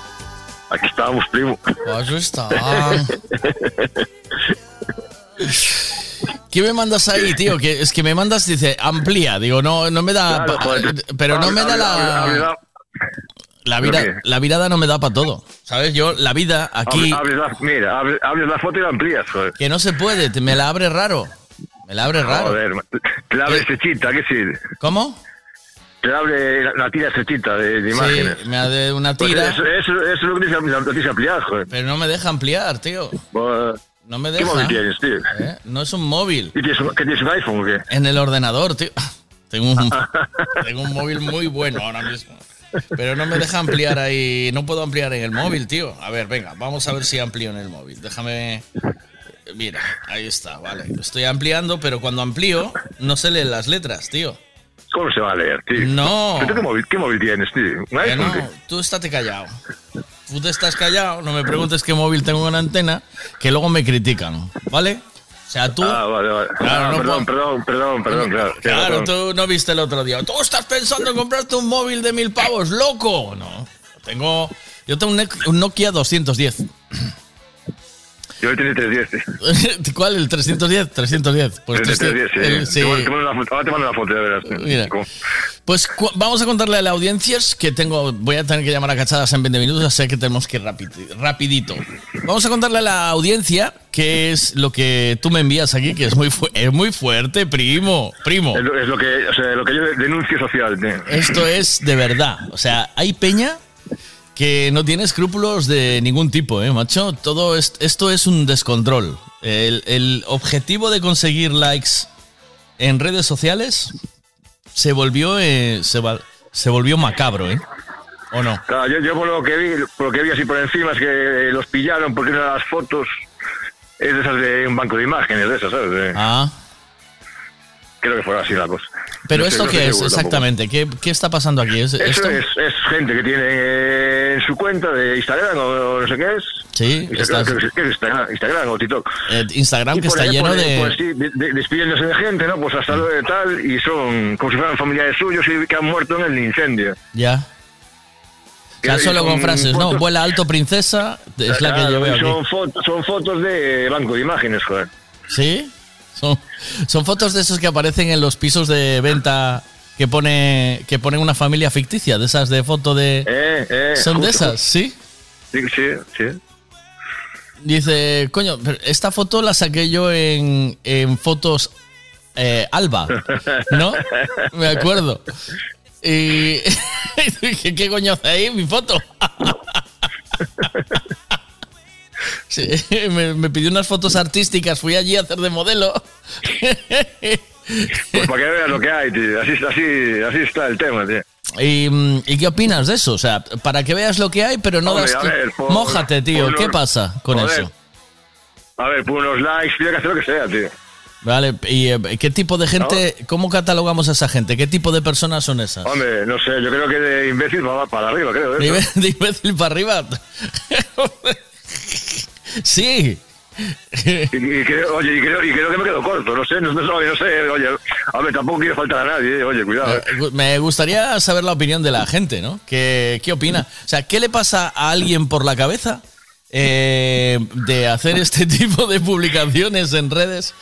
S34: Aquí estábamos, primo.
S54: Pues está. ¿Qué me mandas ahí, tío? Que es que me mandas, dice, amplía. Digo, no, no me da.
S34: Claro,
S54: pa-
S34: joder.
S54: pero no me da la. La,
S34: ¿Pero
S54: vida, la virada no me da para todo. ¿Sabes? Yo, la vida aquí.
S34: mira, hable- hables la foto y la amplías, joder.
S54: Que no se puede, te- me la abre raro. Me la abre raro.
S34: Joder, te la abre estrechita, ¿qué sí?
S54: ¿Cómo?
S34: Te abre la, tira estrechita de, de imágenes.
S54: Sí, me da de una
S34: Pues
S54: tira.
S34: eso, eso, eso es lo que dice la noticia ampliada, joder.
S54: Pero no me deja ampliar, tío.
S34: Pues,
S54: No me
S34: ¿Qué
S54: deja.
S34: móvil tienes, tío?
S54: ¿Eh? No es un móvil.
S34: ¿Y tienes, un- ¿Qué tienes un iPhone o qué?
S54: En el ordenador, tío. Tengo un, tengo un móvil muy bueno ahora mismo. Pero no me deja ampliar ahí. No puedo ampliar en el móvil, tío. A ver, venga, vamos a ver si amplío en el móvil. Déjame.
S9: Mira, ahí está, vale. Estoy ampliando, pero cuando amplío no se leen las letras, tío.
S34: ¿Cómo se va a leer, tío?
S9: No.
S34: ¿Pero tú qué móvil, qué móvil tienes, tío? ¿Un iPhone,
S9: no, tú estate callado. Tú te estás callado, no me preguntes qué móvil tengo en antena, que luego me critican, ¿vale? O sea, tú...
S34: Ah, vale, vale.
S9: Claro,
S34: Ah,
S9: no
S34: perdón, perdón, perdón, perdón, claro.
S9: Claro,
S34: razón.
S9: tú no viste el otro día. ¿Tú estás pensando en comprarte un móvil de mil pavos, loco? No. Tengo. Yo tengo un Nokia 210.
S34: Yo tenía 310, tío.
S9: ¿Cuál? ¿El 310? 310. Pues,
S34: El de 310, sí.
S9: el- sí.
S34: Te mando- foto- Ahora te mando una foto, ya verás.
S9: Mira.
S34: ¿Cómo?
S9: Pues vamos a contarle a la audiencia que tengo. Voy a tener que llamar a cachadas en 20 minutos, así que tenemos que ir rapidi- rapidito. Vamos a contarle a la audiencia qué es lo que tú me envías aquí, que es muy, fu- es muy fuerte, primo. Primo.
S34: Es lo, es lo que, o sea, lo que yo denuncio social, tío.
S9: Esto es de verdad. O sea, hay peña que no tiene escrúpulos de ningún tipo, ¿eh, macho? Todo es- esto es un descontrol. El, el objetivo de conseguir likes en redes sociales se volvió, eh, se, va- se volvió macabro, ¿eh? ¿O no?
S34: Claro, yo, yo por lo que vi, por lo que vi así por encima es que los pillaron porque de las fotos es de esas de un banco de imágenes, de esas, ¿sabes?
S9: Ah.
S34: Creo que fue así la cosa.
S9: Pero
S34: No sé,
S9: esto
S34: no
S9: qué es exactamente? ¿Qué, qué está pasando aquí? ¿Es,
S34: Eso
S9: esto?
S34: es, es gente que tiene eh, en su cuenta de Instagram o no sé qué es.
S9: Sí,
S34: Instagram,
S9: estás-
S34: que es- ¿qué es Instagram, Instagram o TikTok.
S9: Eh, Instagram
S34: Y
S9: que está
S34: ahí,
S9: lleno de...
S34: Pues sí, de- de- despidiéndose de gente, ¿no? Pues hasta luego de tal, y son como si fueran familiares suyos y que han muerto en el incendio.
S9: Ya. O sea,
S34: Y
S9: solo
S34: son
S9: con frases, ¿no?
S34: fotos-
S9: Vuela alto princesa, es la que
S34: Claro,
S9: yo veo
S34: y
S9: aquí.
S34: son, fotos, son fotos de banco de imágenes, joder.
S9: ¿Sí? Son, son fotos de esos que aparecen en los pisos de venta que pone que ponen una familia ficticia, de esas de foto de...
S34: Eh, eh,
S9: son de esas, ¿sí?
S34: Sí, sí, sí.
S9: Dice, coño, pero esta foto la saqué yo en, en fotos eh, Alba, ¿no? Me acuerdo. Y dije, ¿qué coño hace ahí mi foto? Sí, me, me pidió unas fotos artísticas, fui allí a hacer de modelo.
S34: Pues para que veas lo que hay, tío. Así, así, así está el tema, tío.
S9: ¿Y, mm, ¿y qué opinas de eso? O sea, para que veas lo que hay, pero no
S34: Hombre,
S9: das...
S34: a
S9: tu-
S34: ver, por-
S9: Mójate, tío, ¿qué pasa con
S34: joder.
S9: eso?
S34: A ver, por unos likes, tiene que hacer lo que sea, tío.
S9: Vale, ¿y eh, qué tipo de gente, cómo catalogamos a esa gente? ¿Qué tipo de personas son esas?
S34: Hombre, no sé, yo creo que de imbécil para, para arriba, creo. ¿eh?
S9: De imbécil para arriba. Sí.
S34: Y, y creo, oye, y creo, y creo que me quedo corto, no sé, no, no, no sé, oye, a ver, tampoco quiero faltar a nadie, oye, cuidado. eh.
S9: Eh, Me gustaría saber la opinión de la gente, ¿no? ¿Qué, qué opina? O sea, ¿qué le pasa a alguien por la cabeza eh, de hacer este tipo de publicaciones en redes?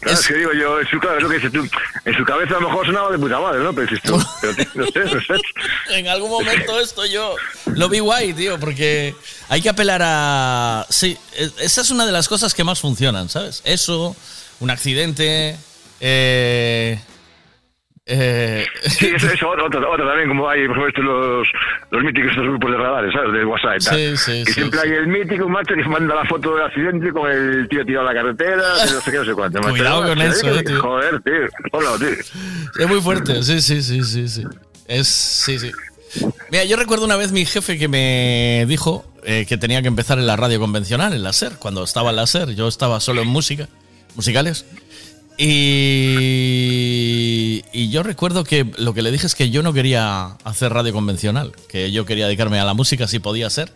S34: Claro, es que digo yo, en su, claro, es lo que dices tú, en su cabeza a lo mejor sonaba de puta madre, ¿no? Pero, dices tú, pero tío, no sé, no sé.
S9: En algún momento esto yo lo vi guay, tío, porque hay que apelar a... Sí, e- esa es una de las cosas que más funcionan, ¿sabes? Eso, un accidente... Eh, eh,
S34: Sí, eso, eso otra, otra, también, como hay, por estos los, los míticos estos grupos de radares, ¿sabes? De WhatsApp y tal.
S9: Sí, sí,
S34: que
S9: sí,
S34: siempre
S9: sí.
S34: hay el mítico, macho, que manda la foto del accidente con el tío tirado a la carretera, no sé qué, no sé cuánto.
S9: Cuidado con eso, eh, tío.
S34: Joder, tío. Hola, tío.
S9: Es muy fuerte, sí, sí, sí, sí, sí. Es, sí, sí. Mira, yo recuerdo una vez mi jefe que me dijo eh, que tenía que empezar en la radio convencional, en la SER, cuando estaba en la SER. Yo estaba solo en música, musicales. Y, y yo recuerdo que lo que le dije es que yo no quería hacer radio convencional, que yo quería dedicarme a la música si podía ser,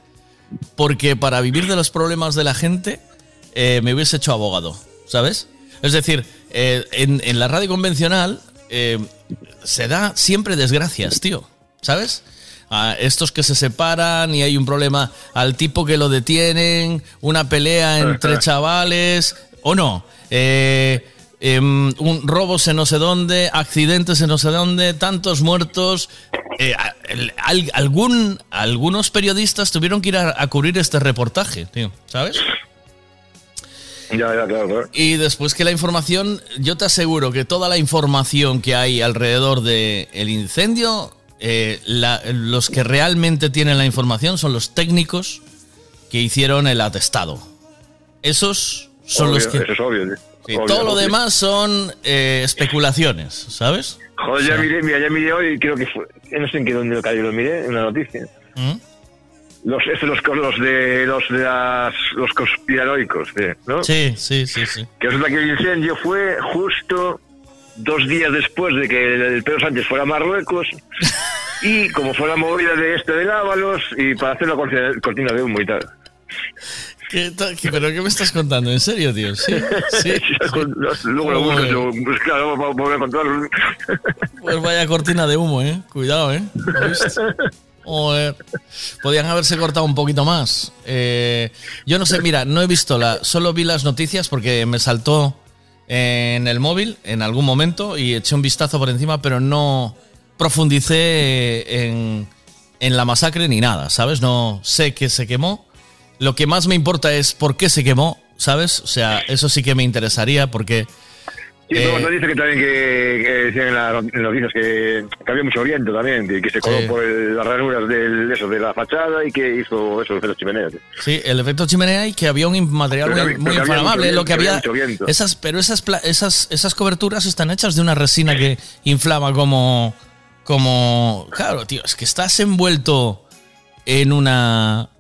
S9: porque para vivir de los problemas de la gente eh, me hubiese hecho abogado, ¿sabes? Es decir, eh, en, en la radio convencional eh, se da siempre desgracias, tío, ¿sabes? A estos que se separan y hay un problema al tipo que lo detienen, una pelea entre chavales, o no, eh, em, un robos en no sé dónde, accidentes en no sé dónde, tantos muertos. Eh, al- algún, algunos periodistas tuvieron que ir a, a cubrir este reportaje, tío, ¿sabes?
S34: Ya, ya, claro, claro.
S9: Y después que la información, yo te aseguro que toda la información que hay alrededor del el incendio, eh, la- los que realmente tienen la información son los técnicos que hicieron el atestado. Esos son
S34: Obvio,
S9: los que...
S34: Eso es obvio.
S9: Sí,
S34: Obvio,
S9: todo lo demás son eh, especulaciones, ¿sabes?
S34: Joder, ya miré, mira, ya miré hoy, creo que fue, no sé en qué dónde lo cayó, lo miré en una noticia.
S9: ¿Mm?
S34: Los, los, los de los de las, los conspiranoicos, eh, ¿no?
S9: Sí, sí, sí, sí.
S34: Que resulta que el incendio fue justo dos días después de que el Pedro Sánchez fuera a Marruecos y como fue la movida de este de Ábalos y para hacer la cortina, cortina de humo y tal.
S9: ¿Qué ¿Pero qué me estás contando? ¿En serio, tío? Sí, sí.
S34: Luego lo buscas, lo- pues claro, vamos a encontrarlo.
S9: Pues vaya cortina de humo, ¿eh? Cuidado, ¿eh? ¿Lo viste? Joder. Podían haberse cortado un poquito más. Eh, yo no sé, mira, no he visto la. Solo vi las noticias porque me saltó en el móvil en algún momento y eché un vistazo por encima, pero no profundicé en, en la masacre ni nada, ¿sabes? No sé que se quemó. Lo que más me importa es por qué se quemó, ¿sabes? O sea, eso sí que me interesaría porque.
S34: Y
S9: eh,
S34: luego nos dice que también que, que decían en, la, en noticias que, que había mucho viento también, que, que se coló
S9: Sí.
S34: por el- las ranuras del, eso, de la fachada y que hizo eso de las chimeneas.
S9: Sí, el efecto chimenea y que había un material
S34: Pero
S9: muy,
S34: pero
S9: inflamable. lo que había,
S34: viento.
S9: esas, pero esas, esas, esas coberturas están hechas de una resina que inflama como, como, claro, tío, es que estás envuelto en una,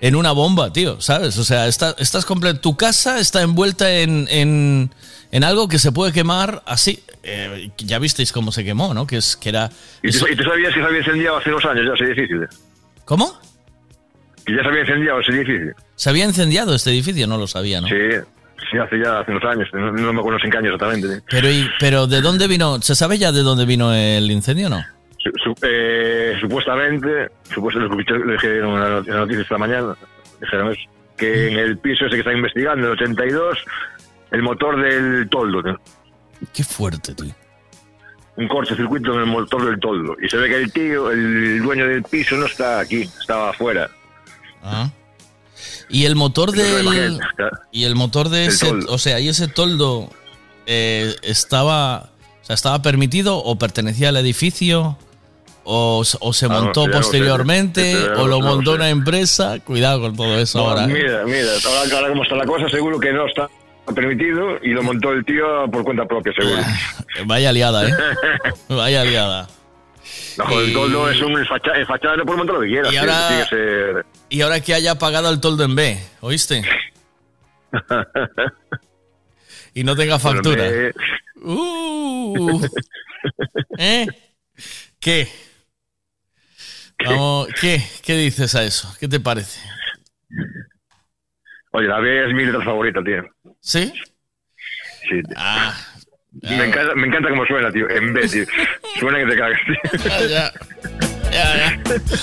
S9: en una bomba, tío, ¿sabes? O sea, está- estás comple- tu casa está envuelta en, en, en algo que se puede quemar así. Eh, ya visteis cómo se quemó, ¿no? Que es que era.
S34: ¿Y tú, y tú sabías que se había incendiado hace dos años ya ese edificio?
S9: ¿Cómo?
S34: Que ya se había incendiado ese edificio.
S9: ¿Se había incendiado este edificio? No lo sabía, ¿no?
S34: Sí, sí, hace ya hace unos años. No, no me acuerdo en qué año exactamente.
S9: Pero, y- pero ¿de dónde vino? ¿Se sabe ya de dónde vino el incendio o no?
S34: Su- eh, supuestamente, supuestamente lo dijeron en la noticia esta mañana, dijeron eso, que en el piso ese que está investigando, el 82, el motor del toldo, ¿no?
S9: Qué fuerte, tío.
S34: Un cortocircuito en el motor del toldo. Y se ve que el tío, el dueño del piso, no está aquí, estaba afuera.
S9: Ah. Y el motor del.
S34: está.
S9: Y el motor de
S34: El
S9: ese.
S34: toldo.
S9: O sea, y ese toldo eh, estaba. O sea, ¿estaba permitido o pertenecía al edificio? ¿O, se
S34: Ah,
S9: montó
S34: no
S9: posteriormente?
S34: Ya no-
S9: ¿O lo
S34: no
S9: montó una empresa? Cuidado con todo eso
S34: No,
S9: ahora. ¿eh?
S34: Mira, mira, ahora, ahora como está la cosa, seguro que no está permitido y lo montó el tío por cuenta propia, seguro.
S9: Vaya liada, ¿eh? Vaya liada.
S34: El
S9: Y-
S34: toldo es un fachada, el fachada no puede montar lo que quiera.
S9: Y ahora-
S34: tiene que ser-
S9: Y ahora que haya pagado el toldo en B, ¿oíste? y no tenga factura.
S34: Me-
S9: Uh. ¿Eh? ¿Qué? Vamos, ¿qué? ¿Qué dices a eso? ¿Qué te parece?
S34: Oye, la B es mi letra favorita, tío.
S9: ¿Sí?
S34: Sí. tío.
S9: Ah,
S34: me, encanta, me encanta cómo suena, tío. En B, tío. Suena que te cagas, tío.
S9: Ya, ya. Ya, ya.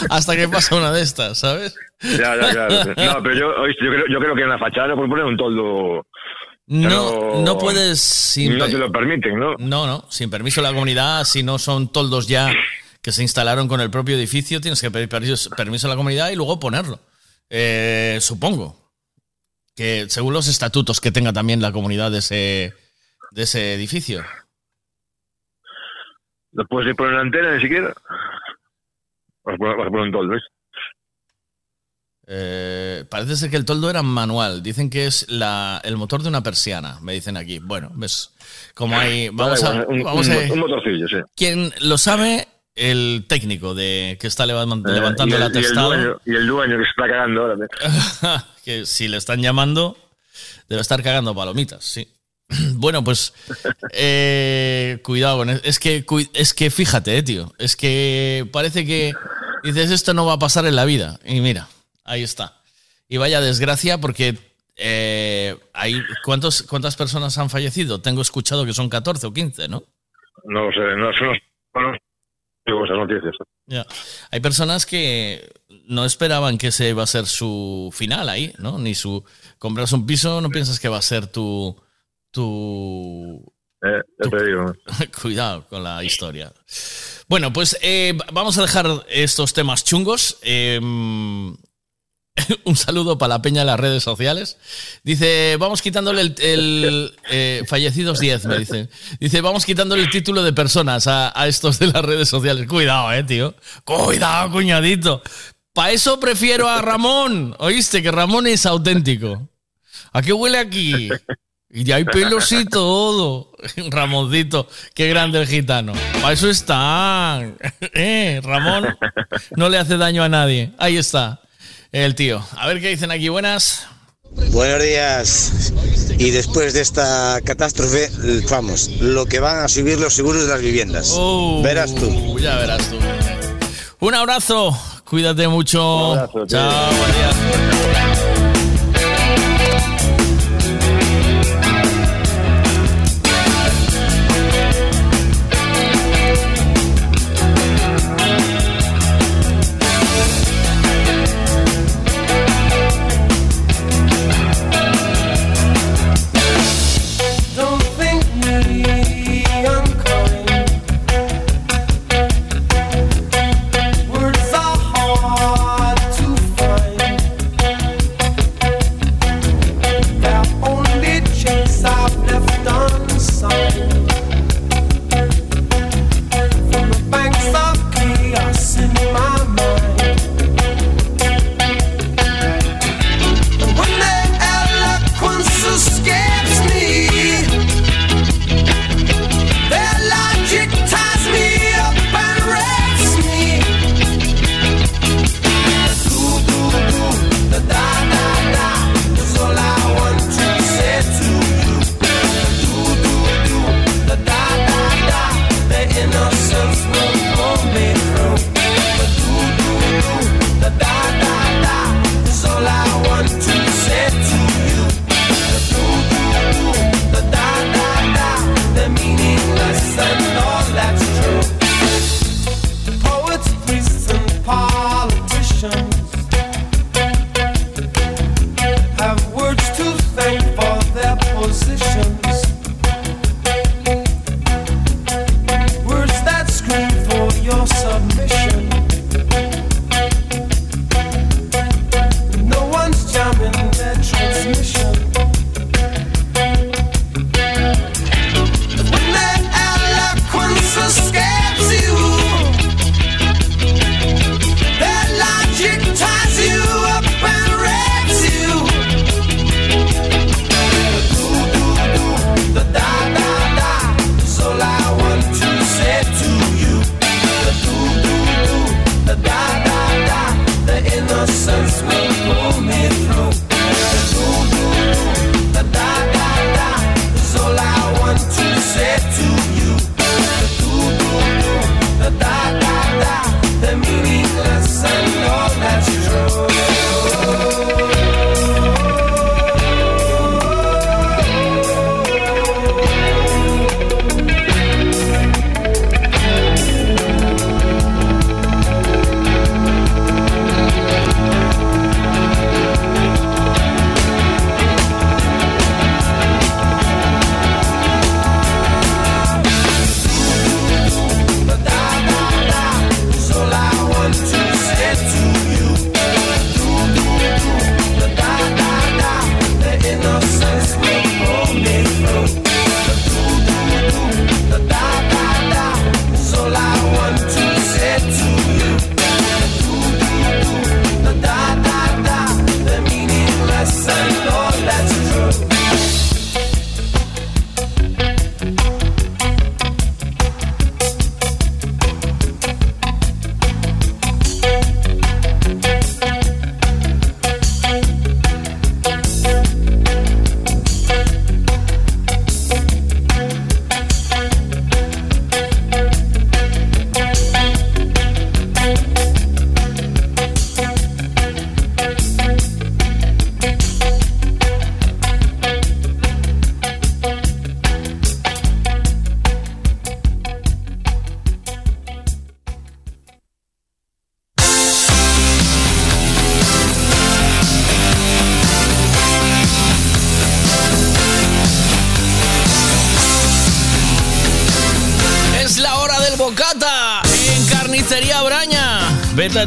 S9: Hasta que pasa una de estas, ¿sabes?
S34: Ya, ya, claro. No, pero yo, oíste, yo, creo, yo creo que en la fachada puedes poner un toldo.
S9: No, no puedes sin
S34: No te lo permiten, ¿no?
S9: No, no, sin permiso de la comunidad, si no son toldos ya que se instalaron con el propio edificio, tienes que pedir permiso, a la comunidad y luego ponerlo. Eh, supongo que según los estatutos que tenga también la comunidad de ese, de ese edificio.
S34: No puedes poner una antena ni siquiera. Vas a poner, vas a poner un toldo, ¿ves?
S9: Eh, parece ser que el toldo era manual. Dicen que es la, el motor de una persiana, me dicen aquí. Bueno, ves, como hay... Vamos
S34: un, un-
S9: a-
S34: un motorcillo, sí.
S9: Quien lo sabe, el técnico de que está
S34: Eh,
S9: levantando el
S34: el, y el
S9: atestado.
S34: dueño, y el dueño que se está cagando ahora.
S9: que si le están llamando, debe estar cagando palomitas, sí. Bueno, pues eh, cuidado con eso. Es que, es que fíjate, eh, tío. Es que parece que dices esto no va a pasar en la vida. Y mira, ahí está. Y vaya desgracia porque hay ¿cuántos, ¿cuántas personas han fallecido? Tengo escuchado que son 14 o 15, ¿no?
S34: No lo sé, no, no, no, esas noticias.
S9: Ya. Hay personas que no esperaban que ese iba a ser su final ahí, ¿no? Ni su compras un piso, no piensas que va a ser tu tu
S34: Eh, ya te digo.
S9: cuidado con la historia. Bueno, pues eh, vamos a dejar estos temas chungos. Eh, un saludo para la peña de las redes sociales. Dice, vamos quitándole el, eh, fallecidos 10, me dice. Dice, vamos quitándole el título de personas a, a estos de las redes sociales. Cuidado, eh, tío. Cuidado, cuñadito. Para eso prefiero a Ramón. ¿Oíste? Que Ramón es auténtico. ¿A qué huele aquí? Y hay pelos y todo. Ramoncito, qué grande el gitano. Para eso están. Eh, Ramón no le hace daño a nadie. Ahí está
S55: el tío. A ver qué dicen aquí. Buenas.
S56: Buenos días. Y después de esta catástrofe, vamos, lo que van a subir los seguros de las viviendas.
S55: Oh,
S56: verás tú.
S55: Ya verás tú. Un abrazo. Cuídate mucho.
S56: Un abrazo,
S55: Chao.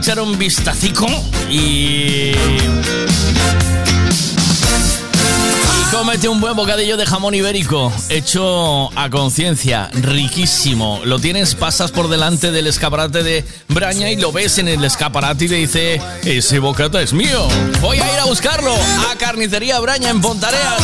S55: echar un vistacico y... Y cómete un buen bocadillo de jamón ibérico, hecho a conciencia, riquísimo. Lo tienes, pasas por delante del escaparate de Braña y lo ves en el escaparate y te dice, ese bocata es mío. Voy a ir a buscarlo a Carnicería Braña en Pontareas.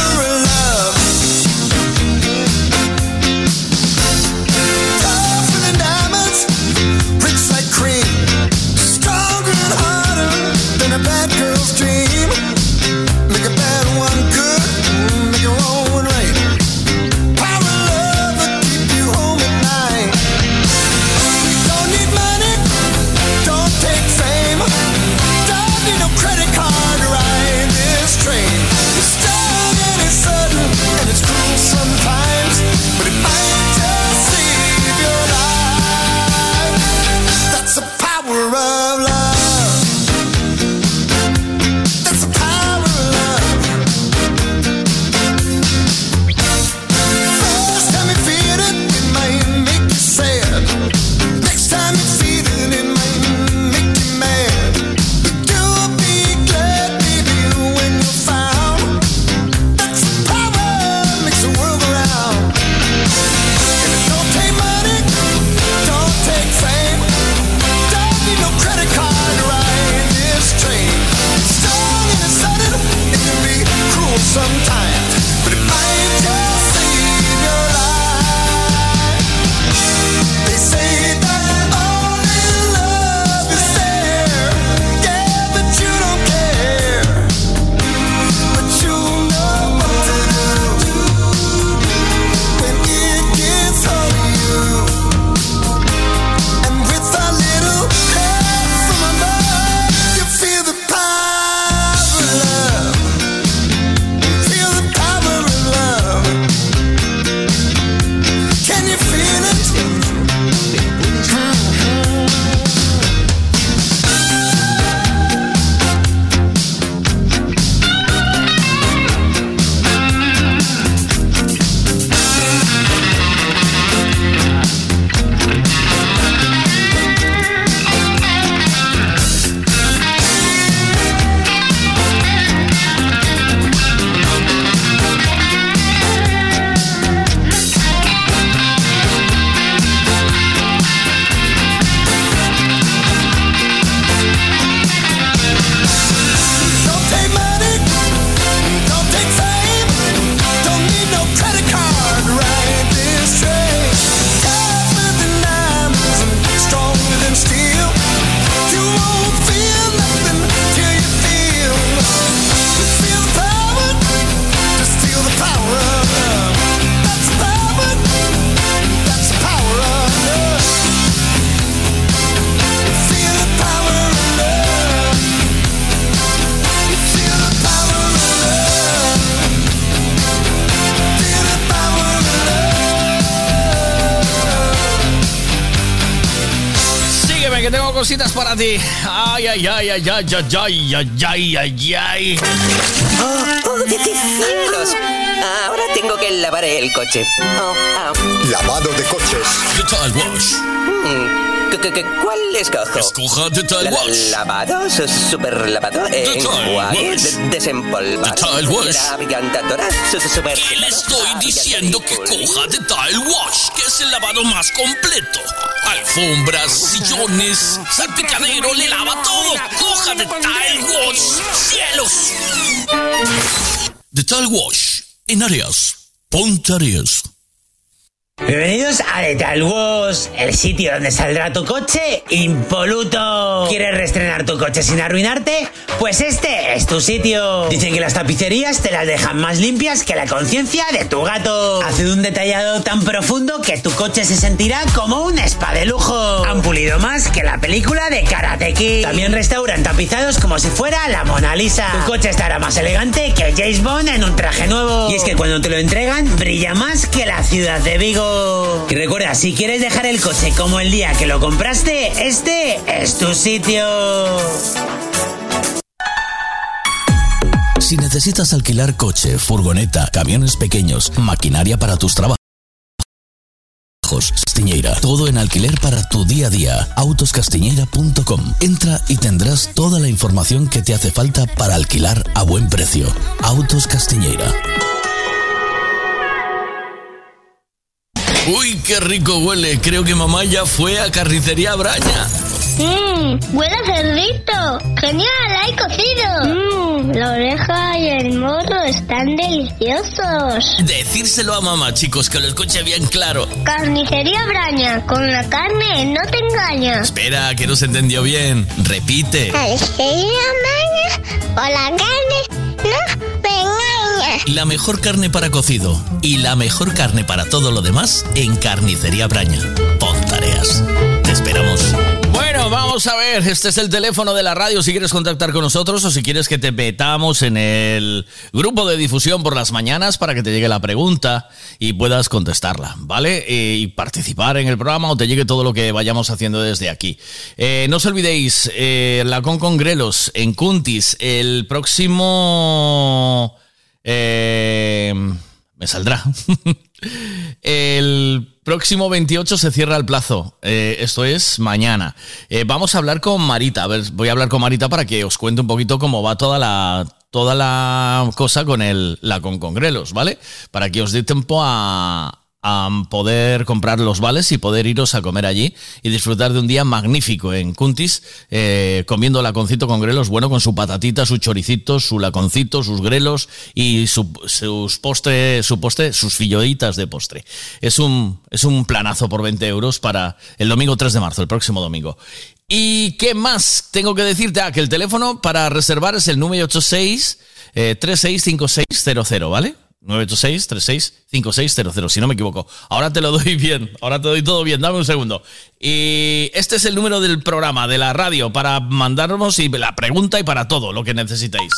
S9: ay, ay, ay, ay, ay, ay, ay.
S57: Oh, oh, de cielos. Ahora tengo que lavar el coche. Oh. oh.
S58: Lavado de coches.
S42: Total Wash.
S57: Mm, ¿Cuál escojo?
S42: Escoja
S57: Total
S42: Wash.
S57: Lavado, super lavado,
S42: eh,
S57: enjuague, de
S42: desempolvar. Total Wash.
S57: Super...
S42: ¿Qué le estoy ah, diciendo que coja Total Wash, que es el lavado más completo. Alfombras, sillones, salpicadero, le lava todo. Coja The Tile Wash. ¡Cielos! The Tile Wash. En Arias. Ponte Arias.
S59: Bienvenidos a Detal Wash, el sitio donde saldrá tu coche impoluto. ¿Quieres reestrenar tu coche sin arruinarte? Pues este es tu sitio. Dicen que las tapicerías te las dejan más limpias que la conciencia de tu gato. Hace un detallado tan profundo que tu coche se sentirá como un spa de lujo. Han pulido más que la película de Karate Kid. También restauran tapizados como si fuera la Mona Lisa. Tu coche estará más elegante que James Bond en un traje nuevo. Y es que cuando te lo entregan, brilla más que la ciudad de Vigo. Y recuerda, si quieres dejar el coche como el día que lo compraste, este es tu sitio.
S42: Si necesitas alquilar coche, furgoneta, camiones pequeños, maquinaria para tus trabajos, Castiñeira, todo en alquiler para tu día a día. Autoscastiñeira.com. Entra y tendrás toda la información que te hace falta para alquilar a buen precio. Autos Castiñeira.
S9: Uy, qué rico huele. Creo que mamá ya fue a carnicería Braña.
S60: Mmm, huele a cerdito. Genial, hay cocido. Mmm, la oreja y el morro están deliciosos.
S9: Decírselo a mamá, chicos, que lo escuche bien claro.
S60: Carnicería Braña, con la carne no te engañas.
S9: Espera, que no se entendió bien. Repite.
S60: Carnicería Braña, con la carne no me engañas.
S9: La mejor carne para cocido y la mejor carne para todo lo demás en Carnicería Braña. Pon tareas. Te esperamos. Bueno, vamos a ver. Este es el teléfono de la radio si quieres contactar con nosotros o si quieres que te metamos en el grupo de difusión por las mañanas para que te llegue la pregunta y puedas contestarla, ¿vale? Eh, Y participar en el programa o te llegue todo lo que vayamos haciendo desde aquí. Eh, no os olvidéis, eh, la Con Congrelos en Cuntis el próximo... eh, me saldrá. El próximo 28 se cierra el plazo. Eh, esto es mañana. Eh, vamos a hablar con Marita. A ver, voy a hablar con Marita para que os cuente un poquito cómo va toda la, toda la cosa con el, la con Congrelos, ¿vale? Para que os dé tiempo a, a poder comprar los vales y poder iros a comer allí y disfrutar de un día magnífico en Cuntis, eh, comiendo laconcito con grelos, bueno, con su patatita, su choricito, su laconcito, sus grelos y su- sus postre, su postre, sus filloitas de postre. Es un, es un planazo por 20 euros para el domingo 3 de marzo, el próximo domingo. ¿Y qué más tengo que decirte? Ah, que el teléfono para reservar es el 986 eh, 365600, ¿vale? 986-365600, si no me equivoco. Ahora te lo doy bien, ahora te doy todo bien, dame un segundo. Y este es el número del programa, de la radio, para mandarnos y la pregunta y para todo lo que necesitéis.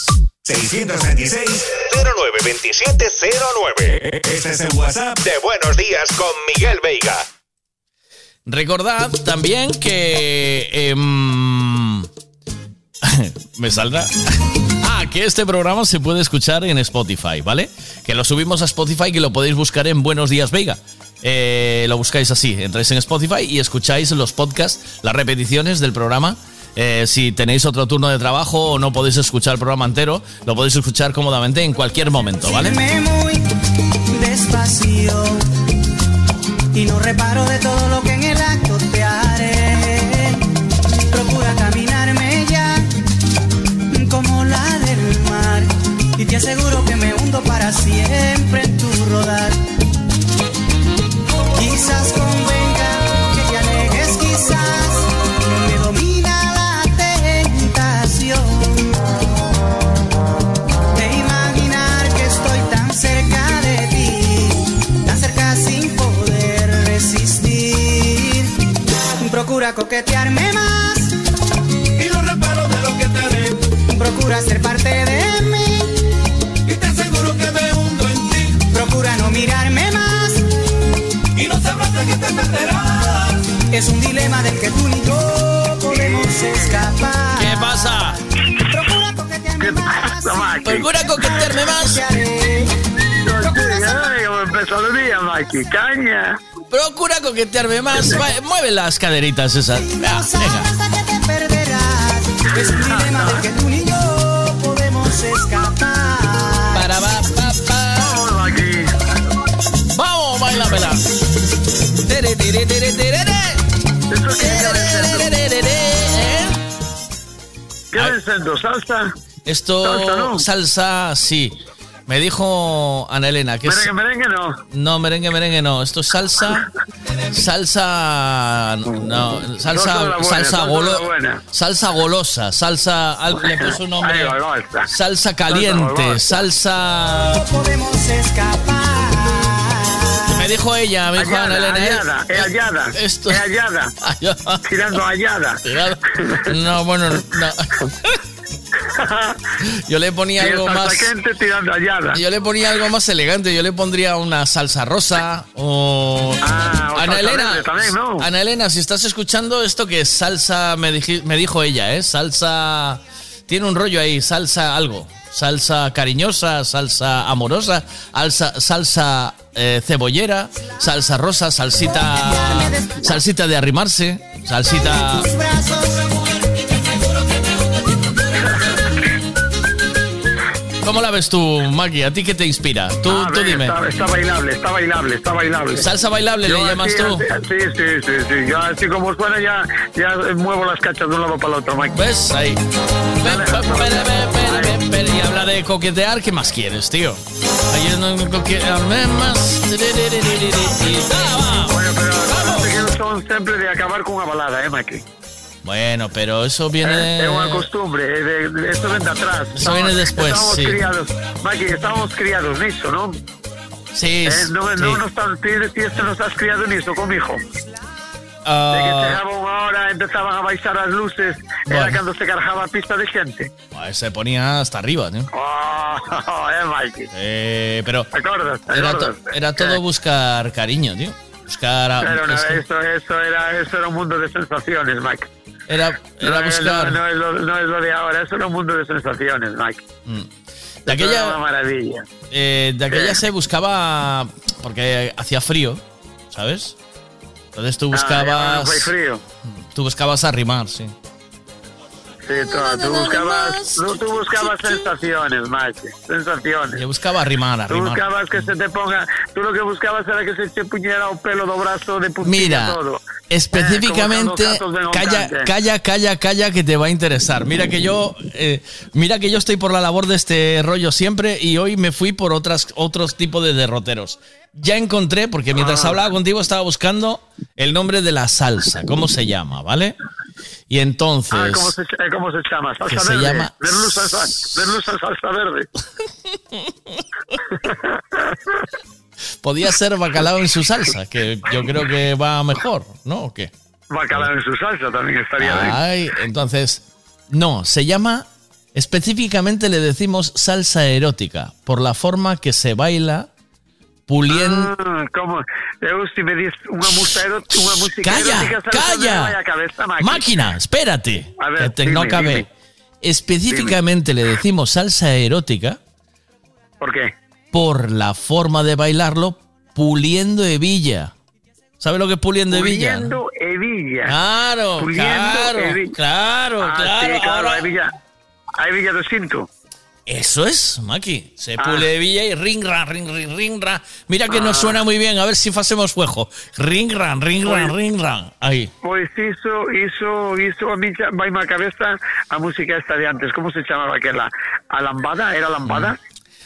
S58: 626-092709. Este es el WhatsApp de Buenos Días con Miguel Veiga.
S9: Recordad también que... em, ¿Me saldrá? Ah, que este programa se puede escuchar en Spotify, ¿vale? Que lo subimos a Spotify, que lo podéis buscar en Buenos Días Veiga. Eh, lo buscáis así, entráis en Spotify y escucháis los podcasts, las repeticiones del programa. Eh, si tenéis otro turno de trabajo o no podéis escuchar el programa entero, lo podéis escuchar cómodamente en cualquier momento, ¿vale?
S61: Despacio y no reparo de todo lo que te aseguro que me hundo para siempre en tu rodar. Quizás convenga que te alejes, quizás me domina la tentación de imaginar que estoy tan cerca de ti, tan cerca sin poder resistir. Procura coquetearme más y no reparo de lo que te haré. Procura ser parte de Es un dilema del que tú ni yo podemos escapar.
S9: ¿Qué pasa?
S61: Procura coquetearme más.
S9: Procura coquetearme más.
S62: Día, Maki. Caña.
S9: Procura coquetearme más. Va, mueve las caderitas esas. Ah, venga.
S61: Es un dilema del que tú ni yo podemos escapar.
S9: Para, va, pa, pa. Vamos, bailamela.
S62: ¿Qué
S9: Ay.
S62: ven siendo? ¿Salsa?
S9: Esto,
S62: Salsa, ¿no?
S9: salsa, sí. Me dijo Ana Elena que es...
S62: Merengue, merengue no.
S9: No, merengue, merengue no. Esto es salsa. Salsa. No,
S62: Salsa buena,
S9: Salsa, golo- salsa golosa. Salsa. Le puso un nombre. Salsa caliente. Salsa.
S61: Podemos escapar.
S9: Me dijo ella, me dijo Ana Elena. eh,
S62: hallada, es hallada.
S9: Esto.
S62: Es hallada. Tirando hallada.
S9: No, bueno, no. Yo le ponía algo más.
S62: quente tirando hallada.
S9: Yo le ponía algo más elegante. Yo le pondría una salsa rosa o.
S62: Ah, o
S9: Ana Elena.
S62: verde también, ¿no?
S9: Ana Elena, si estás escuchando esto que es salsa, me, diji- me dijo ella, ¿eh? Salsa. Tiene un rollo ahí, salsa algo. Salsa cariñosa, salsa amorosa, salsa eh, cebollera, salsa rosa, salsita. Salsita de arrimarse, salsita. ¿Cómo la ves tú, Maggie? ¿A ti qué te inspira? Tú, tú dime.
S62: Está, está bailable, está bailable, está bailable.
S9: ¿Salsa bailable
S62: Yo
S9: le llamas
S62: así,
S9: tú?
S62: así- Sí, sí, sí, sí. Yo así como suena ya, ya muevo las cachas de un lado para el otro, Mike.
S9: ¿Ves? Ahí. Y habla de coquetear, ¿qué más quieres, tío? Ahí no coquetearme más.
S62: Bueno, pero son siempre de acabar con una balada, ¿eh, Mike?
S9: Bueno, pero eso viene.
S62: Es una costumbre, eh, de, de- esto viene de atrás.
S9: Eso viene después,
S62: Estábamos
S9: sí.
S62: criados, Mike, estábamos criados en eso, ¿no?
S9: Sí,
S62: Eh, no, no,
S9: sí.
S62: no, estás, tú tú no estás criado en eso, con mi hijo. De que
S9: Ah,
S62: llegaba una hora, empezaban a baixar las luces,
S9: Bueno.
S62: era cuando se cargaba pista de gente.
S9: ah, se ponía hasta arriba, tío.
S62: Oh, eh, Mikey.
S9: Eh, pero
S62: ¿Te acuerdas? ¿Te
S9: era, to- era todo buscar cariño, tío. Buscar. a-
S62: Pero no, eso, eso, era, eso era un mundo de sensaciones, Mike.
S9: Era, era
S62: no,
S9: buscar.
S62: No, no es lo, no es lo de ahora, era un mundo de sensaciones, Mike.
S9: Mm. De
S62: Eso era
S9: aquella,
S62: una maravilla.
S9: eh, de aquella se buscaba. Porque hacía frío, ¿sabes? Entonces tú
S62: Ah,
S9: buscabas.
S62: no fue frío.
S9: Tú buscabas arrimar, sí.
S62: Sí, tú, tú buscabas, tú, tú buscabas sensaciones, Mike. Sensaciones.
S9: Yo buscaba arrimar,
S62: Tú
S9: arrimar.
S62: buscabas que se te ponga. Tú lo que buscabas era que se te puñera un pelo do brazo de puntilla
S9: Mira,
S62: todo.
S9: específicamente,
S62: Eh,
S9: calla, calla, calla, calla, que te va a interesar. Mira que yo, eh, mira que yo estoy por la labor de este rollo siempre y hoy me fui por otras, otros tipos de derroteros. Ya encontré, porque mientras
S62: Ah.
S9: hablaba contigo estaba buscando el nombre de la salsa, cómo se llama, ¿vale? Y entonces,
S62: Ah, ¿cómo se, eh, ¿cómo se llama? Salsa
S9: Que se
S62: verde.
S9: llama-
S62: Verluz salsa, verluz salsa verde.
S9: podía ser bacalao en su salsa, que yo creo que va mejor, ¿no? ¿O qué?
S62: Bacalao en su salsa también estaría bien.
S9: Ay, entonces, no, se llama, específicamente le decimos salsa erótica, por la forma que se baila puliendo...
S62: Ah, como, eu si me dis unha música,
S9: ¡Calla!
S62: erótica, ¿sabes
S9: ¡Calla!
S62: cabeza?
S9: Máquina, espérate.
S62: A ver,
S9: que te-
S62: dime,
S9: no cabe.
S62: dime.
S9: Específicamente le decimos salsa erótica
S62: ¿Por qué?
S9: por la forma de bailarlo puliendo hebilla. ¿Sabe lo que es puliendo hebilla?
S62: Puliendo hebilla.
S9: Claro,
S62: Puliendo
S9: claro,
S62: hebilla.
S9: claro,
S62: Ah,
S9: claro.
S62: Sí, claro, hebilla. Hebilla de cinto.
S9: Eso es, Maki. Se
S62: Ah.
S9: pule hebilla y ring ran, ring ring ring ran. Mira que
S62: Ah.
S9: nos suena muy bien, a ver si hacemos fuego. Ring ran, ring ran,
S62: Pues-
S9: ring ran. Ahí.
S62: Pois iso, iso, iso a mí vai má cabeza a música esta de antes. Como se chamaba aquela? A lambada? Era lambada?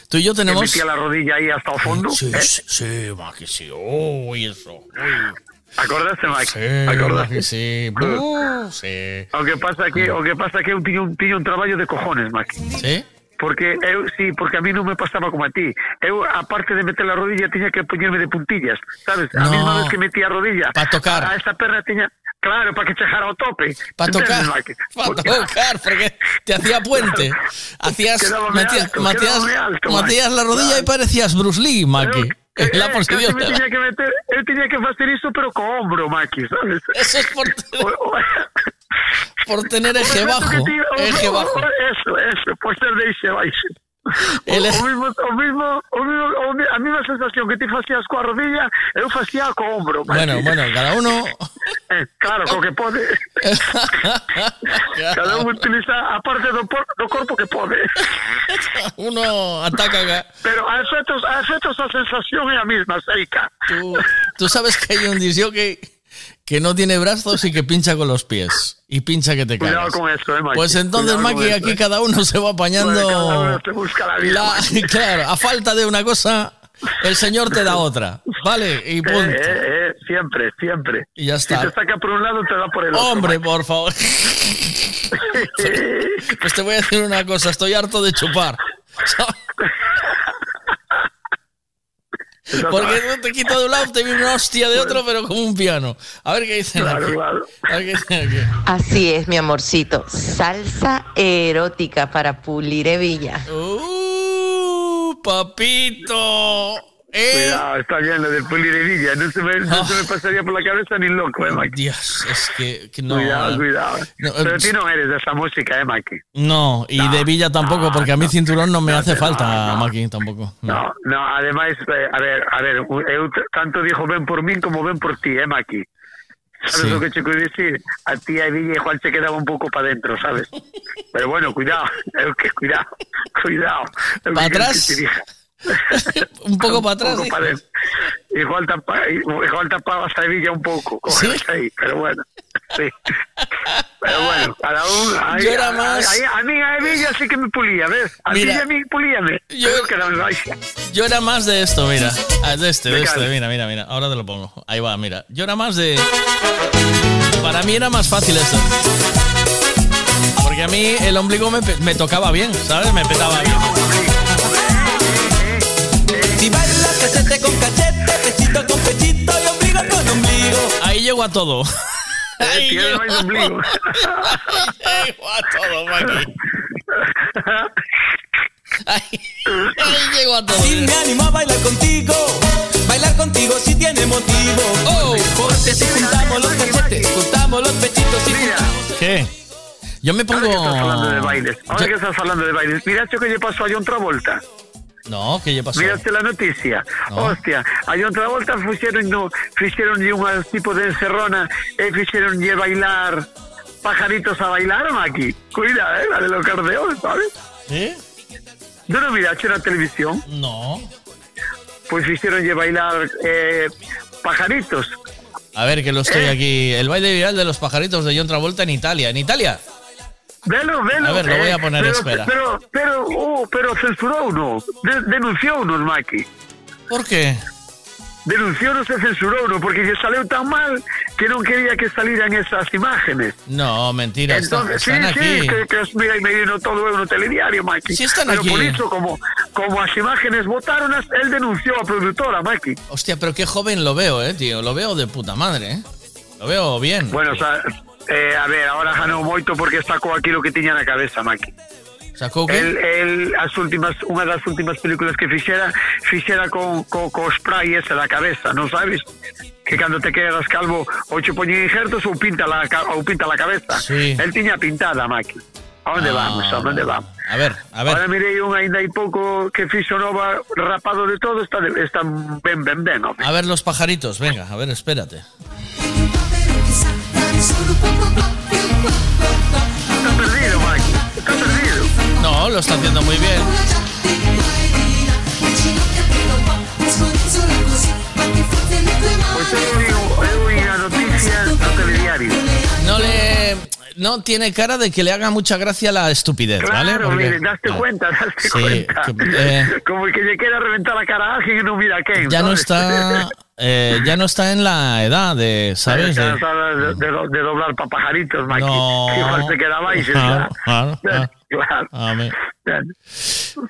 S9: Tú y yo
S62: Que
S9: tenemos.
S62: metía la rodilla aí hasta o fondo.
S9: Sí,
S62: eh?
S9: sí, sí, Maki, sí. Uy, eso. Uy.
S62: Acordaste, Mike?
S9: Sí,
S62: Acordaste?
S9: Sí. Uh, sí.
S62: O que pasa que o que pasa que tiño un tiño un traballo de cojones, Maki.
S9: ¿Sí?
S62: Porque eu, sí, porque a mí non me pasaba como a ti. Eu, aparte de meter la rodilla, tiña que poñerme de puntillas, sabes? A
S9: No.
S62: mesma vez que metía a rodilla.
S9: Pa tocar.
S62: A, a esta perna tiña... Claro, para que chejara ao tope.
S9: Para tocar, para tocar, porque te hacía puente. Hacías,
S62: Quedábame
S9: metías,
S62: alto, quedábame alto,
S9: metías
S62: Mike.
S9: la rodilla y parecías Bruce Lee, Maki.
S62: Eh,
S9: la posición.
S62: me tiña que meter, eu tiña que facer iso, pero co hombro, Maki, sabes?
S9: Eso es por... por tener eje bajo. Eje bajo.
S62: Eso, eso, por ser de eje baixo.
S9: El-
S62: O, o mismo, o mismo, o mismo, o a mesma sensación que ti facías coa rodilla, eu facía co ombro.
S9: Bueno, bueno, cada uno.
S62: Eh, claro, co que pode. Cada un utiliza a parte do, por, do corpo que pode.
S9: Uno ataca.
S62: Pero a efectos, a efectos a sensación é a mesma, seica.
S9: Tú, tú sabes que hay un disco que, que no tiene brazos y que pincha con los pies. Y pincha que te
S62: Cuidado
S9: cagas.
S62: con eso, eh, Maki.
S9: Pues entonces,
S62: Cuidado
S9: Maki,
S62: eso,
S9: aquí
S62: eh.
S9: cada uno se va apañando.
S62: Pues cada uno se busca la vida, Maki.
S9: claro, a falta de una cosa, el Señor te da otra. Vale, y punto.
S62: Eh, eh, eh, siempre, siempre.
S9: Y ya está.
S62: Si te saca por un lado, te da por el otro.
S9: Hombre, por favor. Pues te voy a decir una cosa, estoy harto de chupar. Porque no te quito de un lado, te viene una hostia de otro, pero como un piano. A ver qué dicen
S62: Claro,
S9: aquí.
S62: claro.
S9: A ver qué dicen aquí.
S63: Así es, mi amorcito. Salsa erótica para pulir hebilla.
S9: ¡Uh, papito! ¿Eh?
S62: Cuidado, está lleno de pulirevilla. No se, me, no se me pasaría por la cabeza ni loco, eh, Maki.
S9: Dios, es que, que no.
S62: Cuidado, cuidado.
S9: No,
S62: Pero
S9: eh,
S62: tú no eres de esa música, eh, Maki.
S9: No, y de Villa tampoco, porque a mí cinturón no me hace falta, Maki, tampoco. No.
S62: No, además, eh, a ver, a ver, tanto dijo ven por mí como ven por ti, eh, Maki. ¿Sabes
S9: Sí.
S62: lo que te quiero decir? A ti a Villa igual se quedaba un poco para adentro, ¿sabes? Pero bueno, cuidado, que cuidado, cuidado. Eu
S9: ¿Pa
S62: que queres
S9: atrás? Un poco para atrás.
S62: Poco para. Igual, tapa, igual tapabas a Villa un poco, coges ahí, pero bueno, sí. Pero bueno, cada uno. ahí-
S9: Yo era más-
S62: ahí- a mí a Villa sí que me pulía, ¿ves? A
S9: Mira.
S62: mí a mí pulíame.
S9: Yo-
S62: era
S9: más de esto, mira. Ah, De este, de
S62: ¿De
S9: este, mira, mira, mira. Ahora te lo pongo. Ahí va, mira. Yo era más de. Para mí era más fácil esto. Porque a mí el ombligo me, me tocaba bien, ¿sabes? Me petaba bien.
S51: Cachete con cachete, pechito con pechito y ombligo con ombligo.
S9: Ahí llego a todo. Ahí llego,
S62: más ombligo.
S9: ahí llego a todo, Maki. Ahí, ahí llego a todo.
S51: Si me animo a bailar contigo, bailar contigo si tiene motivo. Oh, porque si juntamos los cachetes, juntamos los pechitos y juntamos.
S9: ¿Qué? Yo me pongo.
S62: Ahora que estás hablando de bailes, ahora
S9: Yo-
S62: que estás hablando de bailes, miraste que lle pasó a John Travolta.
S9: No, ¿qué ya pasó?
S62: Miraste la noticia.
S9: No.
S62: Hostia, a John Travolta fixeron no, fixeron un tipo de encerrona e fixeron lle bailar pajaritos a bailar, Maki. Cuida, eh, la de los cardeos, ¿sabes?
S9: ¿Sí?
S62: ¿No lo miraste en la televisión?
S9: No.
S62: Pues fixeron lle bailar eh, pajaritos.
S9: A ver, que lo
S62: Eh.
S9: estoy aquí. El baile viral de los pajaritos de John Travolta en Italia. ¿En Italia?
S62: Velo, velo.
S9: A ver, lo voy a poner,
S62: pero,
S9: espera.
S62: Pero, pero, oh, pero censuró uno. De, denunció uno, Maki.
S9: ¿Por qué?
S62: Denunció no se censuró uno porque lle salió tan mal que no quería que salieran esas imágenes.
S9: No, mentira. están,
S62: Entonces, sí,
S9: están aquí.
S62: sí, que, que mira, y me vino todo en un telediario, Maki.
S9: Sí están
S62: Pero
S9: aquí.
S62: por eso, como, como las imágenes votaron, él denunció a productora, Maki.
S9: Hostia, pero qué joven lo veo, eh, tío. Lo veo de puta madre, eh. Lo veo bien.
S62: Bueno, o sea, eh, a ver, ahora ganó moito porque sacó aquí lo que tiña na cabeza, Maki.
S9: Sacou que?
S62: El, el, as últimas, unha das últimas películas que fixera, fixera con, con, co spray ese da cabeza, non sabes? Que cando te quedas calvo ou che poñen injertos ou pinta la, ou pinta la cabeza.
S9: Sí.
S62: El tiña pintada, Maki. A onde
S9: Ah,
S62: vamos? A onde vamos?
S9: A ver, a ver.
S62: Ahora mirei un ainda hai pouco que fixo nova rapado de todo, está, de- está ben, ben, ben, home.
S9: A ver los pajaritos, venga, a ver, espérate.
S62: Está perdido, Maki. Está perdido.
S9: No, lo está haciendo muy bien.
S62: Pois eu digo, eu vi a noticia no telediario.
S9: No le. No tiene cara de que le haga mucha gracia la estupidez, ¿vale?
S62: Claro,
S9: Porque-
S62: mire, daste cuenta, daste
S9: Sí,
S62: cuenta.
S9: que, eh,
S62: Como que le quiera reventar la cara a alguien y no mira a quién.
S9: ya no está. eh, ya no está en la edad de, ¿sabes?
S62: Ya
S9: De-
S62: sabes de, de de doblar para pajaritos, Maki.
S9: No.
S62: Igual se queda abaixo,
S9: Claro,
S62: ya.
S9: claro, claro.
S62: Claro.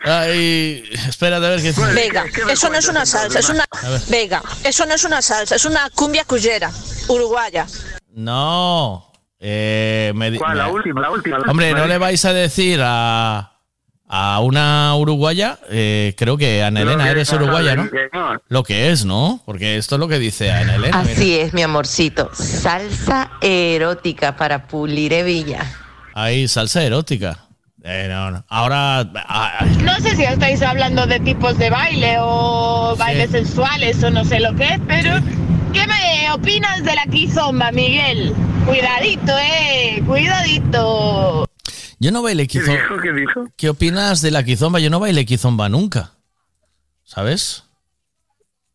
S9: Ay, espérate a ver qué
S64: Vega, eso no es una salsa, es una
S9: A ver.
S64: Vega, eso no es una salsa, es una cumbia cuyera, uruguaya.
S9: No. Eh, me
S62: ¿Cuál? La última, la última. la
S9: Hombre,
S62: última.
S9: no le vais a decir a. a una uruguaya, eh, creo que Ana Elena
S62: que
S9: eres
S62: es,
S9: uruguaya, ¿no? Lo que es, ¿no? Porque esto es lo que dice Ana Elena. mira.
S63: Así es, mi amorcito. Salsa erótica para pulir hebilla.
S9: Ahí, salsa erótica. Eh, no, no. Ahora, ah, ah,
S18: No sé si estáis hablando de tipos de baile o bailes sensuales o no sé lo que es, pero ¿qué me opinas de la quizomba, Miguel? Cuidadito, eh, cuidadito.
S9: yo no bailé
S62: ¿Qué
S9: quizomba.
S62: dijo? ¿Qué dijo?
S9: ¿Qué opinas de la quizomba? Yo no bailé quizomba nunca. ¿Sabes?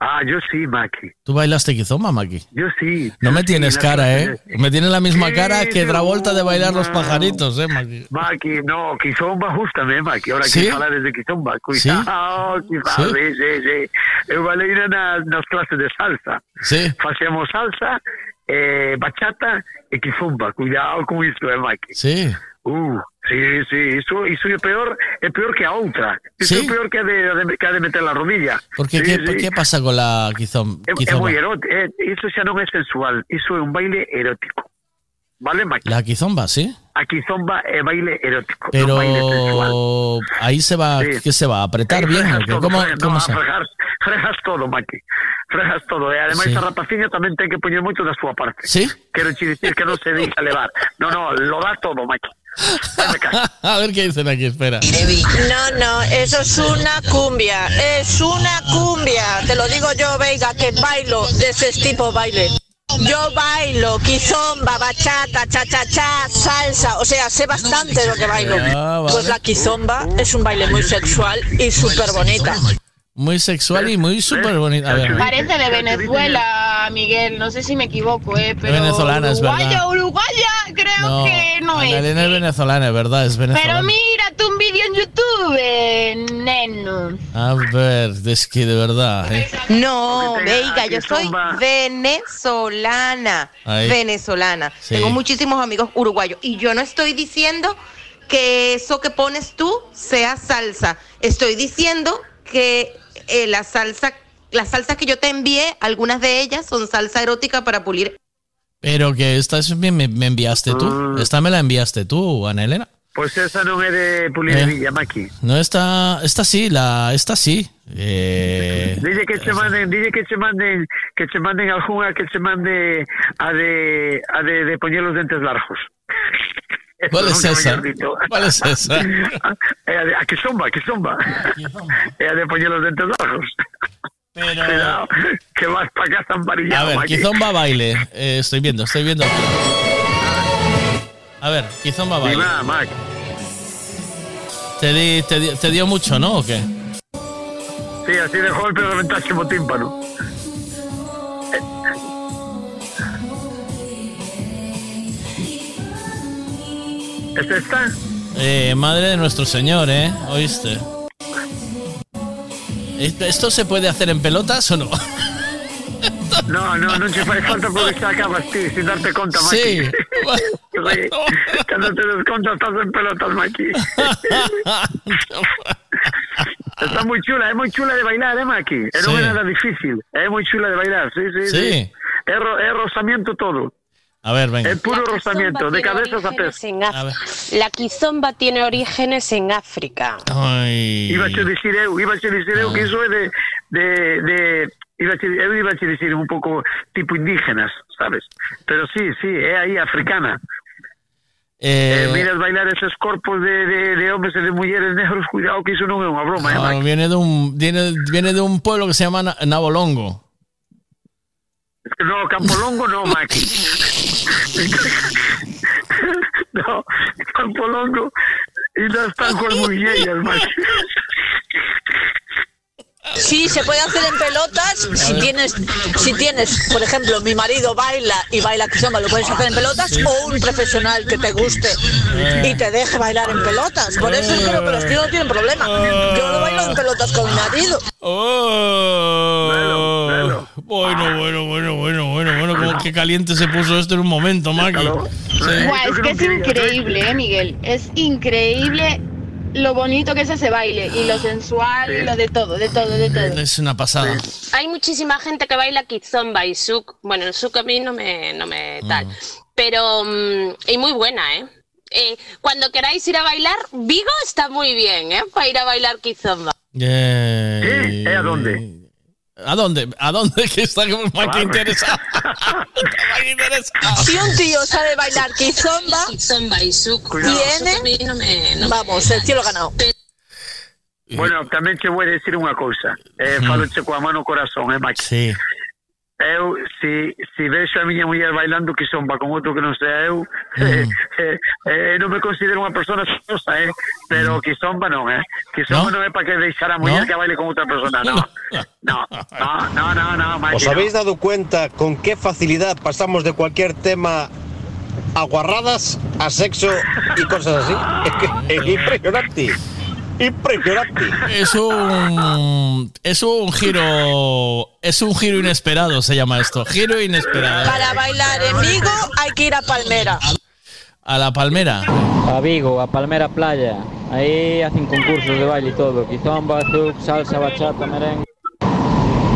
S62: Ah, yo sí, Maki.
S9: ¿Tú bailaste quizomba, Maki?
S62: Yo sí.
S9: No
S62: Yo
S9: me
S62: sí,
S9: tienes cara, ¿eh? Me tienes la misma
S62: Sí,
S9: cara que Travolta de bailar los pajaritos, ¿eh, Maki?
S62: Maki, no, Kizomba justamente, Maki. Ahora
S9: Sí?
S62: que falar de Kizomba. Cuidado, quizás,
S9: Sí?
S62: sí, sí, sí. Eu balei nas, nas clases de salsa.
S9: Sí.
S62: Facemos salsa, eh, bachata e Kizomba. Cuidado con isto, eh, Maki.
S9: Sí.
S62: Uh, sí, sí, iso é peor, é peor que a
S9: Sí?
S62: é peor que a de, que a de meter la rodilla.
S9: Porque,
S62: Sí,
S9: ¿qué,
S62: sí.
S9: ¿qué pasa con la quizom-
S62: É, é
S9: quizomba?
S62: moi erótico. É, iso xa non é sensual. Iso é un baile erótico. Vale, Maki?
S9: La quizomba, ¿sí?
S62: A Kizomba é baile erótico, non baile sensual.
S9: Pero ahí se va,
S62: Sí.
S9: ¿qué se va? ¿A apretar
S62: Ahí
S9: bien?
S62: todo,
S9: ¿Cómo,
S62: fregas,
S9: cómo
S62: no,
S9: se?
S62: fregas todo, Maki. Fregas todo. E ademais
S9: Sí.
S62: a rapaciña tamén ten que poñer moito da súa parte.
S9: ¿Sí?
S62: Quero che dicir que non se deixa levar. No, no, lo da todo, Maki.
S9: A ver qué dicen aquí, espera.
S64: No, no, eso es una cumbia, es una cumbia. Te lo digo yo, Veiga, que bailo de ese tipo de baile. Yo bailo kizomba, bachata, cha-cha-cha, salsa, o sea, sé bastante de lo que bailo.
S9: Ah, vale.
S64: Pues la kizomba es un baile muy sexual y súper bonita.
S9: Muy sexual y muy súper bonita. A ver.
S18: Parece de Venezuela, Miguel, no sé si me equivoco, eh, pero
S9: venezolana, es
S18: uruguaya,
S9: verdad.
S18: uruguaya, creo que no
S9: Ana
S18: es.
S9: Elena es venezolana, es verdad, es
S18: Pero
S9: venezolana.
S18: mírate un vídeo en YouTube, eh, neno.
S9: A ver, es que de verdad, ¿eh?
S63: No, Veiga, yo soy venezolana.
S9: Ahí.
S63: Venezolana.
S9: Sí.
S63: Tengo muchísimos amigos uruguayos. Y yo no estoy diciendo que eso que pones tú sea salsa. Estoy diciendo que eh, la salsa, las salsas que yo te envié, algunas de ellas son salsa erótica para pulir.
S9: Pero que esta es me, me enviaste tú. Esta me la enviaste tú, Ana Elena.
S62: Pois esa non é de Pulir
S9: Eh.
S62: Maki.
S9: No, esta, esta sí, la, esta sí. Eh,
S62: Dille que che manden, dille que che manden, que che manden algunha que che mande a de a de, de poñer os dentes largos.
S9: ¿Cuál es esa? ¿Cuál es esa?
S62: É a de, a que zomba, que zomba. É a de poñer os dentes largos.
S9: Pero...
S62: Cuidado, que vas para casa
S9: a ver,
S62: Maki.
S9: Kizomba baile. Eh, estoy viendo, estoy viendo. A ver, Kizomba baile.
S62: Dime, Mac.
S9: Te, di- te, di- te dio mucho, ¿no? ¿O qué?
S62: Sí, así de golpe reventaste o tímpano. ¿Este está?
S9: Eh, madre de nuestro Señor, ¿eh? ¿Oíste? ¿Esto- ¿Esto se puede hacer en pelotas o no?
S62: No, no, non che fai falta porque xa acabas ti, sin darte Maki.
S9: Sí.
S62: Sí. Cando te des conta estás en pelotas, Maki. Está moi chula, é moi chula de bailar, eh, Maki? E non
S9: Sí.
S62: é nada difícil, é moi chula de bailar, sí, sí,
S9: Sí.
S62: Ro, é rozamiento todo,
S9: A ver, venga.
S62: é puro rozamiento, de cabezas a
S65: Af- La quizomba tiene orígenes en África.
S9: Ay.
S62: Iba a dicir eu, iba a dicir eu que iso é de, de, de iba a, eu iba a dicir un pouco tipo indígenas, sabes? Pero sí, sí, é aí africana.
S9: Eh,
S62: Eh, miras bailar esos corpos de, de, de hombres e de mulleres negros, cuidado que iso non é unha broma, eh,
S9: no,
S62: Maki?
S9: viene de un viene, viene de un pueblo que se llama Na- Nabolongo.
S62: No, Campolongo no, Maki. no, Campolongo e non están con mulleras, Maki.
S64: Sí, se puede hacer en pelotas. Si tienes, si tienes, por ejemplo, mi marido baila y baila kizomba, lo puedes hacer en pelotas, o un profesional que te guste y te deje bailar en pelotas. Por eso creo que los tíos no tienen problema. Yo lo bailo en pelotas con mi marido.
S9: Oh. Bueno, bueno, bueno, bueno, bueno, bueno, como que caliente se puso esto en un momento, Maki. Sí.
S18: Es que es increíble, eh, Miguel. Es increíble lo bonito que es ese baile y lo sensual y lo de todo, de todo, de todo.
S9: Es una pasada.
S65: Hay muchísima gente que baila kizomba y suk. Bueno, el suk a mí no me, no me tal. Pero, mm, y muy buena, ¿eh? eh, cuando queráis ir a bailar, Vigo está muy bien, ¿eh? Para ir a bailar Kizomba.
S9: Eh,
S62: ¿Eh? ¿A dónde?
S9: ¿A dónde? ¿A dónde? Que está como más que interesado. Más que interesado.
S64: Si un tío sabe bailar kizomba,
S65: Kizomba y su
S64: tiene, vamos, el cielo ganado.
S62: Bueno, tamén che vou dicir unha cousa. Eh,
S9: Mm.
S62: Faloche coa mano no corazón, eh, Maki?
S9: Sí.
S62: Eu, si, si vexo a miña muller bailando que son con outro que non sea eu,
S9: Mm.
S62: eh, eh, non me considero unha persona sosa, eh? Pero que zomba non, eh? Que zomba non, é para que deixar a muller
S66: ¿No?
S62: que baile con outra persona, no. No, no, no, no, no, Maki,
S66: ¿Os
S62: no.
S66: habéis dado cuenta con qué facilidad pasamos de cualquier tema a guarradas, a sexo y cosas así? Es que es impresionante. Impresionante.
S9: Es un es un giro es un giro inesperado se llama esto, giro inesperado.
S64: Para bailar en Vigo hay que ir a Palmera.
S9: A la palmera.
S67: A Vigo, a Palmera Playa. Ahí hacen concursos de baile y todo. Kizomba, zouk, salsa, bachata, merengue.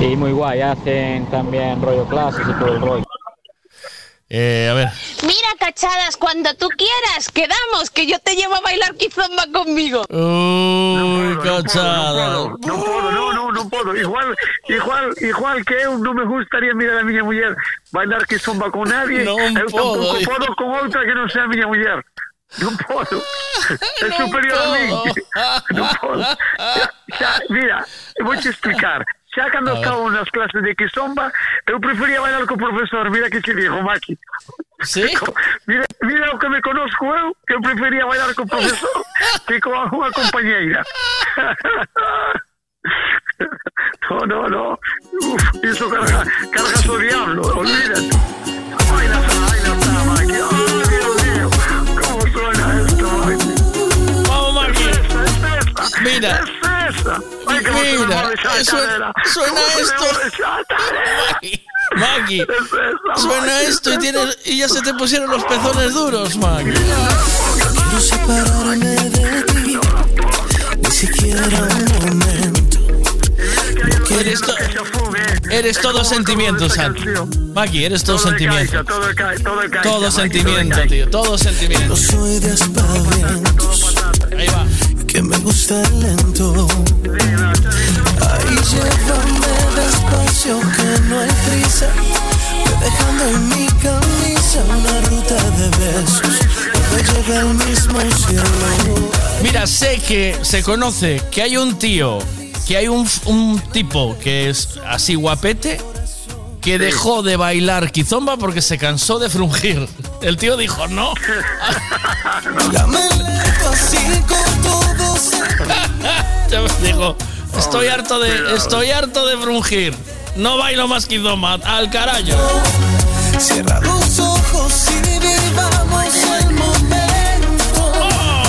S67: Y muy guay, hacen también rollo clases y todo el rollo.
S9: Eh, a ver.
S65: Mira, cachadas, cuando tú quieras, quedamos, que yo te llevo a bailar Kizomba conmigo.
S9: Uy, cachada.
S62: Non podo, non, non, non podo. Igual, igual, igual que eu non me gustaría mirar a miña muller bailar que zomba con nadie, eu tampouco
S9: dice.
S62: podo con outra que non sea a miña muller. Non podo. É superior a mí. Non podo. Xa, xa, mira, vou te explicar. Xa cando
S9: A ver.
S62: estaba nas clases de Kizomba, eu prefería bailar co profesor. Mira que se dijo, Maki.
S9: Sí?
S62: Mira, mira o que me conozco eu, que eu prefería bailar co profesor que con unha compañeira. No, no, no. Uf, eso carga, cargas o diablo, olvídate. Baila, baila, Maki.
S9: Mira.
S62: Es esa. Ay, que vos
S9: Mira,
S62: mueves
S9: suena-
S62: cadera.
S9: suena
S62: ¿Cómo se me
S9: esto. Maggie, suena esto y tienes y ya se te pusieron los pezones duros, Maggie.
S45: Quiero separarme de ti, ni siquiera un momento.
S9: Eres, to- eres todo sentimiento, Santi. Maggie, eres todo, sentimiento.
S62: Todo cae, todo.
S9: Todo sentimiento, tío. Todo sentimiento.
S45: No soy de aspavientos,
S9: Ahí va.
S45: Que me gusta el lento. Ahí llévame despacio, que no hay prisa. Ve dejando en mi camisa una ruta de besos me lleve al mismo cielo.
S9: Mira, sé que se conoce que hay un tío, que hay un, un tipo que es así guapete, que dejó de bailar quizomba porque se cansó de frungir. El tío dijo, no.
S45: Dame lento así con todos.
S9: Ya me dijo, estoy harto de, estoy harto de frungir. No bailo más quizomba, al carajo.
S45: Cierra los ojos y vivamos el momento.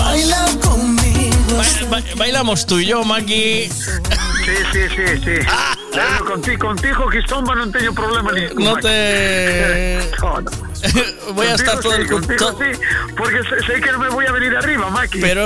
S45: Baila conmigo.
S9: Ba- ba- bailamos tú y yo, Maki.
S62: Sí, sí, sí, sí. Pero contigo, contigo que zomba non teño problema ni.
S9: No te.
S62: No, no.
S9: Voy a estar todo el
S62: contigo sí, porque sé, que no me voy a venir arriba, Maki.
S9: Pero-.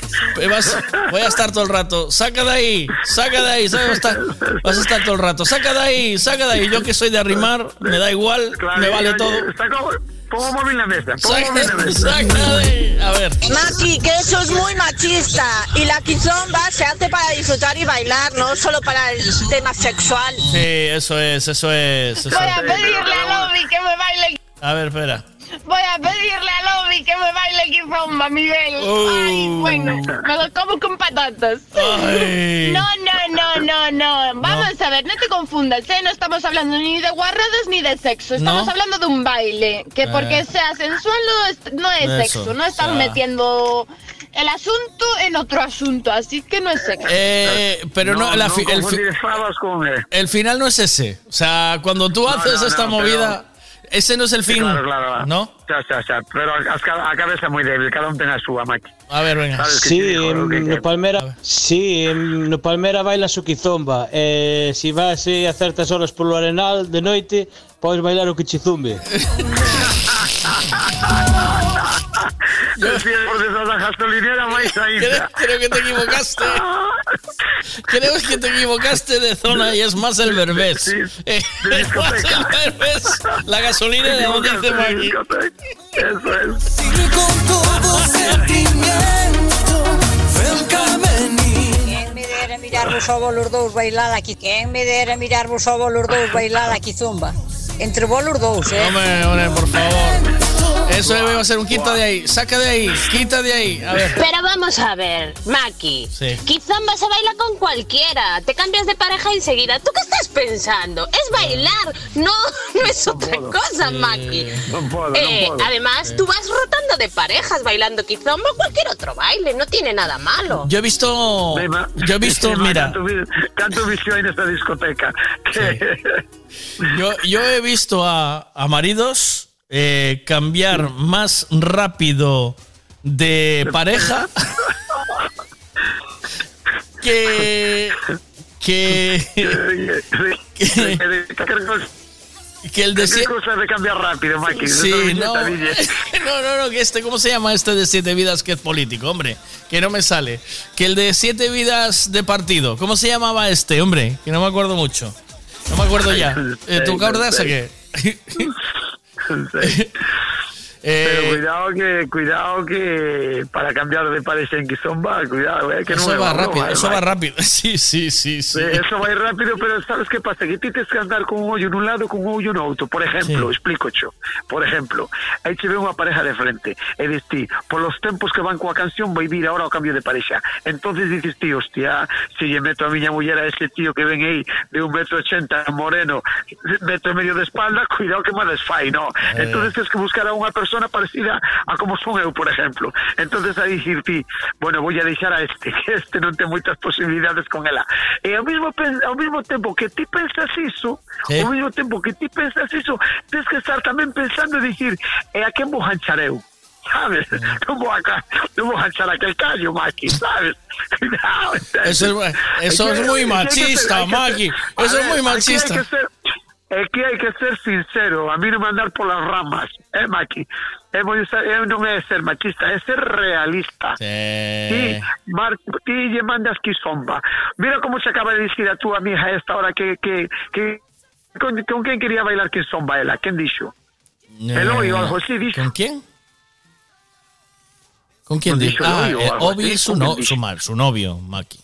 S9: Vas- voy a estar todo el rato. Saca de ahí, saca de ahí, ¿sabes? Vas a, estar, todo el rato. Saca de ahí, saca de ahí. Yo que soy de arrimar, me da igual,
S62: Claro,
S9: me vale todo.
S62: Saca, pongo móvil en la mesa. Pongo móvil en la mesa.
S9: A ver.
S64: Maki, que eso es muy machista. Y la kizomba se hace para disfrutar y bailar, no solo para el tema sexual.
S9: Sí, eso es, eso es. eso
S18: Voy a pedirle a Lobby que me baile.
S9: A ver, espera.
S18: Voy a pedirle a Lobby que me baile Kizomba, Miguel. Ay,
S9: Uh.
S18: bueno, me lo como con patatas.
S9: Ay.
S18: No, no, no, no, no. Vamos a ver, no te confundas, ¿eh? No estamos hablando ni de guarradas ni de sexo. Estamos
S9: ¿No?
S18: hablando de un baile. Que
S9: Eh.
S18: porque sea sensual no es, no es
S9: Eso,
S18: sexo. No están
S9: o sea.
S18: metiendo el asunto en otro asunto. Así que no es sexo.
S9: Eh, pero no, la fi- el, fi- el final no es ese. O sea, cuando tú haces
S62: no,
S9: esta
S62: no,
S9: movida, ese no es el fin.
S62: Claro, claro.
S9: ¿No?
S62: Xa, xa, xa. Pero a, cabeza moi débil, cada un ten a súa, Maki.
S9: A ver, venga.
S62: Sabes
S67: Sí,
S62: que
S67: en, no. Palmera, sí, en, no Palmera baila su quizomba. Eh, si vas eh, a certas horas polo arenal de noite, podes bailar o quichizumbe.
S9: Creo, creo que te equivocaste. Creo que te equivocaste de zona y es más el Berbés. Eh, es más el Berbés. La gasolina de donde dice Maggie.
S62: Eso es.
S51: Sigue con todo sentimiento
S64: Quen me dera mirar vos só os dous bailar aquí Quen me dera mirar vos só os dous bailar aquí zumba Entre vos os dous, eh
S9: Hombre, hombre, por favor. Eso iba a ser un quita de ahí. Saca de ahí, quita de ahí. A ver.
S65: Pero vamos a ver, Maki.
S9: Sí.
S65: Kizomba se baila con cualquiera. Te cambias de pareja enseguida. ¿Tú qué estás pensando? Es bailar, no, no es otra cosa, Maki.
S62: No puedo,
S65: Eh,
S62: no puedo.
S65: además, tú vas rotando de parejas bailando kizomba o cualquier otro baile. No tiene nada malo.
S9: Yo he visto. Yo he visto, mira.
S62: Canto visión en esta discoteca. Que-
S9: Yo, yo he visto a, a maridos eh, cambiar más rápido de pareja que. que. que el de
S62: ¿Qué
S9: sie-
S62: cosa de cambiar rápido, Maki?
S9: Sí, no. No, no, no, que este, ¿cómo se llama este de siete vidas que es político, hombre? Que no me sale. Que el de siete vidas de partido, ¿cómo se llamaba este, hombre? Que no me acuerdo mucho. No me acuerdo ya. Eh, ¿Tú
S62: Sí,
S9: qué
S62: sí.
S9: qué?
S62: Pero
S9: Eh,
S62: cuidado que, cuidado que para cambiar de pareja en Kizomba, cuidado, eh, que no
S9: eso va rápido,
S62: eh,
S9: eso va
S62: Maki.
S9: rápido. Sí, sí, sí, sí.
S62: Sí, Eso va a ir rápido, pero ¿sabes qué pasa? Que ti tienes que andar con un hoyo en un lado con un hoyo en outro. Por ejemplo, explico yo. Por ejemplo, aí che ve unha pareja de frente e dices ti, por los tempos que van coa canción vai vir ahora o cambio de pareja. Entonces dices ti, hostia, si lle meto a miña muller a ese tío que ven aí de un metro ochenta moreno, metro medio de espalda, cuidado que me desfai, no?
S9: Eh.
S62: Entonces tienes que buscar a unha persona parecida a como son eu, por exemplo. Entonces aí dicir ti, bueno, voy a deixar a este, que este non ten moitas posibilidades con ela. E ao mesmo, ao mesmo tempo que ti pensas iso,
S9: Sí.
S62: ao mesmo tempo que ti pensas iso, tens que estar tamén pensando e dicir, e a quen vou hanchar eu? sabes? Non vou, a, ca- non vou hanchar aquel callo, Maki, sabes?
S9: Eso es- eso es muy machista, Maki.
S62: A
S9: Eso es muy
S62: aquí. Hay que ser, sincero, a mí non me andar polas ramas, eh, Maki? Moi, é, non é ser machista, é ser realista. Ti, Mar, ti lle mandas quizomba. Mira como se acaba de dicir a túa amiga a esta hora que, que, que con, con quen quería bailar quizomba ela? Quen dixo? Eloy o algo así.
S9: Eh, ¿Con quién? ¿Con quién
S62: ¿No
S9: dijo?
S62: dijo
S9: Ah, eh, Obi, su,
S62: ¿Con
S9: no,
S62: quién
S9: mar- su novio, Maki.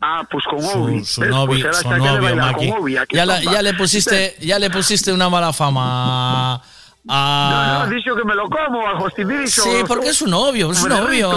S62: Ah, pues con
S9: Su,
S62: Obi.
S9: su novio,
S62: Pues era
S9: su novio, Maki.
S62: Obi, a
S9: Ya, la- ya le pusiste, ya le pusiste una mala fama
S62: No,
S9: a.
S62: no, dixo que me lo como, así, me dixo.
S9: Sí, porque es su novio, es su novio.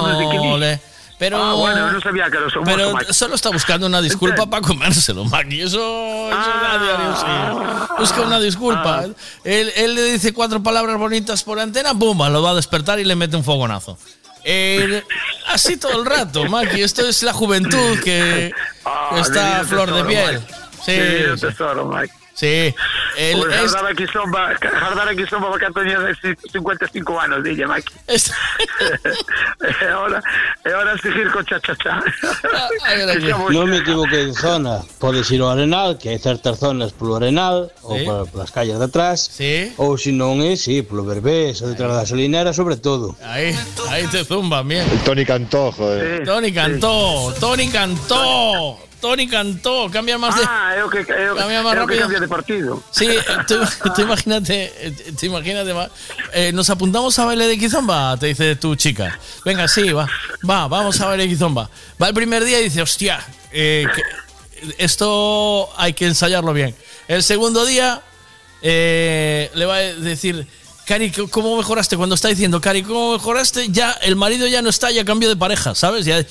S9: Pero,
S62: Ah, bueno, no sabía que era su
S9: pero
S62: Maki.
S9: solo está buscando una disculpa para comérselo, Maki. Eso, eso
S62: Ah.
S9: nadie haría así. Busca una disculpa. Él, él le dice cuatro palabras bonitas por antena, ¡pumba! Lo va a despertar y le mete un fogonazo. Él- así todo el rato, Maki. Esto es la juventud que,
S62: Ah,
S9: está a flor de piel.
S62: Mike.
S9: Sí,
S62: Divino
S9: sí.
S62: tesoro, Mike.
S9: Sí. Él
S62: Pues
S9: es-
S62: Jardara Kizomba, Jardara Kizomba porque tenía 55 años, dille, Mike. ahora, e ahora seguir con cha-cha-cha. Que xa
S66: Non me equivoquei de zona Podes ir ao Arenal, que hai certas zonas polo Arenal Ou
S9: Sí.
S66: por, polas calles de atrás
S9: Sí.
S66: Ou se non é, sí, polo Berbés Ou detrás da gasolinera, sobre todo
S9: Ahí, ahí te zumba, bien.
S34: El Tony Cantó, joder.
S9: Tony cantó, Tony cantó, Tony cantó, cambia más de.
S62: Ah, o que,
S9: Cambia más
S62: que
S9: rápido.
S62: cambia de partido.
S9: Sí, tú, tú imagínate, tú imagínate, va, eh, nos apuntamos a baile de Kizomba, te dice tu chica. Venga, sí, va, va, vamos a baile de Kizomba. Va el primer día y dice, hostia, eh, que- esto hay que ensayarlo bien. El segundo día eh, le va a decir, Cari, ¿cómo mejoraste? Cuando está diciendo, Cari, ¿cómo mejoraste? Ya el marido ya no está, ya cambió de pareja, ¿sabes? Ya,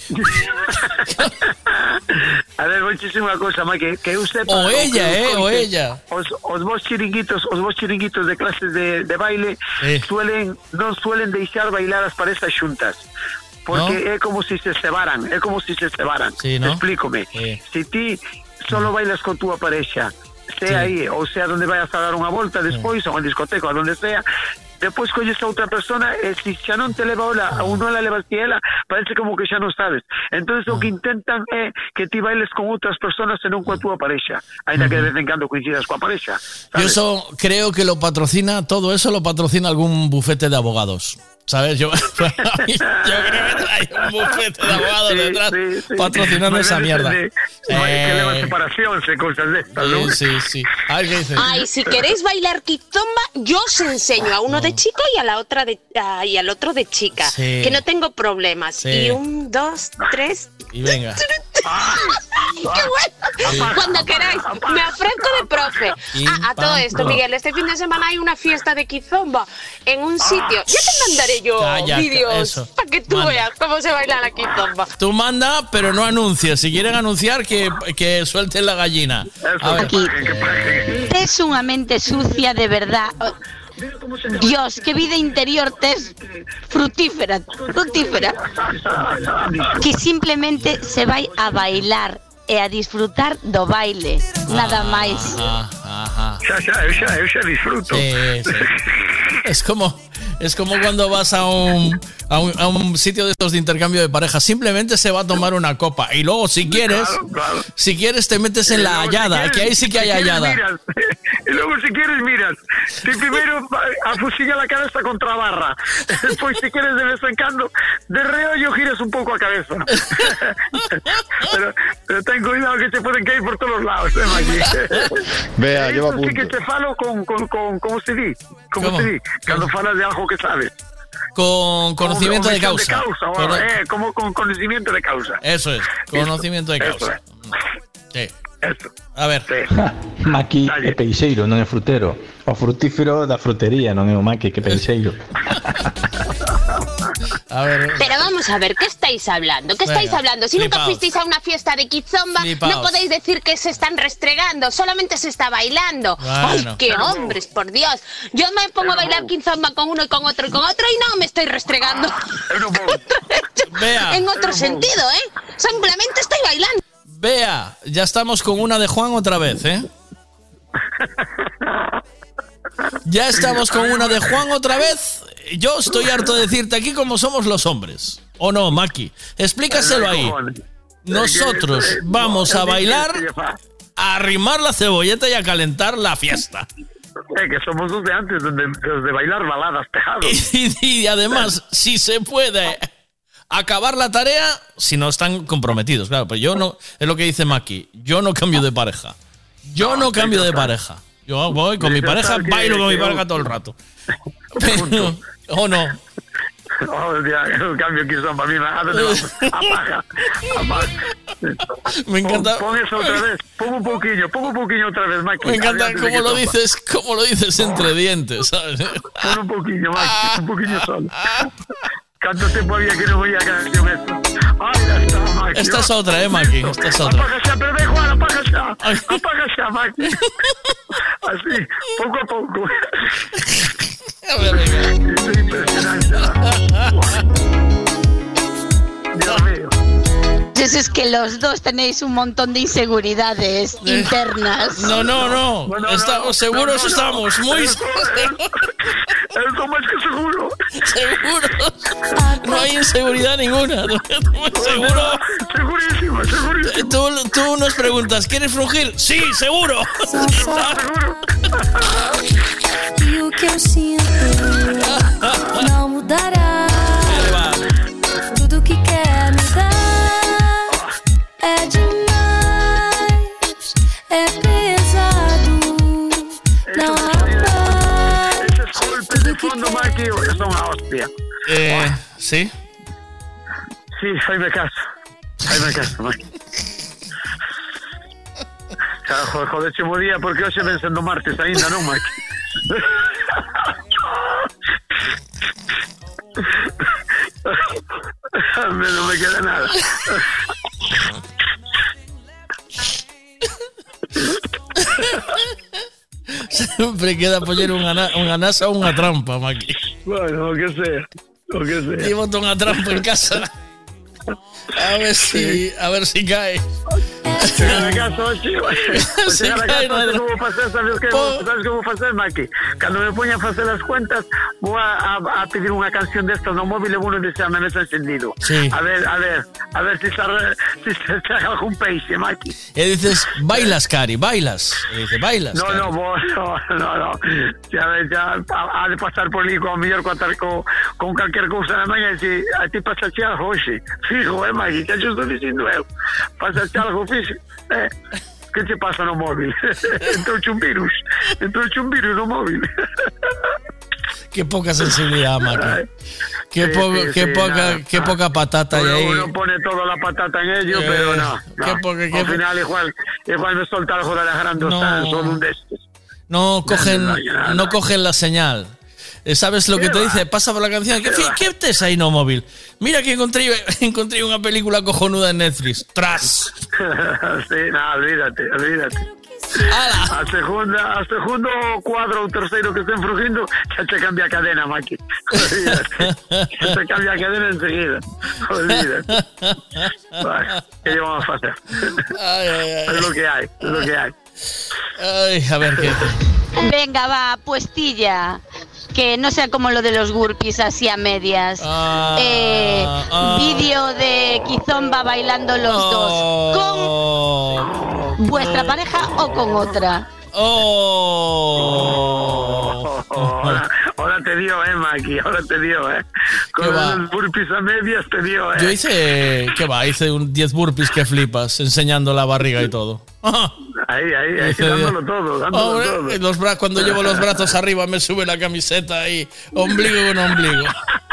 S62: A ver, unha cousa, Mike, que, sepa...
S9: O ella, eh, o ella.
S62: Os, os vos chiringuitos, os vos chiringuitos de clases de, de baile suelen non suelen deixar bailar as parezas xuntas. Porque é como se se cebaran, é como se se cebaran.
S9: Sí, ¿no?
S62: Explícome.
S9: Sí.
S62: Si ti solo bailas con túa parexa, sea
S9: Sí.
S62: aí, ou sea donde vayas a dar unha volta despois, ou en discoteca, ou donde sea, Depois colles a outra persona e se xa non te leva ola, ou non la levas ti ela, parece como que xa non sabes. Entonces o que intentan é que ti bailes con outras personas e non coa túa parexa, ainda que de vez en cando coincidas coa parexa.
S9: Yo eso creo que lo patrocina, todo eso lo patrocina algún bufete de abogados. ¿Sabes? Yo, yo creo que hay un bufete de abogados detrás patrocinando esa mierda.
S62: De, que leva
S9: Eh,
S62: separación, se cosas de estas, ¿no?
S9: sí, sí, sí. A ver qué dice.
S65: Ay, si queréis bailar kizomba, yo os enseño a uno de chico y a la otra de ah, y al otro de chica,
S9: Sí.
S65: que no tengo problemas.
S9: Sí.
S65: Y un, dos, tres.
S9: Y venga.
S65: ¡Qué bueno! Cuando queráis, me ofrezco de profe. Ah, a todo esto. Miguel, este fin de semana hay una fiesta de kizomba en un sitio. Ya te mandaré yo vídeos para que tú
S9: Manda.
S65: veas cómo se baila la kizomba.
S9: Tú manda, pero no anuncies. Si quieren anunciar, que, que suelten la gallina. A ver.
S68: Aquí. Es una mente sucia de verdad. Dios, qué vida interior te es frutífera, frutífera. Que simplemente se vai a bailar e a disfrutar do baile, nada máis.
S9: Ajá, ajá.
S62: Xa, xa, eu xa, eu xa disfruto.
S9: Sí, sí. Es como, es como cuando vas a un, a un, a un sitio de estos de intercambio de parejas. Simplemente se va a tomar una copa. Y luego, si quieres, si quieres, te metes en la
S62: si
S9: hallada.
S62: quieres-
S9: Que ahí sí que hay
S62: si
S9: hallada.
S62: Y luego, si quieres, miras. Si primero afusilla la cabeza contra barra. Después, si quieres, de vez en cuando, de reollo giras un poco a cabeza. pero, pero ten cuidado que te pueden caer por todos los lados, eh, Maggie.
S34: Vea, yo
S62: Eso
S34: me
S62: sí que te falo con, con, con, como se di. Como
S9: ¿Cómo?
S62: se di. Cuando falas de algo que sabes.
S9: Con conocimiento de causa.
S62: De causa, eh, como con conocimiento de causa.
S9: Eso es, conocimiento de
S62: Eso
S9: causa. Sí.
S62: Eso.
S9: A ver.
S69: Maqui é peixeiro, non é frutero. O frutífero da frutería, non é o maqui que é peixeiro.
S9: A ver.
S65: Pero vamos a ver, ¿qué estáis hablando? ¿Qué estáis
S69: Venga,
S65: hablando? Si nunca
S69: flipaos.
S65: fuisteis a una fiesta de kizomba,
S9: Flipaos.
S65: no podéis decir que se están restregando, solamente se está bailando. ¡Ay, qué hombres, por Dios! Yo me pongo a bailar kizomba con uno y con otro y con otro y no me estoy restregando.
S9: Vea.
S65: en otro sentido, ¿eh? Simplemente estoy bailando.
S9: Vea, ya estamos con una de Juan otra vez, ¿eh? Ya estamos con una de Juan otra vez. Yo estoy harto de decirte aquí cómo somos los hombres. ¿O no, Maki? Explícaselo ahí. Nosotros vamos a bailar, a arrimar la cebolleta y a calentar la fiesta.
S62: Eh, que somos los de antes, de, de- de bailar baladas tejados.
S9: Y, y además, si se puede acabar la tarea, si no están comprometidos, claro. Pero yo no, es lo que dice Maki, yo no cambio de pareja. Yo no cambio de pareja. Yo voy con mi pareja, bailo con mi pareja todo el rato. Pero, o no.
S62: Oh, ya, el cambio que son para mí. Apaga, apaga.
S9: Me encanta.
S62: Pon, pon eso otra vez, pon un poquillo, pon un poquillo otra vez, Mike.
S9: Me encanta cómo lo dices, cómo lo dices entre dientes, ¿sabes?
S62: Pon un poquillo, Mike, un poquillo solo. ¿Cuánto tiempo había que no oía canción esta? Ay, ya está, Mike.
S9: Esta es otra, eh, Maki. Esta es otra.
S62: Apaga ya, pero ve, Juan, apaga ya. Apaga ya, Mike. Así, poco a poco. Es impresionante. Dios mío.
S68: Pues es que los dos tenéis un montón de inseguridades internas.
S9: No, no, no. estamos seguros, estamos muy
S62: Eso más que seguro.
S9: seguros. No hay inseguridad ninguna. Seguro.
S62: Segurísimo, segurísimo.
S9: Tú, tú nos preguntas, ¿quieres frungir? Sí, seguro.
S20: O que eu
S9: Eh, ¿Sí?
S62: Sí, caso. Ahí me caso, Mike. Claro, joder, joder, chimo día, porque hoxe ven sendo martes ainda, non, Mike? me non me queda nada.
S9: Siempre queda poner unha, na- unha nasa ou unha trampa, Maki.
S62: Bueno, o que sea. O que sea.
S9: Llevo unha trampa en casa. A ver si, a ver si cae.
S20: É
S62: Chegar a casa hoxe, ao chegar a casa
S9: cae nada.
S62: hoxe como facer, sabes que sabes como facer, Maki? Cando me poña a facer as cuentas, vou a, a, a pedir unha canción destas no móvil e vou non deixar na mesa encendido.
S9: Sí.
S62: A ver, a ver, a ver se, arre- si traga algún peixe, Maki.
S9: Y dices, bailas, Cari, bailas. Y dice, bailas.
S62: No,
S9: Cari.
S62: no, vos, no, no, no. Ya ves, ya ha, de pasar por ali con mellor con, con, con calquer cousa na maña e si a ti pasa algo hoxe. Fijo, eh, Maggie, que yo estou dicindo eu. Pasa algo fijo. Eh, que te pasa no móvil? Entrou un virus. Entrou un virus no.
S9: Qué poca sensibilidad, Maki. Qué,
S62: Sí,
S9: poco-
S62: sí,
S9: qué,
S62: sí,
S9: poca,
S62: nada.
S9: qué poca patata hay ahí.
S62: uno pone toda la patata en ello,
S9: Eh,
S62: pero no. no.
S9: qué poca- qué
S62: Al
S9: po-
S62: final igual, igual me solta algo de Alejandro
S9: No.
S62: Sanz o un de estos.
S9: No cogen,
S62: no,
S9: no
S62: no.
S9: cogen la señal. Eh, ¿Sabes lo que
S62: ¿Qué
S9: te
S62: va?
S9: dice? Pasa por la canción. ¿Qué,
S62: ¿Qué?
S9: ¿Qué tes ahí no móvil? Mira que encontré, encontré una película cojonuda en Netflix. Tras.
S62: sí, no, olvídate, olvídate. A segunda, a segundo cuadro ou terceiro que estén frugindo, xa te cambia a cadena, Maki. Olvídate. Xa te cambia a cadena enseguida. Olvídate. Bueno, que lle vamos a facer? Es lo que hay, es lo que hay.
S9: Ay, a ver qué.
S68: Venga, va, puestilla. Que no sea como lo de los burpees así a medias. Eh, Vídeo de Kizomba bailando los dos. ¿Con vuestra pareja o con otra?
S62: Oh, ahora, ahora te dio, eh, Maki, ahora te dio, eh. Con los burpees a medias te dio, eh.
S9: Yo hice, ¿qué va? Hice un 10 burpees que flipas, enseñando la barriga y todo.
S62: Ahí, ahí, ahí, dándolo todo, dándolo
S9: Hombre,
S62: todo.
S9: los bra- cuando llevo los brazos arriba me sube la camiseta y ombligo con ombligo.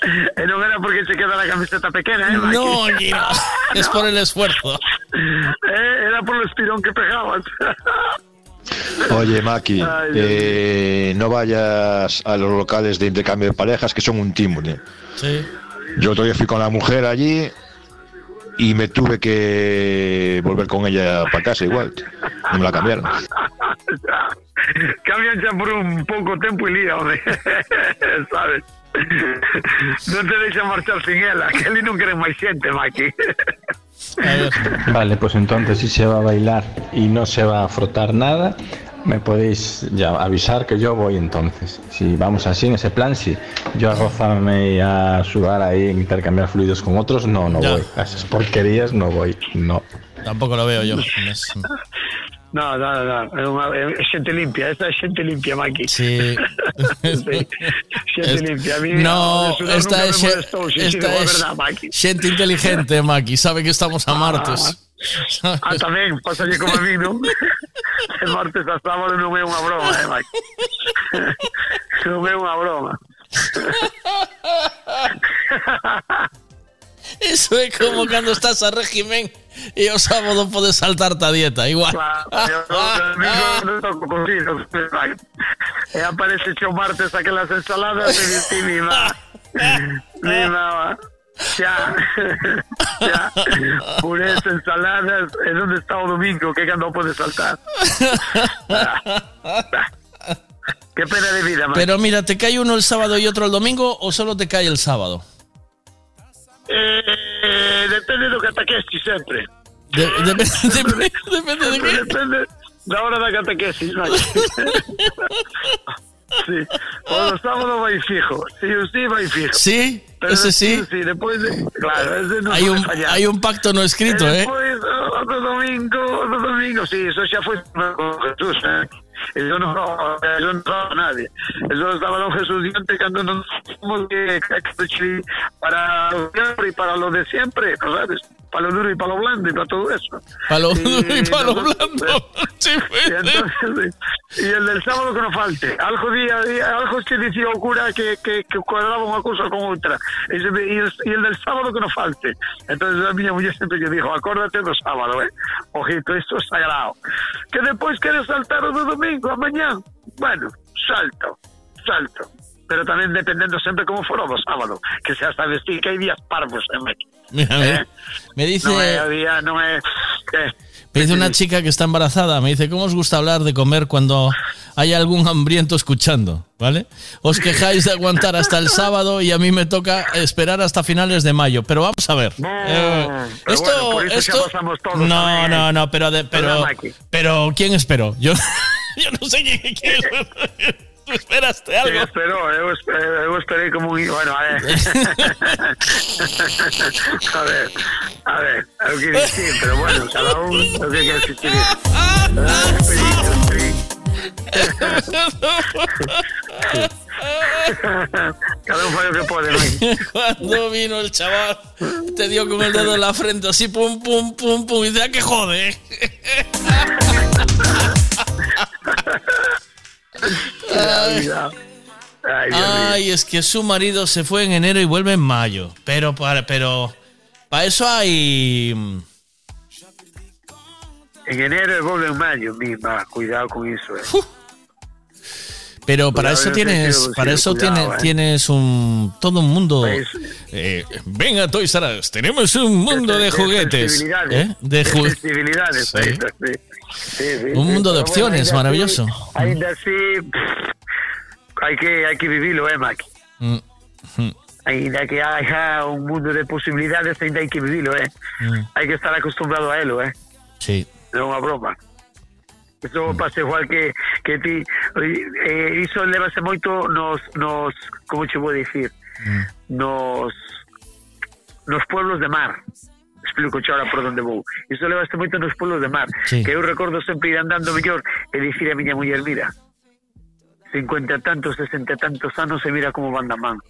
S62: E non era porque se queda la camiseta pequeña, eh, Maki.
S9: No, aquí no. Es por el esfuerzo.
S62: Eh, era por el estirón que pegabas.
S40: Oye, Maki,
S62: Ay,
S40: eh, no vayas a los locales de intercambio de parejas que son un tímule.
S9: Sí.
S40: Yo otro día fui con la mujer allí y me tuve que volver con ella para casa igual. No me la cambiaron.
S62: Cambian ya por un pouco tempo e lía. Sabes? Non te deixa marchar sin ela, que ali non queren máis xente, Maki.
S69: Vale, pues entonces si se va a bailar y no se va a frotar nada, me podéis ya avisar que yo voy entonces. Si vamos así en ese plan, sí. Yo a rozarme y a sudar ahí, intercambiar fluidos con otros, no, no
S9: Ya.
S69: voy. A esas porquerías no voy, no.
S9: Tampoco lo veo yo. Es-
S62: No, no, no, é, unha, é xente limpia, esta é xente limpia, Maki.
S9: Sí.
S62: sí. Xente
S9: Es-
S62: limpia. A mí,
S9: No, esta es,
S62: molestou, si,
S9: esta
S62: é
S9: es
S62: verdad, Maki.
S9: gente inteligente, Maki. Sabe que estamos a martes.
S62: Ah, tamén, pasalle como a mí, non? De martes a sábado non é unha broma, eh, Maki. non é unha broma.
S9: Eso es como cuando estás a régimen y el sábado puedes saltarte a dieta, igual.
S62: Claro, eu o non cocido. E aparece o martes ensaladas e dices, mi má, mi má, xa, xa, purés, ensaladas, e onde está o domingo, que cando pode saltar? Que pena de vida, Maki.
S9: Pero mira, ¿te cae uno el sábado y otro el domingo o solo te cae el sábado?
S62: Eh, depende do que ataquesti sempre.
S9: De- de- de- depende de
S62: que? Depende da hora da catequesis, Maki. sí. O do sábado vai fijo. Sí o sí vai fijo.
S9: Sí,
S62: Pero
S9: ese sí.
S62: Sí, despois de, claro, ese non
S9: Hay
S62: pode
S9: un,
S62: fallar.
S9: hay un pacto no escrito,
S62: E
S9: ¿eh?
S62: Despois, o do domingo, o do domingo, sí, eso xa foi con Jesús, eh. Eso non, eso non a nadie. Eso estaba don Jesús diante non somos que que- para siempre y para lo de siempre, ¿sabes? Para lo duro y para lo blando y para todo eso.
S9: Para lo duro y para lo
S62: blando. Y, entonces, y el del sábado que no falte. Algo día, algo que dicía o cura que, que, que cuadraba unha cousa con me- e, el, e el del sábado que no falte. Entonces a miña muller sempre que dijo, acórdate do sábado, eh? Ojito, isto é sagrado. Que depois queres saltar o do domingo, a mañán. Bueno, salto, salto. Pero tamén dependendo sempre como fora o do sábado. Que se hasta vestir que hai días parvos en México.
S9: Mira, mira. Me dice,
S62: Non é o día, non é... Eh,
S9: Me dice una chica que está embarazada, me dice, ¿cómo os gusta hablar de comer cuando hay algún hambriento escuchando? ¿Vale? Os quejáis de aguantar hasta el sábado y a mí me toca esperar hasta finales de mayo. Pero vamos a ver. Eh,
S62: pero
S9: esto,
S62: bueno, por eso ya
S9: esto,
S62: todos
S9: no, no, no, pero, de- pero, pero, ¿quién esperó? Yo, yo no sé quién, quién- tú esperaste algo.
S62: Sí, espero, eu, espe- eu esperei como un... Bueno, a ver. a ver, a ver, é o que dicir, pero bueno, cada un é o que quer existir. Cada un fai o que Maki.
S9: Cuando vino el chaval, te dio con el dedo en la frente, así, pum, pum, pum, pum, y dice, "Ah, que jode.
S62: Ay,
S9: es que su marido se fue en enero y vuelve en mayo. Pero para, pero para eso hay. mm,
S62: En enero e volve en mayo, misma, cuidado con iso, eh.
S9: Pero para
S62: Cuidado,
S9: eso tienes, para eso
S62: cuidado,
S9: tiene-
S62: eh.
S9: tienes un todo un mundo.
S62: Pues-
S9: Eh, venga, Toys R Us, tenemos un mundo de juguetes, ¿eh? de ju- Sí.
S62: sí. Sí,
S9: Un mundo de opciones, maravilloso.
S62: Ainda así, hai que, hai que vivilo, eh, Maki.
S9: Mm, mm,
S62: Ainda que haya un mundo de posibilidades, ainda hai que vivilo, eh.
S9: mm,
S62: Hai que estar acostumbrado a elo, eh.
S9: Sí.
S62: É unha broma. Iso pasa igual que, que ti. Eh, iso levase moito nos, nos como che vou dicir nos nos pueblos de mar. Explico ahora por onde vou iso levaste moito nos pueblos de mar.
S9: Sí.
S62: que eu recordo sempre ir andando mellor e dicir a miña muller mira 50 e tantos, 60 e tantos anos e mira como van da man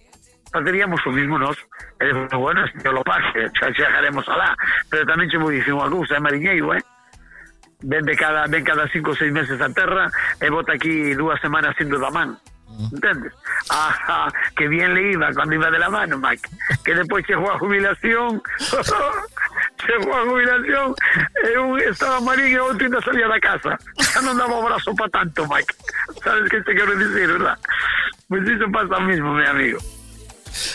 S62: faceríamos o mismo nos e digo, bueno, se lo pase xa chegaremos alá pero tamén che vou dicir unha cousa, é mariñeiro, eh ven de cada ven cada cinco ou seis meses a terra e bota aquí dúas semanas indo da man entendes? Ajá, que bien le iba cuando iba de la mano, Mac que despois chegou a jubilación chegou a jubilación e un estaba marín e outro ainda salía da casa. Xa non daba brazo para tanto, Mac sabes que te quero dicir, verdad? Pois iso pasa mismo, meu amigo.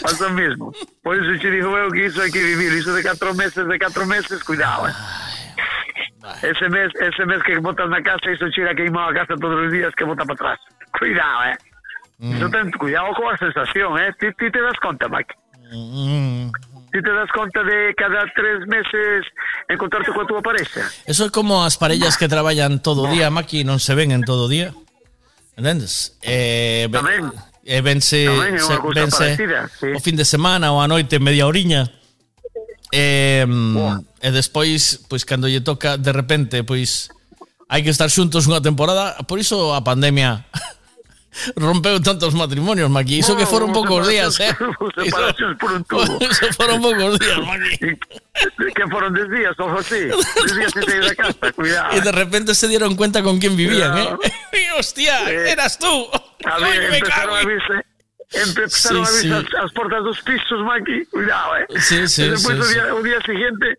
S62: Pasa mismo. Por iso che digo eu que iso hai que vivir iso de 4 meses, de 4 meses, cuidado, eh Ese mes, ese mes que botas na casa, iso chira queimado a casa todos os días que bota para atrás. Cuidado, eh. Mm. Iso ten, cuidado coa sensación, eh. Ti, ti te das conta, Mike.
S9: Mm.
S62: Ti te das conta de cada tres meses encontrarte coa túa parexa.
S9: Eso é como as parellas que traballan todo o día, Maki, non se ven en todo o día. Entendes? Eh, ben,
S62: Tamén.
S9: Eh, vense,
S62: Tamén é unha cousa
S9: vense
S62: parecida, sí.
S9: o fin de semana ou a noite media oriña. Eh, e despois, pois cando lle toca de repente, pois hai que estar xuntos unha temporada, por iso a pandemia rompeu tantos matrimonios, Maki. Iso que foron poucos días, eh.
S62: Separacións por un tubo.
S9: Iso foron poucos días, Maki.
S62: que foron 10 días, ojo sí. 10 días sin sair da casa, cuidado.
S9: Y de repente se dieron cuenta con quién vivían, ¿eh? Y, ¡Hostia! ¡Eras tú!
S62: A
S9: ¡Ay,
S62: ver,
S9: me
S62: empezaron
S9: cago
S62: a verse empezaron
S9: Sí,
S62: a
S9: sí.
S62: as, as portas dos pisos, Maki, cuidado, eh.
S9: Sí, sí,
S62: Y después
S9: sí,
S62: o,
S9: sí.
S62: día, o día siguiente,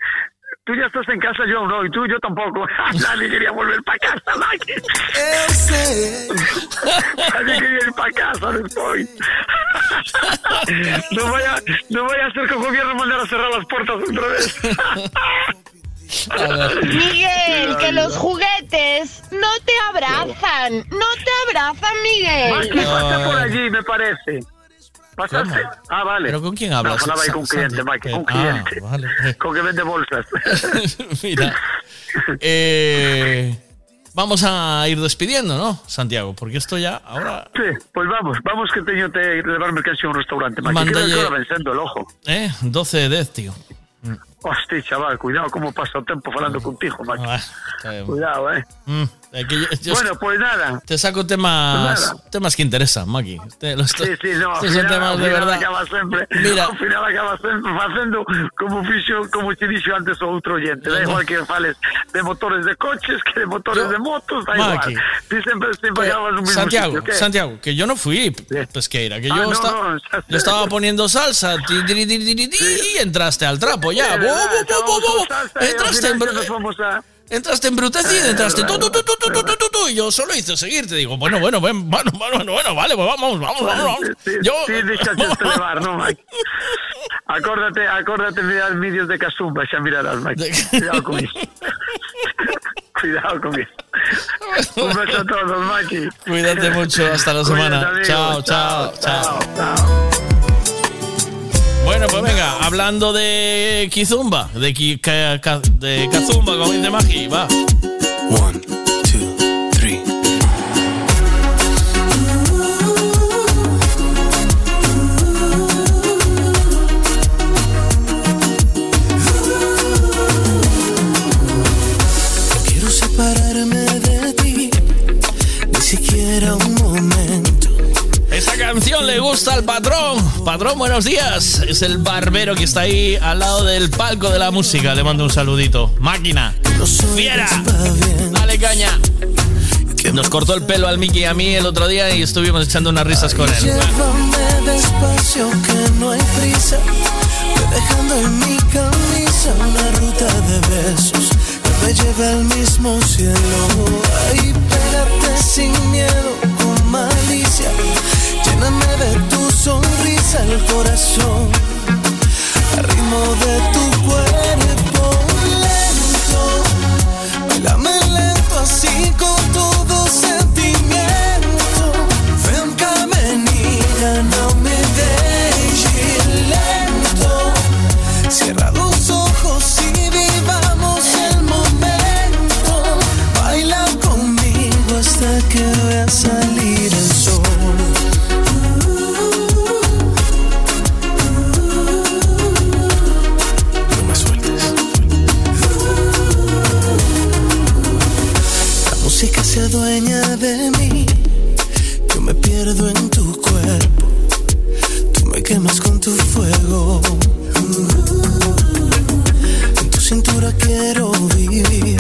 S62: tú ya estás en casa, yo no, y tú yo tampoco. Nadie quería volver para casa, Maki. Nadie quería ir para casa después. no vaya, no vaya a ser que el gobierno mandara a cerrar las puertas otra vez.
S18: Miguel, que los juguetes no te abrazan. No te abrazan, Miguel.
S62: Maki, pasa por allí, me parece. ¿Pasaste? Ah, vale.
S9: ¿Pero con quién hablas?
S62: No, hablaba ahí con un cliente? Maki, con un
S9: Ah,
S62: cliente.
S9: vale.
S62: Con que vende bolsas.
S9: Mira. eh, vamos a ir despidiendo, ¿no, Santiago? Porque esto ya ahora.
S62: Sí, pues vamos, vamos que teño te levar mercancía a un restaurante, Creo que vencendo el ojo.
S9: ¿Eh? 12 de 10, tío.
S62: Hostia, chaval, cuidado cómo pasa el tiempo falando contigo, Maki.
S9: Ah.
S62: Cuidado, eh.
S9: Mm, yo- yo-
S62: Bueno, pues nada.
S9: te saco temas,
S62: Pues nada.
S9: temas que interesan, Maki. Te- los-
S62: Sí, sí, no,
S9: estos son
S62: final,
S9: temas
S62: al
S9: de verdad.
S62: acaba sempre,
S9: Mira.
S62: ao final acaba sempre facendo como fixo, como te dixo antes o outro oyente, da igual que fales de motores de coches que de motores
S9: Yo-
S62: de motos, da
S9: Maki.
S62: igual. Ti sempre, sempre
S9: Pues,
S62: acabas no mismo
S9: Santiago,
S62: sitio, ¿qué?
S9: Santiago, que yo no fui pesqueira, que
S62: Ah,
S9: yo,
S62: no,
S9: esta-
S62: no,
S9: yo estaba poniendo salsa ti, ti, ti, ti, y entraste al trapo ya.
S62: Sí,
S9: Bo, bo, bo, bo, bo.
S62: salsa
S9: Entraste, en,
S62: nos vamos a...
S9: entraste embrutecido, entraste tú, tú, tú, tú, tú, tú, tú, tú, tú, y yo solo hice seguirte. Digo, bueno, bueno, bueno, bueno, bueno, bueno, vale, pues vamos, vamos, vamos, vamos.
S62: Sí,
S9: Yo,
S62: sí, deixaste levar, non, Mike? Acórdate, acórdate de mirar vídeos de Casumba, xa mirarás, Mike. Cuidado con iso.
S70: Cuidado conmigo. Un beso a todos, Maki.
S9: Cuídate mucho, hasta la semana.
S70: Cuídate, amigo.
S9: Chao, chao, chao. Bueno, pues venga, hablando de Kizumba, de, ki, de Kazumba, como dice Magi, va.
S71: One,
S9: canción le gusta al patrón. Patrón, buenos días. Es el barbero que está ahí al lado del palco de la música. Le mando un saludito. Máquina. Fiera. Dale caña. Nos cortó el pelo al Mickey y a mí el otro día y estuvimos echando unas risas con él.
S71: Llévame despacio que no hay prisa. Dejando en mi camisa una ruta de besos que me lleve al mismo cielo. Ahí pégate sin miedo, con malicia. Lléname de tu sonrisa el corazón. Al ritmo de tu cuerpo lento. Bailame En tu cintura quiero vivir.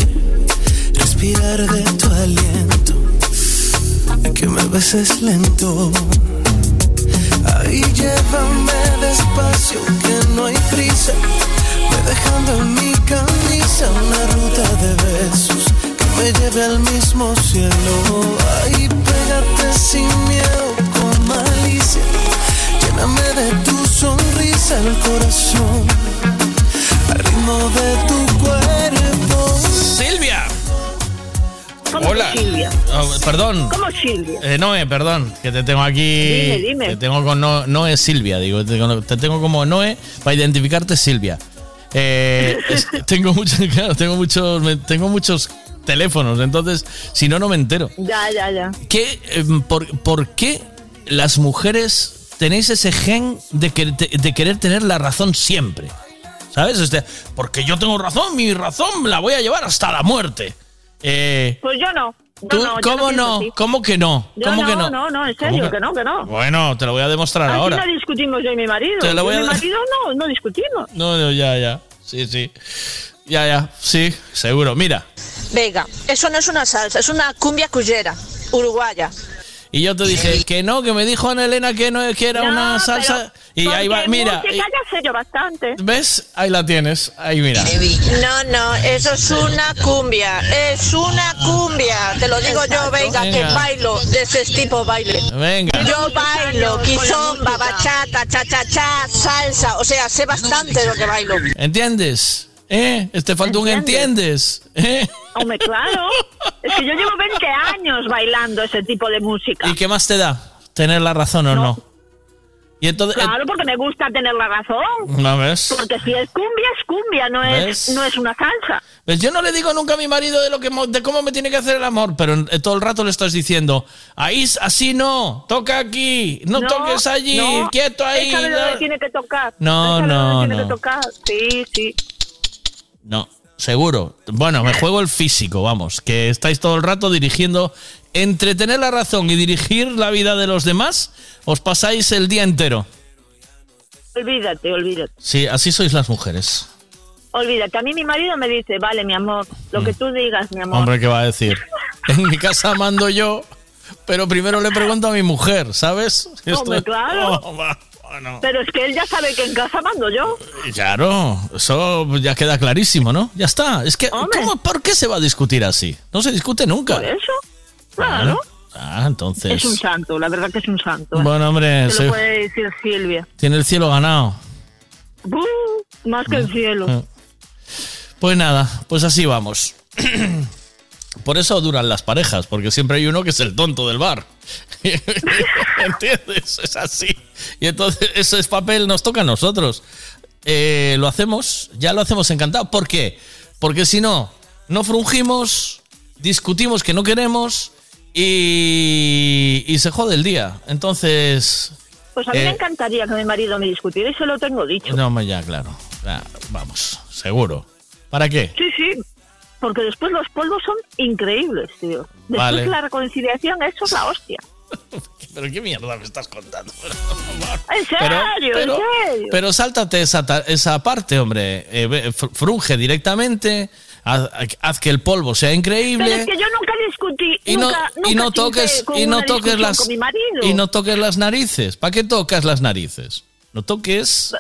S71: Respirar de tu aliento. Que me beses lento. Ahí llévame despacio, que no hay prisa. Voy dejando en mi camisa una ruta de besos que me lleve al mismo cielo. Ahí pégate sin miedo. Lléname de tu sonrisa el corazón. Al ritmo de tu cuerpo.
S9: Silvia.
S64: ¿Cómo
S9: Hola.
S64: Silvia?
S9: Oh, perdón.
S64: ¿Cómo Silvia?
S9: Eh, Noé, perdón, que te tengo aquí.
S64: Dime, dime.
S9: Te tengo con no, Noé Silvia, digo. Te tengo, te tengo como Noé para identificarte Silvia. Eh, es- tengo muchos, claro, tengo muchos, tengo muchos teléfonos, entonces si no no me entero.
S64: Ya, ya, ya.
S9: ¿Qué, em, por, por qué las mujeres tenéis ese gen de, que- de querer tener la razón siempre? ¿Sabes? Este, porque yo tengo razón, mi razón la voy a llevar hasta la muerte. Eh,
S64: Pues yo no. Yo
S9: ¿Tú,
S64: no,
S9: ¿Cómo no?
S64: así.
S9: ¿Cómo que no?
S64: Yo
S9: ¿Cómo
S64: no,
S9: que no?
S64: no, no, en
S9: ¿Cómo
S64: serio,
S9: que-
S64: que no, que no.
S9: Bueno, te lo voy a demostrar
S64: Así
S9: ahora.
S64: no discutimos yo y mi marido.
S9: Te lo voy
S64: Yo
S9: a-
S64: mi marido no, no discutimos.
S9: No, no, ya, ya. Sí, sí. Ya, ya. Sí, seguro. Mira.
S64: Venga,
S72: Eso no es una salsa, es una cumbia cuyera, uruguaya.
S9: Y yo te dije que no, que me dijo Ana Elena que no que era
S64: No,
S9: una salsa. Y ahí va, mira.
S64: ya sé yo bastante.
S9: ¿Ves? Ahí la tienes. Ahí mira.
S72: No, no, eso es una cumbia, es una cumbia. Te lo digo yo, venga, que
S9: Venga.
S72: bailo de ese tipo baile.
S9: Venga.
S72: Yo bailo, quizomba, bachata, cha-cha-cha, salsa, o sea, sé bastante lo que bailo.
S9: ¿Entiendes? ¿Eh? Te falta un entiendes. ¿Eh?
S64: Hombre, claro. Es que yo llevo 20 años bailando ese tipo de música.
S9: ¿Y qué más te da? ¿Tener la razón o no? Y entonces.
S64: Claro, porque me gusta tener la razón.
S9: ¿No ves?
S64: Porque si es cumbia, es cumbia, no
S9: ¿Ves?
S64: es, no es una salsa.
S9: Pues yo no le digo nunca a mi marido de lo que de cómo me tiene que hacer el amor, pero eh, todo el rato le estás diciendo, ahí así no, toca aquí, no, toques allí,
S64: no,
S9: quieto ahí.
S64: él sabe
S9: no".
S64: tiene que tocar.
S9: No,
S64: Él sabe
S9: no,
S64: tiene
S9: no.
S64: que tocar. Sí, sí.
S9: No, seguro. Bueno, me juego el físico, vamos, que estáis todo el rato dirigiendo, entre tener la razón y dirigir la vida de los demás, os pasáis el día entero.
S64: Olvídate, olvídate.
S9: Sí, así sois las mujeres.
S64: Olvídate. A mí mi marido me dice, vale, mi amor, lo que tú digas, mi amor.
S9: Mm. Hombre, ¿qué va a decir? En mi casa mando yo, pero primero le pregunto a mi mujer, ¿sabes?
S64: Hombre,
S9: Esto-
S64: claro.
S9: Oh,
S64: Pero es que él ya sabe que en casa mando yo.
S9: Claro, eso ya queda clarísimo, ¿no? Ya está. Es que, ¿cómo, ¿por qué se va a discutir así? No se discute nunca.
S64: Por eso. Claro.
S9: Ah, entonces.
S64: Es un santo, la verdad que es un santo. ¿eh?
S9: Bueno, hombre, sí.
S64: lo puede decir Silvia.
S9: Tiene el cielo ganado.
S64: ¡Buh! más que el cielo.
S9: Eh. Pues nada, pues así vamos. por eso duran las parejas, porque siempre hay uno que es el tonto del bar. ¿Entiendes? Es así. Y entonces ese papel nos toca a nosotros. Eh, lo hacemos, ya lo hacemos encantado. ¿Por qué? Porque si no, no frungimos, discutimos que no queremos y, y se jode el día. Entonces...
S64: Pues a mí
S9: eh,
S64: me encantaría que mi marido me discutiera y se lo tengo dicho.
S9: No, ya, claro. Ya, vamos, seguro. ¿Para qué?
S64: Sí, sí. Porque después los polvos son increíbles, tío. Después
S9: Vale.
S64: la reconciliación, eso es la hostia.
S9: ¿Pero qué mierda me estás contando?
S64: En serio,
S9: pero,
S64: en serio.
S9: pero sáltate esa, esa parte, hombre. Eh, frunge directamente, haz, haz que el polvo sea
S64: Pero
S9: increíble
S64: es que yo nunca discutí,
S9: y no,
S64: nunca,
S9: y
S64: nunca
S9: no toques y no toques las y no toques las narices. ¿Para qué tocas las narices? No toques.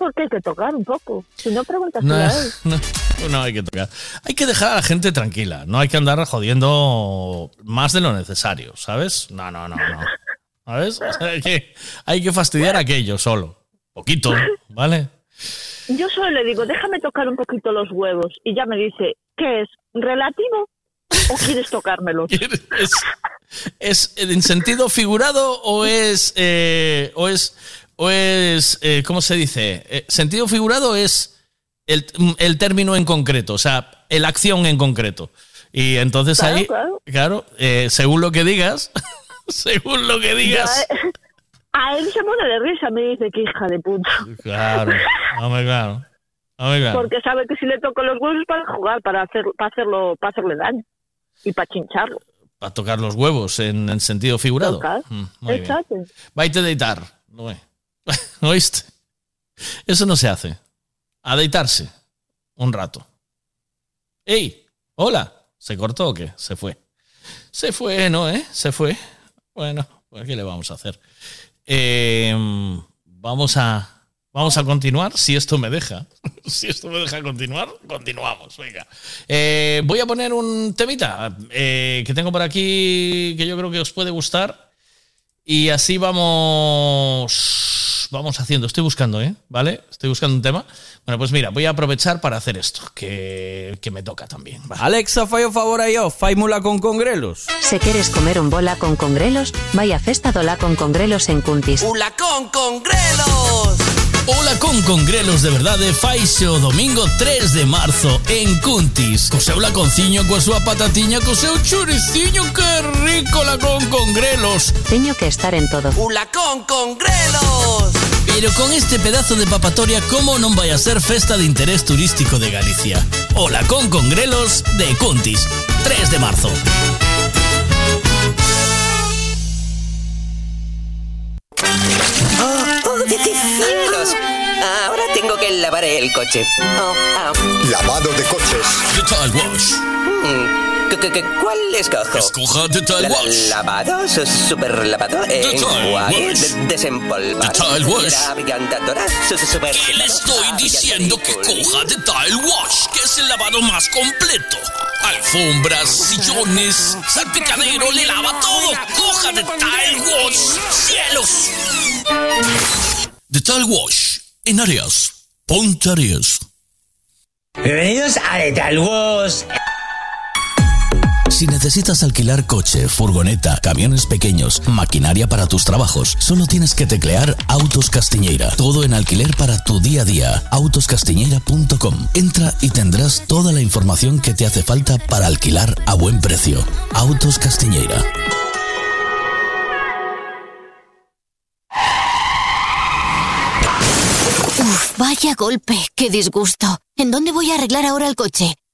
S64: Porque hay que tocar un poco. Si no, preguntas
S9: No,
S64: a él.
S9: no, no hay que tocar. Hay que dejar a la gente tranquila. No hay que andar jodiendo más de lo necesario, ¿sabes? No, no, no, no. ¿Sabes? Hay que, hay que fastidiar a aquello solo. Poquito, ¿vale?
S64: Yo solo le digo, déjame tocar un poquito los huevos. Y ya me dice, ¿qué es? ¿Relativo? ¿O quieres tocármelos?
S9: ¿Es, es en sentido figurado o es. eh, o es. O es. eh, ¿Cómo se dice? Eh, sentido figurado es el, el término en concreto, o sea, la acción en concreto. Y entonces
S64: Claro,
S9: ahí,
S64: claro.
S9: claro, eh, según lo que digas, según lo que digas.
S64: Ya, eh, A él se pone de risa, me dice que hija de puta.
S9: Claro, hombre, claro. Hombre, claro.
S64: Porque sabe que si le toco los huevos es para jugar, para, hacer, para, hacerlo, para hacerle daño. Y para chincharlo.
S9: Para tocar los huevos en, en sentido figurado. Mm, muy bien.
S64: Exacto.
S9: Vaite a deitar. No é. ¿Oíste? Eso no se hace. A deitarse. Un rato. ¡Ey! ¡Hola! ¿Se cortó o qué? Se fue. Se fue, ¿no? ¿Eh? Se fue. Bueno, pues ¿qué le vamos a hacer? Eh, vamos a. Vamos a continuar, si esto me deja. si esto me deja continuar, continuamos. Venga. Eh, voy a poner un temita eh, que tengo por aquí que yo creo que os puede gustar. Y así vamos. Vamos haciendo. Estoy buscando, ¿eh? ¿Vale? Estoy buscando un tema. Bueno, pues mira, voy a aprovechar para hacer esto, que, que me toca también. va.
S73: Alexa, fai o favor aí, ó, fai mula con congrelos.
S74: Se queres comer un bola con congrelos, vai a festa do la con congrelos en Cuntis.
S51: ¡Ula con congrelos!
S9: Hola con congrelos de verdade faise o domingo 3 de marzo en Cuntis Co seu laconciño, coa súa patatiña, co seu churiciño Que rico la con congrelos
S74: Teño que estar en todo.
S51: ¡Ula con congrelos!
S9: Pero con este pedazo de papatoria Como non vai a ser festa de interés turístico de Galicia Hola con congrelos de Cuntis 3 de marzo
S75: Oh, oh, cielos. Ahora tengo que lavar el coche. Oh.
S58: Lavado de coches.
S9: Detail Wash.
S75: Hmm, ¿qué- qué- qué- ¿Cuál escojo?
S9: Escoja Detail
S75: La-
S9: Wash.
S75: ¿Lavado? su- ¿Super lavado? Eh, enjuague,
S9: Wash.
S75: de- desempolvado.
S9: Detail Wash.
S75: Abrigantadora, su- su- super
S9: ¿Qué le estoy diciendo que coja Detail Wash, que es el lavado más completo? Alfombras, sillones, salpicadero, le lava todo. Coja Detail Wash. ¡Cielos! Detail Wash, en Arias. Ponte Arias.
S76: Bienvenidos a Detail Wash.
S9: Si necesitas alquilar coche, furgoneta, camiones pequeños, maquinaria para tus trabajos, solo tienes que teclear Autos Castiñeira. Todo en alquiler para tu día a día. Autoscastiñeira.com. Entra y tendrás toda la información que te hace falta para alquilar a buen precio. Autos Castiñeira.
S68: Uf, vaya golpe, qué disgusto. ¿En dónde voy a arreglar ahora el coche?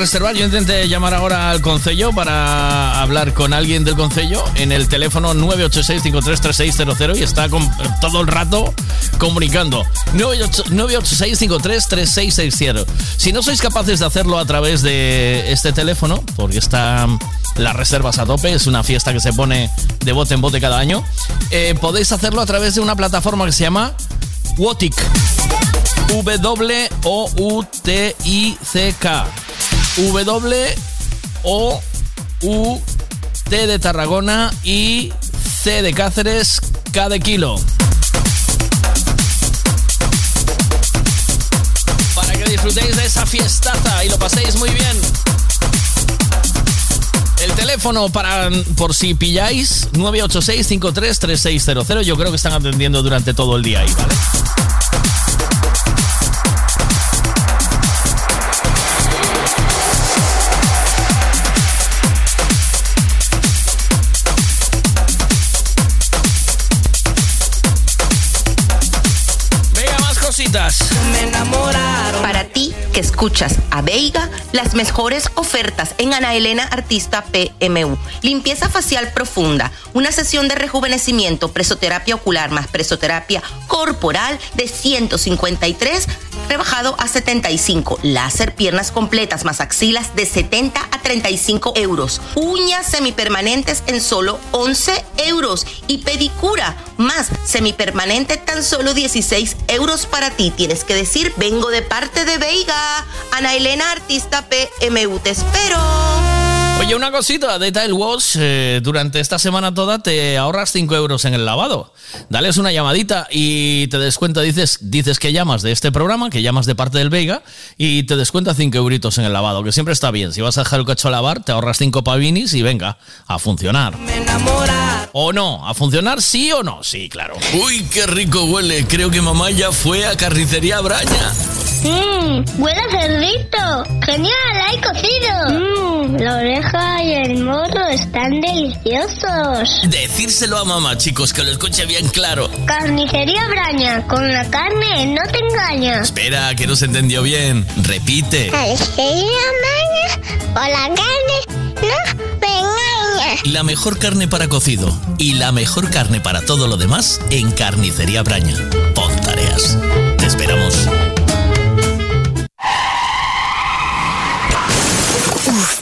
S9: Reservar. Yo intenté llamar ahora al concello para hablar con alguien del concello en el teléfono 986-533600 y está con- todo el rato comunicando. 986-533660. Si no sois capaces de hacerlo a través de este teléfono, porque están las reservas a tope, es una fiesta que se pone de bote en bote cada año, eh, podéis hacerlo a través de una plataforma que se llama Wotic. W-O-U-T-I-C-K. W-O-U-T de Tarragona y C de Cáceres, K de kilo. Para que disfrutéis de esa fiestaza y lo paséis muy bien. El teléfono para por si pilláis 986-533600. Yo creo que están atendiendo durante todo el día ahí, ¿vale?
S36: Escuchas a Veiga, las mejores ofertas en Ana Elena Artista PMU. Limpieza facial profunda, una sesión de rejuvenecimiento, presoterapia ocular más presoterapia corporal de 153 rebajado a 75. Láser piernas completas más axilas de 70 a 35 euros. Uñas semipermanentes en solo 11 euros. Y pedicura más semipermanente tan solo 16 euros para ti. Tienes que decir, vengo de parte de Veiga. Ana Elena, artista PMU. Te espero.
S9: Oye, una cosita de Tile Wash, eh, durante esta semana toda te ahorras 5 euros en el lavado. Dales una llamadita y te descuenta, dices, dices que llamas de este programa, que llamas de parte del Vega, y te descuenta 5 euritos en el lavado, que siempre está bien. Si vas a dejar el coche a lavar, te ahorras 5 pavinis y venga, a funcionar. ¿O no? ¿A funcionar sí o no? Sí, claro. Uy, qué rico huele. Creo que mamá ya fue a carnicería Braña.
S77: Mmm, huele a cerdito. Genial, hay cocido. Mmm, la y el morro están deliciosos.
S9: Decírselo a mamá, chicos, que lo escuche bien claro.
S77: Carnicería Braña, con la carne no te engañas.
S9: Espera, que no se entendió bien. Repite.
S77: Carnicería Braña, con la carne no.
S9: La mejor carne para cocido y la mejor carne para todo lo demás en Carnicería Braña. Pon tareas. Te esperamos.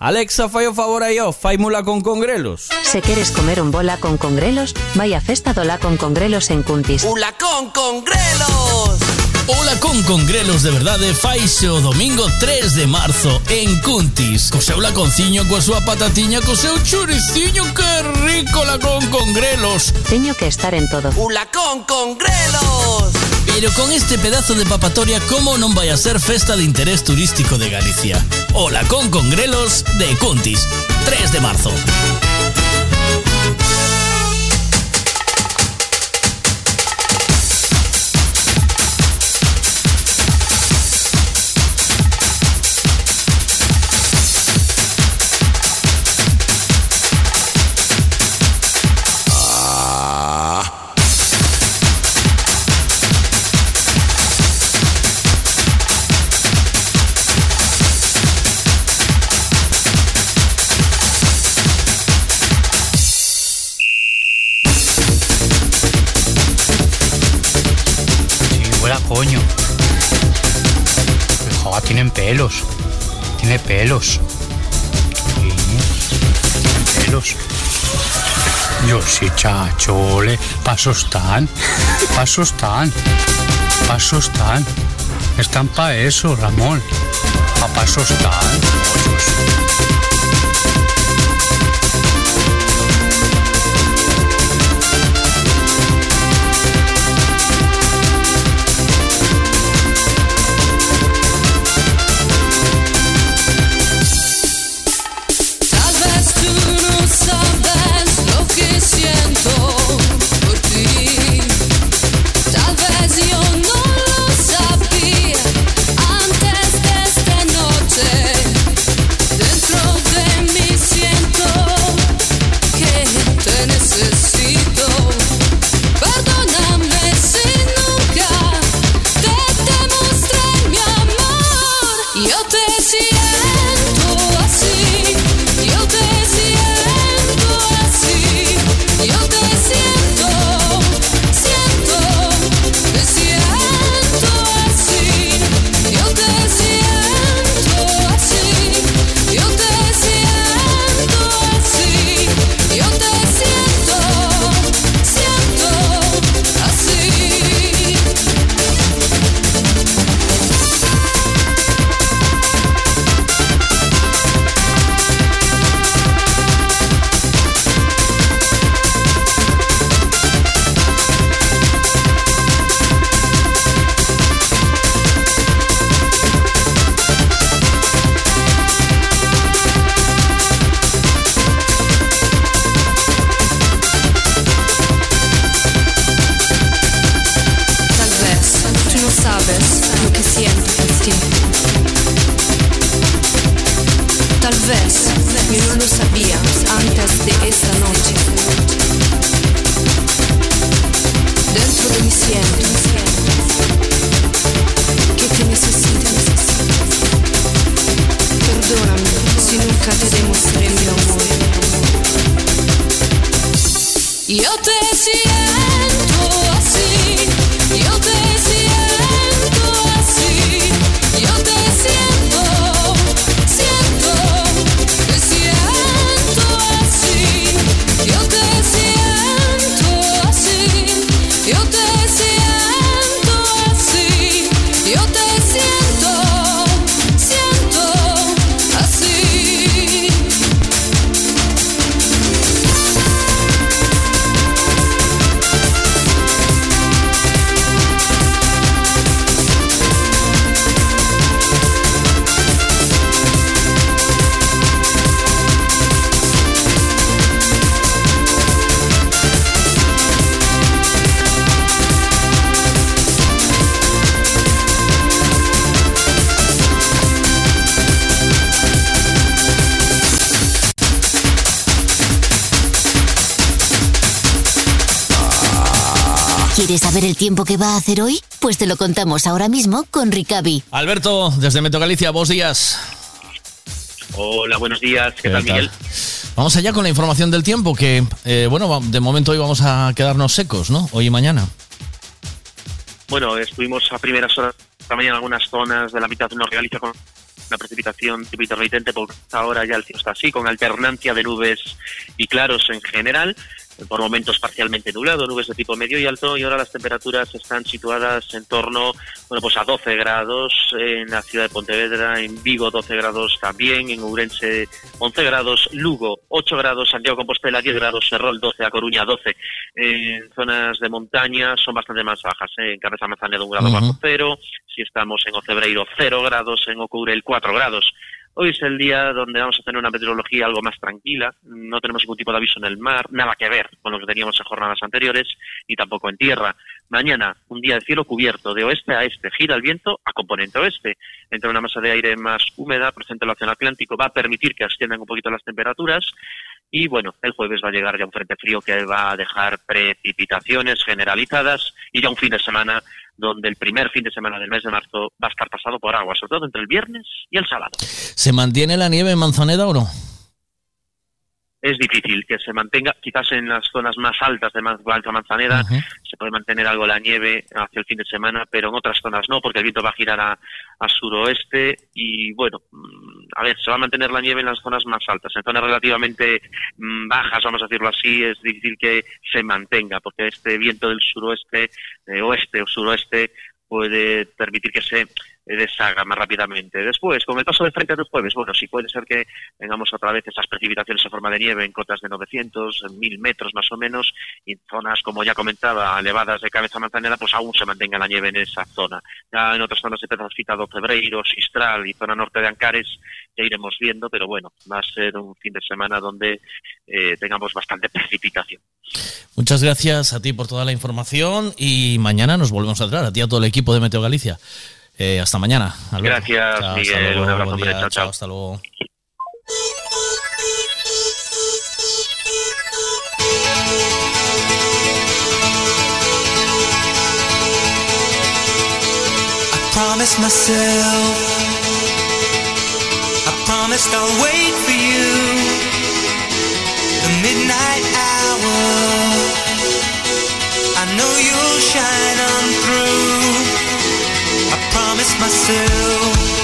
S78: Alexa, fai o favor aí, ó, faimula con congrelos.
S79: Se queres comer un bola con congrelos, vai a festa do la con congrelos en Cuntis.
S80: Ula con congrelos.
S9: Hola con congrelos de verdade faise o domingo 3 de marzo en Cuntis. Co seu laconciño, coa patatiña, co seu churiciño, que rico la con congrelos.
S79: Teño que estar en todo.
S80: Ula con congrelos.
S9: Pero con este pedazo de papatoria, ¿cómo non vai a ser festa de interés turístico de Galicia? Hola con congrelos de Cuntis. 3 de marzo.
S81: Coño. Joder, tienen pelos. Tiene pelos. Pelos. Yo sí, chachole. Pasos están. Pasos están. Pasos están. Están para eso, Ramón. Pa' pasos están.
S82: Hacer hoy? Pues te lo contamos ahora mismo con Ricavi.
S9: Alberto, desde Meteo Galicia, vos días.
S83: Hola, buenos días. ¿Qué, tal, Miguel?
S9: Vamos allá con la información del tiempo, que eh, bueno, de momento hoy vamos a quedarnos secos, ¿no? Hoy y mañana.
S83: Bueno, estuvimos a primeras horas también en algunas zonas de la mitad norte de Galicia con una precipitación tipo intermitente, por ahora ya el cielo está así, con alternancia de nubes y claros en general, por momentos parcialmente nublado, nubes de tipo medio y alto, y ahora las temperaturas están situadas en torno bueno, pues a 12 grados en la ciudad de Pontevedra, en Vigo 12 grados también, en Ourense 11 grados, Lugo 8 grados, Santiago Compostela 10 grados, Ferrol 12, A Coruña 12. En zonas de montaña son bastante más bajas, ¿eh? en Cabeza Manzaneda un grado bajo cero, si estamos en Ocebreiro 0 grados, en Ocourel 4 grados. Hoy es el día donde vamos a tener una meteorología algo más tranquila, no tenemos ningún tipo de aviso en el mar, nada que ver con lo que teníamos en jornadas anteriores, ni tampoco en tierra. Mañana, un día de cielo cubierto, de oeste a este, gira el viento a componente oeste. Entra una masa de aire más húmeda, presente en el Océano Atlántico, va a permitir que asciendan un poquito las temperaturas. Y bueno, el jueves va a llegar ya un frente frío que va a dejar precipitaciones generalizadas y ya un fin de semana donde el primer fin de semana del mes de marzo va a estar pasado por agua, sobre todo entre el viernes y el sábado.
S9: ¿Se mantiene la nieve en Manzaneda o no?
S83: Es difícil que se mantenga, quizás en las zonas más altas de Alta Manzaneda se puede mantener algo la nieve hacia el fin de semana, pero en otras zonas no, porque el viento va a girar a, a suroeste y bueno, mm, a ver, se va a mantener la nieve en las zonas más altas, en zonas relativamente mm, bajas, vamos a decirlo así, es difícil que se mantenga, porque este viento del suroeste, oeste o suroeste, puede permitir que se deshaga más rápidamente. Después, con el paso de frente del jueves, bueno, sí puede ser que tengamos otra vez esas precipitaciones en forma de nieve en cotas de 900, en 1000 metros más o menos, y zonas, como ya comentaba, elevadas de cabeza manzanera, pues aún se mantenga la nieve en esa zona. Ya en otras zonas de citado Febreiro, Sistral y zona norte de Ancares, ya iremos viendo, pero bueno, va a ser un fin de semana donde eh, tengamos bastante precipitación.
S9: Muchas gracias a ti por toda la información y mañana nos volvemos a traer, a ti a todo el equipo de Meteo Galicia. Eh, hasta mañana. Alberto.
S83: Gracias,
S9: Chao, hasta
S83: Miguel.
S9: luego,
S83: Un abrazo,
S9: día,
S83: Chao, chao.
S9: Hasta luego.
S5: I promised myself, I promised I'll wait for you. The midnight hour, myself,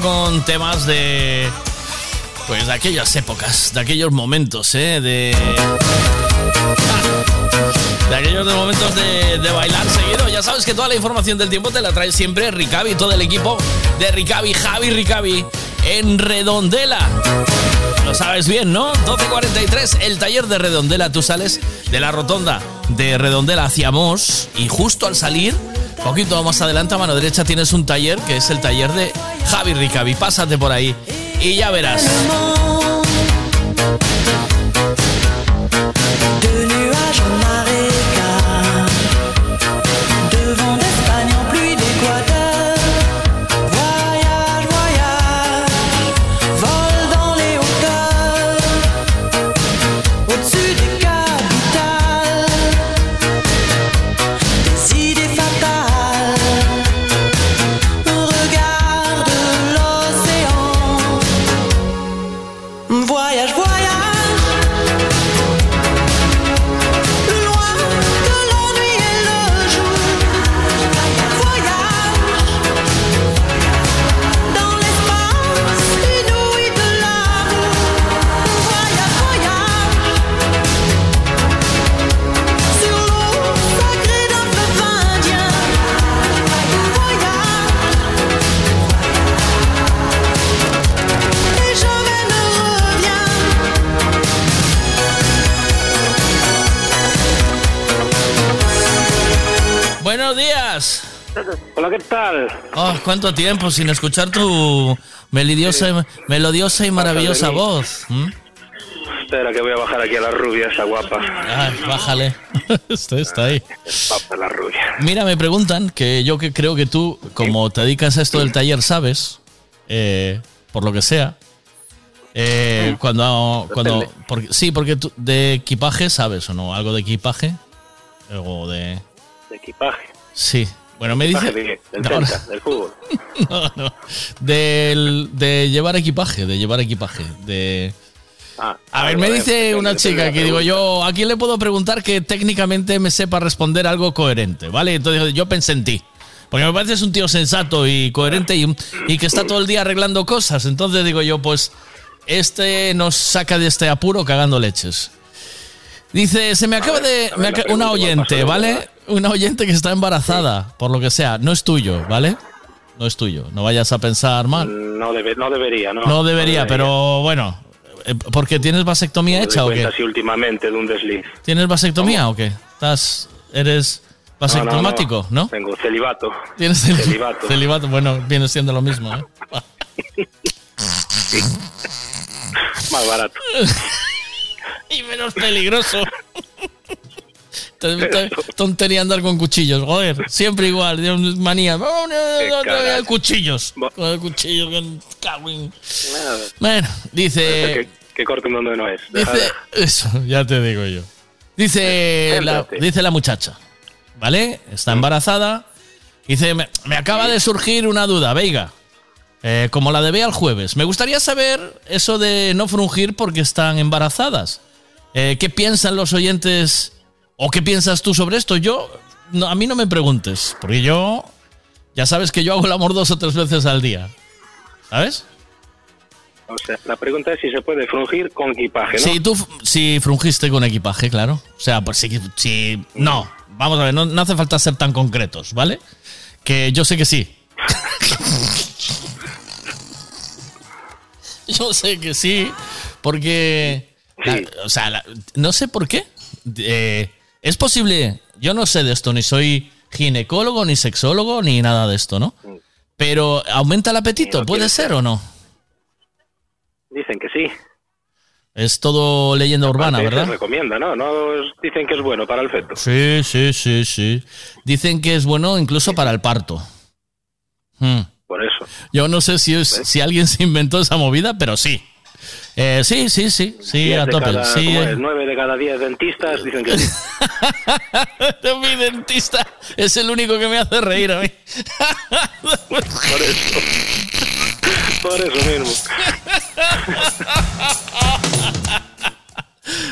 S9: con temas de pues de aquellas épocas, de aquellos momentos, ¿eh? De de aquellos momentos de, de bailar seguido. Ya sabes que toda la información del tiempo te la trae siempre Ricavi, todo el equipo de Ricavi, Javi Ricavi en Redondela. Lo sabes bien, ¿no? 12.43, el taller de Redondela. Tú sales de la rotonda de Redondela hacia Mos y justo al salir, poquito más adelante a mano derecha tienes un taller que es el taller de Javi Ricavi. Pásate por ahí y ya verás.
S84: ¿Qué tal?
S9: Oh, cuánto tiempo sin escuchar tu melodiosa, melodiosa y maravillosa voz. ¿Mm?
S84: Espera que voy a bajar aquí a la rubia, esa guapa.
S9: Ay, bájale. Esto está ahí.
S84: Guapa la rubia.
S9: Mira, me preguntan que yo que creo que tú, como te dedicas a esto del taller, sabes, eh, por lo que sea, eh, cuando, cuando porque, sí, porque tú de equipaje sabes o no, algo de equipaje, de,
S84: De equipaje.
S9: sí. Bueno, me
S84: ¿Equipaje
S9: dice
S84: de? Del
S9: No, no.
S84: Del fútbol.
S9: No, no. Del- de llevar equipaje, de llevar equipaje, de
S84: Ah,
S9: A ver, me dice una chica que digo yo, ¿a quién le puedo preguntar que técnicamente me sepa responder algo coherente? ¿Vale? Entonces yo pensé en ti. Porque me pareces un tío sensato y coherente y, y que está todo el día arreglando cosas. Entonces digo yo, pues este nos saca de este apuro cagando leches. Dice, se me acaba de... me una oyente, ¿vale? Una oyente que está embarazada, por lo que sea. No es tuyo, ¿vale? No es tuyo. No vayas a pensar mal.
S84: No, debe- no debería, ¿no?
S9: No debería, pero bueno. eh, ¿Porque tienes vasectomía hecha o qué?
S84: así últimamente de un desliz.
S9: ¿Tienes vasectomía o qué? ¿Estás, ¿Eres vasectomático, no?
S84: Tengo celibato.
S9: ¿Tienes cel-
S84: Celibato.
S9: celibato? Bueno, viene siendo lo mismo, ¿eh?
S84: Más barato.
S9: y menos peligroso. Tontería andar con cuchillos, joder, siempre igual, manía. Cuchillos. Cuchillos. Bueno, dice.
S84: Que, corte un donde no es.
S9: Dice, eso, ya te digo yo. Dice la, dice la muchacha, ¿vale? Está embarazada. Dice, me, me acaba de surgir una duda, Veiga. Eh, como la de Bea el jueves. Me gustaría saber eso de no frungir porque están embarazadas. Eh, ¿Qué piensan los oyentes o qué piensas tú sobre esto? Yo, no, a mí no me preguntes, porque yo, ya sabes que yo hago el amor dos o tres veces al día. ¿Sabes?
S84: O sea, la pregunta es si se puede frungir con equipaje, ¿no?
S9: Si tú si frungiste con equipaje, claro. O sea, pues si, si no, vamos a ver, no, no hace falta ser tan concretos, ¿vale? Que yo sé que sí. yo sé que sí, porque, la- o sea, la- no sé por qué. Eh, es posible, yo no sé de esto, ni soy ginecólogo, ni sexólogo, ni nada de esto, ¿no? Pero aumenta el apetito, ¿puede ser o no?
S84: Dicen que sí.
S9: Es todo leyenda urbana,
S84: Aparte,
S9: ¿verdad?
S84: Se recomienda, ¿no? No dicen que es bueno para el feto.
S9: Sí, sí, sí, sí. Dicen que es bueno incluso para el parto. Hmm.
S84: Por eso.
S9: Yo no sé si, es- si alguien se inventó esa movida, pero sí. Eh, sí, sí, sí, sí, a tope.
S84: cada-
S9: Sí,
S84: ¿cómo
S9: eh.
S84: es? Nueve de cada diez dentistas dicen que sí.
S9: Mi dentista es el único que me hace reír a mí.
S84: Por eso. Por eso mismo.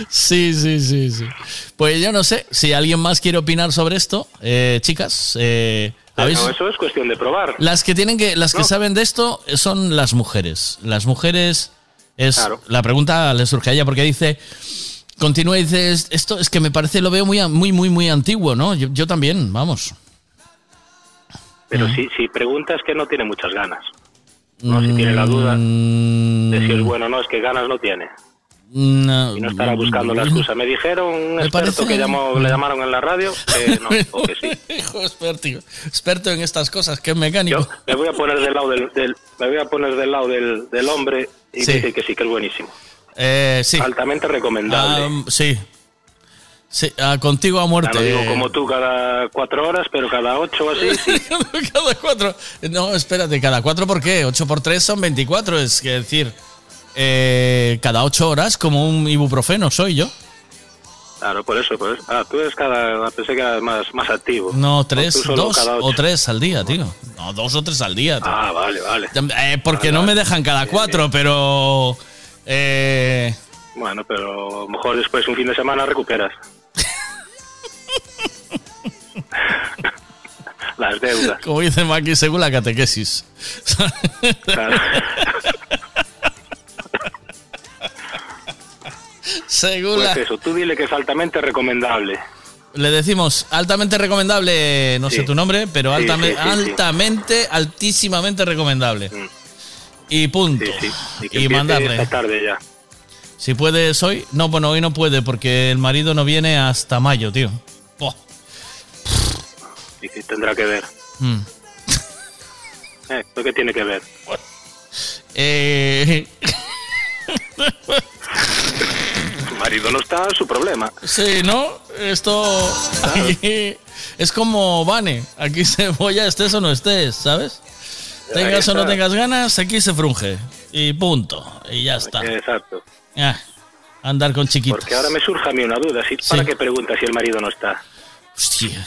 S9: Sí, sí, sí, sí. Pues yo no sé si alguien más quiere opinar sobre esto, eh, chicas. Eh, ¿habéis-
S84: No, eso es cuestión de probar.
S9: Las que tienen que, las que saben de esto son las mujeres. Las mujeres es
S84: Claro.
S9: la pregunta le surge a ella porque dice continúa y dice "Es- esto es que me parece lo veo muy muy muy muy antiguo, ¿no? Yo, yo también, vamos.
S84: Pero si, si preguntas que no tiene muchas ganas. No, si tiene la duda de si es bueno o no, es que ganas no tiene.
S9: No,
S84: Y no estará buscando la excusa. Me dijeron un experto que llamó, le llamaron en la radio que no, o que sí.
S9: Hijo experto, experto en estas cosas, que es mecánico.
S84: Me voy a poner del lado del, del- me voy a poner del lado del, del hombre y
S9: Sí.
S84: decir que sí, que es buenísimo.
S9: Eh, sí.
S84: Altamente recomendable.
S9: Ah, sí. Sí, ah, contigo a muerte.
S84: No digo como tú cada cuatro horas, pero cada ocho o así, sí.
S9: cada cuatro. No, espérate, cada cuatro, ¿por qué? Ocho por tres son 24, es que decir, eh, cada ocho horas como un ibuprofeno soy yo.
S84: Claro, por eso, pues. Ah, tú eres cada, pensé que eras más, más activo.
S9: No, tres, dos o tres al día, tío. No, dos o tres al día. tío.
S84: Ah, vale, vale.
S9: Eh, porque no me dejan cada cuatro, pero... eh,
S84: Bueno, pero a lo mejor después un fin de semana recuperas. Las deudas.
S9: como dicen aquí, según la catequesis.
S84: Claro.
S9: según
S84: Pues
S9: la...
S84: eso, tú dile que es altamente recomendable.
S9: Le decimos altamente recomendable, no sé tu nombre, pero
S84: Sí,
S9: altamente,
S84: sí,
S9: altamente, altísimamente recomendable. Y punto.
S84: Y
S9: mandarle.
S84: esta tarde ya.
S9: Si puedes hoy, no, bueno, hoy no puede porque el marido no viene hasta mayo, tío.
S84: Y que tendrá que ver.
S9: Mm.
S84: Eh, ¿Esto qué tiene que ver?
S9: Eh,
S84: marido no está, su problema.
S9: sí, ¿no? Esto aquí es como Vane. Aquí se voy a estés o no estés, ¿sabes?
S84: Ahí
S9: Tengas o no tengas ganas, aquí se frunge. Y punto. Y ya está.
S84: Exacto.
S9: Ah, andar con chiquitos.
S84: Porque ahora me surge a mí una duda. ¿sí? ¿Para
S9: Sí.
S84: qué pregunta si el marido no está?
S9: Hostia.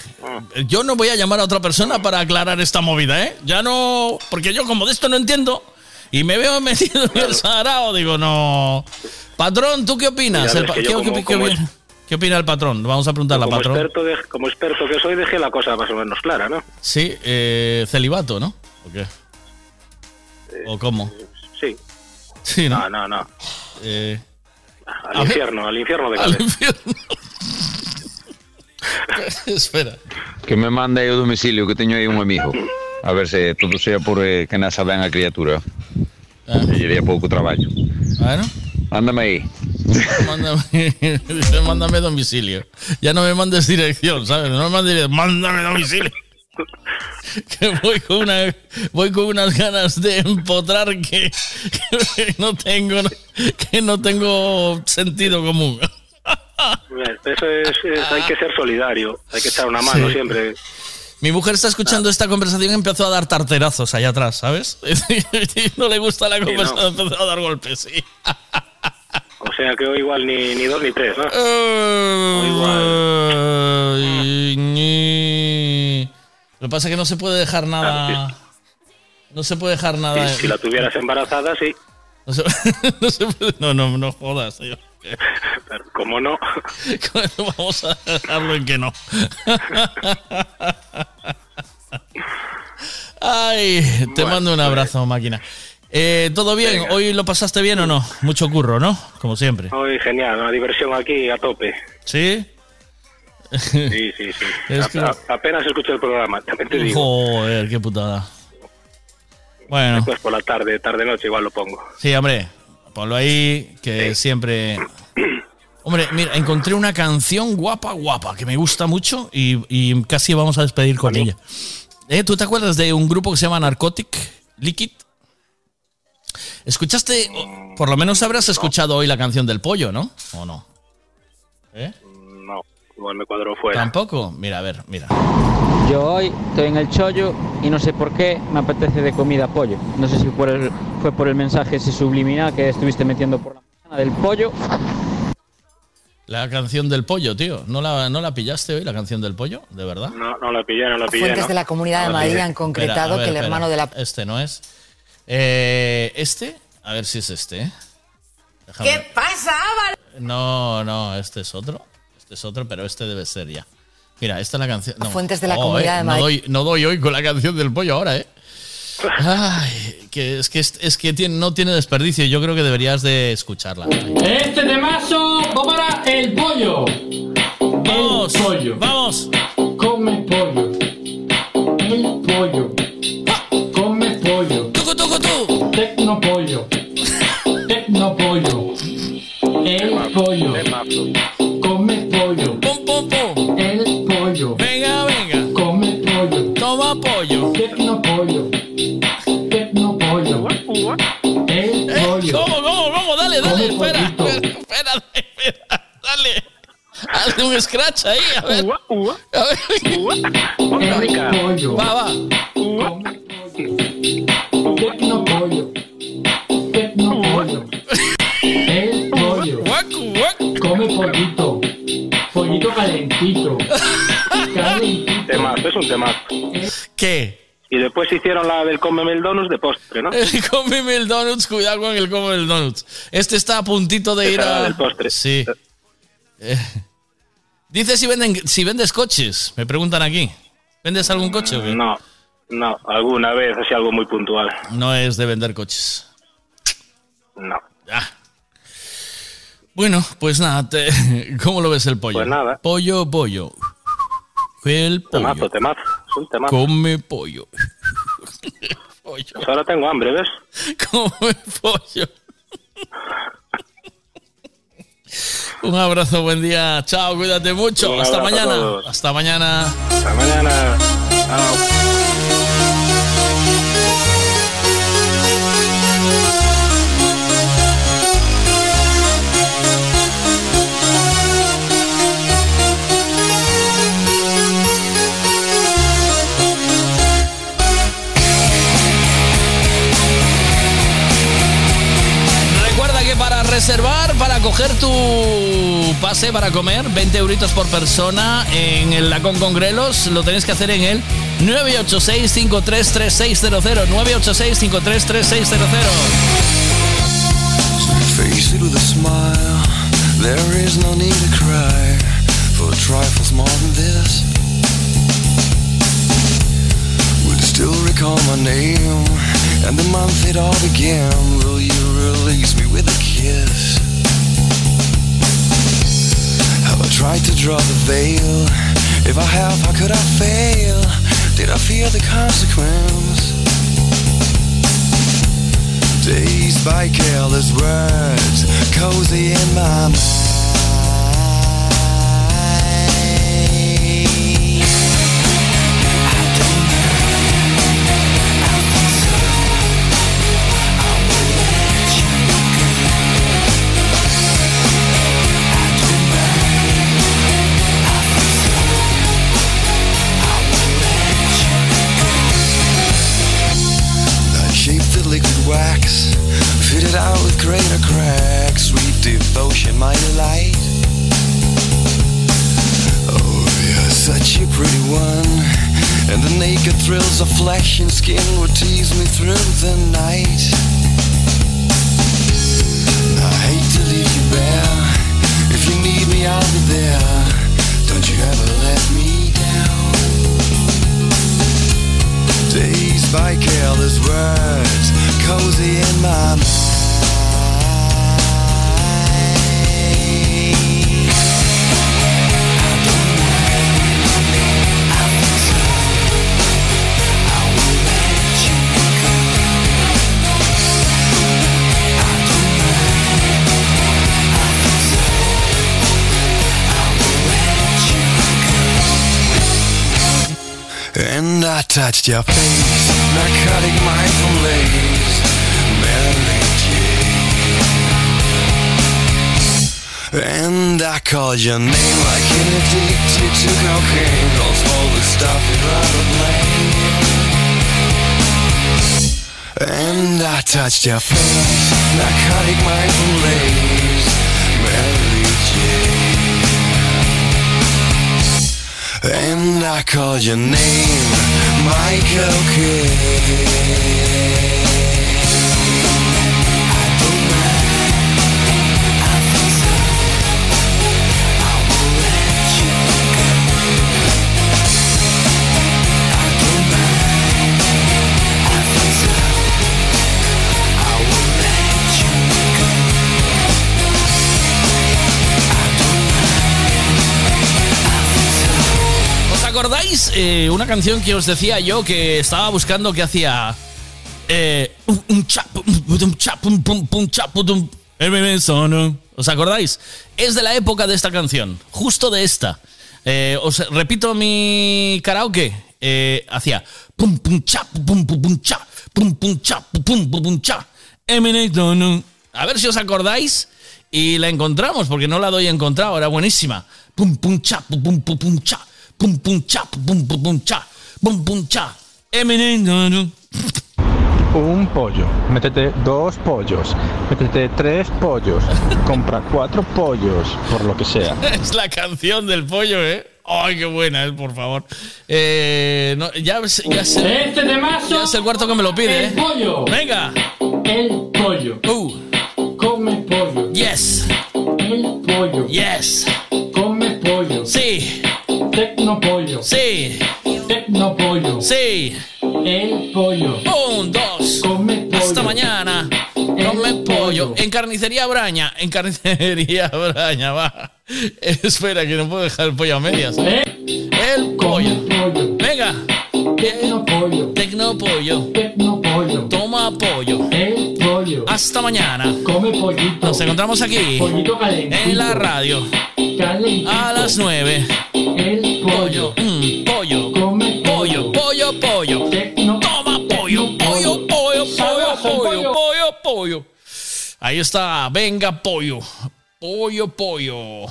S9: Yo no voy a llamar a otra persona para aclarar esta movida, ¿eh? Ya no. Porque yo, como de esto no entiendo, y me veo metido en el sarao, digo, no. Patrón, ¿tú qué opinas? El ¿Qué,
S84: yo como-
S9: qué-
S84: como
S9: qué-
S84: es-
S9: qué opina el patrón? Vamos a preguntarle al patrón.
S84: experto, de- como experto que soy, dejé la cosa más o menos clara, ¿no?
S9: Sí, eh, celibato, ¿no? ¿O qué? ¿O cómo?
S84: Sí.
S9: Sí, ¿no?
S84: No, no, no.
S9: Eh,
S84: Al
S9: A
S84: infierno, al infierno de
S9: al infierno. Espera.
S85: Que me mande aí o domicilio que teño aí un amigo. A ver se todo sea por eh, que nasa ben a criatura.
S9: Ah.
S85: E lle pouco traballo.
S9: Bueno.
S85: Mándame aí.
S9: Mándame, mándame domicilio. Ya no me mandes dirección, ¿sabes? No me mandes dirección, mándame domicilio. Que voy con, una, voy con unas ganas de empotrar que, que no tengo que no tengo sentido común.
S84: Eso es, es- hay que ser solidario, hay que echar una mano
S9: Sí.
S84: siempre.
S9: Mi mujer está escuchando esta conversación y empezó a dar tarterazos allá atrás, ¿sabes? No le gusta la
S84: ¿no?
S9: conversación, empezó a dar golpes, sí.
S84: O sea que hoy igual ni, ni dos ni tres, ¿no?
S9: Ñi. Lo que pasa es que no se puede dejar nada. No se puede dejar nada.
S84: Si, si la tuvieras embarazada, sí.
S9: No, se- no se puede- no, no, no jodas. tío.
S84: Como no,
S9: Vamos a dejarlo en que no. Ay, te
S84: Bueno,
S9: mando un abrazo, máquina. Eh, ¿Todo bien? ¿Hoy lo pasaste bien o no? Mucho curro, ¿no? Como siempre.
S84: hoy genial, una diversión aquí a tope.
S9: ¿Sí?
S84: Sí, sí, sí.
S9: Es
S84: A-
S9: que-
S84: a- apenas escucho el programa, también te digo.
S9: Joder, qué putada. Bueno,
S84: Después por la tarde, tarde-noche igual lo pongo.
S9: sí, hombre, ponlo ahí, que siempre... Hombre, mira, encontré una canción guapa, guapa, que me gusta mucho y, y casi vamos a despedir con ella. Eh, ¿Tú te acuerdas de un grupo que se llama Narcotic Liquid? ¿Escuchaste? Por lo menos habrás escuchado hoy la canción del pollo, ¿no? ¿O no? ¿Eh?
S84: No, me cuadro fuera.
S9: ¿Tampoco? Mira, a ver, mira.
S86: Yo hoy estoy en el chollo y no sé por qué me apetece de comida pollo. No sé si por el- fue por el mensaje ese subliminal que estuviste metiendo por la...
S87: Del pollo.
S9: La canción del pollo, tío. ¿No la, ¿No la pillaste hoy, la canción del pollo? ¿De verdad?
S84: No, no la pillé, no la pillé.
S86: Fuentes
S84: ¿no?
S86: de la Comunidad de Madrid han concretado
S9: Espera, a ver,
S86: que el
S9: espera.
S86: hermano de la...
S9: Este no es. Eh, ¿Este? A ver si es este. ¿eh? Déjame-
S86: ¿Qué pasa, Álvaro?
S9: No, no, este es otro. Este es otro, pero este debe ser ya. Mira, esta es la canción. no.
S86: Fuentes de la
S9: Oh,
S86: Comunidad
S9: eh,
S86: de
S9: no
S86: Madrid.
S9: doy, no doy hoy con la canción del pollo ahora, ¿eh? Ay, que es que, es, es que tiene- no tiene desperdicio. Yo creo que deberías de escucharla.
S15: Este temazo va para el pollo.
S9: Vamos,
S15: el pollo.
S9: Vamos.
S15: Come pollo. El pollo. Come pollo. Tecno pollo. Tecno
S9: Hazle un scratch ahí, a ver. A ver.
S15: El pollo.
S9: Va, va.
S15: Tecno pollo. Tecno pollo. El pollo. Come pollito. Pollito calentito. Calentito.
S84: Temazo, es un temazo.
S9: ¿Qué?
S84: Y después hicieron la del Cómeme el Donuts de postre, ¿no?
S9: El cómeme el donuts, cuidado con el cómeme el donuts. Este está a puntito de ir a.
S84: del postre.
S9: Sí. Eh, Dice si venden si vendes coches. Me preguntan aquí. ¿Vendes algún coche o qué?
S84: No, no, alguna vez, así algo muy puntual.
S9: No es de vender coches.
S84: No.
S9: Ah. Bueno, pues nada, te- ¿cómo lo ves el pollo?
S84: Pues nada.
S9: Pollo, pollo. El pollo.
S84: Temazo, temazo, es un temazo.
S9: Come pollo.
S84: Pues ahora tengo hambre, ¿ves?
S9: Come pollo. Un abrazo, buen día. Chao, cuídate mucho. Hasta mañana. Hasta mañana.
S84: Hasta mañana. Chao.
S9: Recuerda que para reservar, coger tu pase para comer, 20 euritos por persona en el Lacón Congrelos, lo tenéis que hacer en el 986-533600. 986-533600.
S85: Face it with a smile. There is no need to cry for trifles more than this. You still recall my name and the month it all began? Will you release me with a kiss? I tried to draw the veil? If I have, how could I fail? Did I fear the consequence? Dazed by careless words, cozy in my mind. Devotion, my delight. Oh, you're such a pretty one, and the naked thrills of flesh and skin would tease me through the night. I hate to leave you bare. If you need me, I'll be there. Don't you ever let me down. Dazed by careless words, cozy in my mind. I touched your face, narcotic mindful lace, Mary Jane. And I called your name like an addicted to cocaine, calls all the stuff you'd rather blame. And I touched your face, narcotic mindful lace. And I called your name Michael Kidd.
S9: ¿Os acordáis eh, una canción que os decía yo que estaba buscando que hacía eh, un? ¿Os acordáis? Es de la época de esta canción, justo de esta. Eh, os repito mi karaoke. Eh, hacía pum pum chap, pum pum pum pum pum chap, pum. A ver si os acordáis y la encontramos, porque no la doy encontrado, era buenísima. Pum pum chap, pum pum pum chap, pum pum chap, pum pum pum chap, pum pum chap. Eminem.
S53: Un pollo, métete dos pollos, métete tres pollos, compra cuatro pollos, por lo que sea.
S9: Es la canción del pollo, ¿eh? Ay, qué buena es, por favor. Eh, no, ya, ya sé.
S15: Este temazo
S9: Ya es el cuarto que me lo pide,
S15: El
S9: ¿eh?
S15: pollo.
S9: Venga.
S15: El pollo. Come pollo.
S9: Yes.
S15: El pollo.
S9: Yes.
S15: Come pollo.
S9: Sí.
S15: Tecno pollo.
S9: Sí.
S15: Tecno pollo.
S9: Sí.
S15: El pollo.
S9: Un, dos.
S15: Come pollo.
S9: Hasta mañana. Come pollo. En carnicería Braña. En carnicería Braña, va. Espera, que no puedo dejar el pollo a medias.
S15: ¿Eh?
S9: El pollo. Venga.
S15: Pollo.
S9: Tecno pollo.
S15: Tecno pollo.
S9: Toma pollo.
S15: El pollo.
S9: Hasta mañana.
S15: Come pollito.
S9: Nos encontramos aquí.
S15: Pollito calentito.
S9: En la radio.
S15: Calentito.
S9: A las nueve.
S15: Pollo.
S9: Pollo.
S15: Come
S9: Pollo, pollo, pollo. Toma pollo, pollo, pollo, pollo, pollo, pollo, pollo. Ahí está, venga pollo. Pollo, pollo.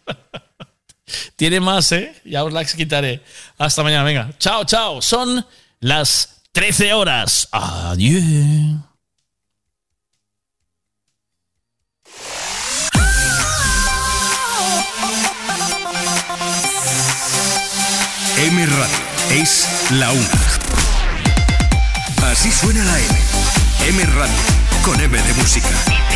S9: Tiene más, ¿eh? Ya os las quitaré. Hasta mañana, venga. Chao, chao. Son las 13 horas. Adiós.
S7: M Radio es la una. Así suena la M. M Radio con M de música.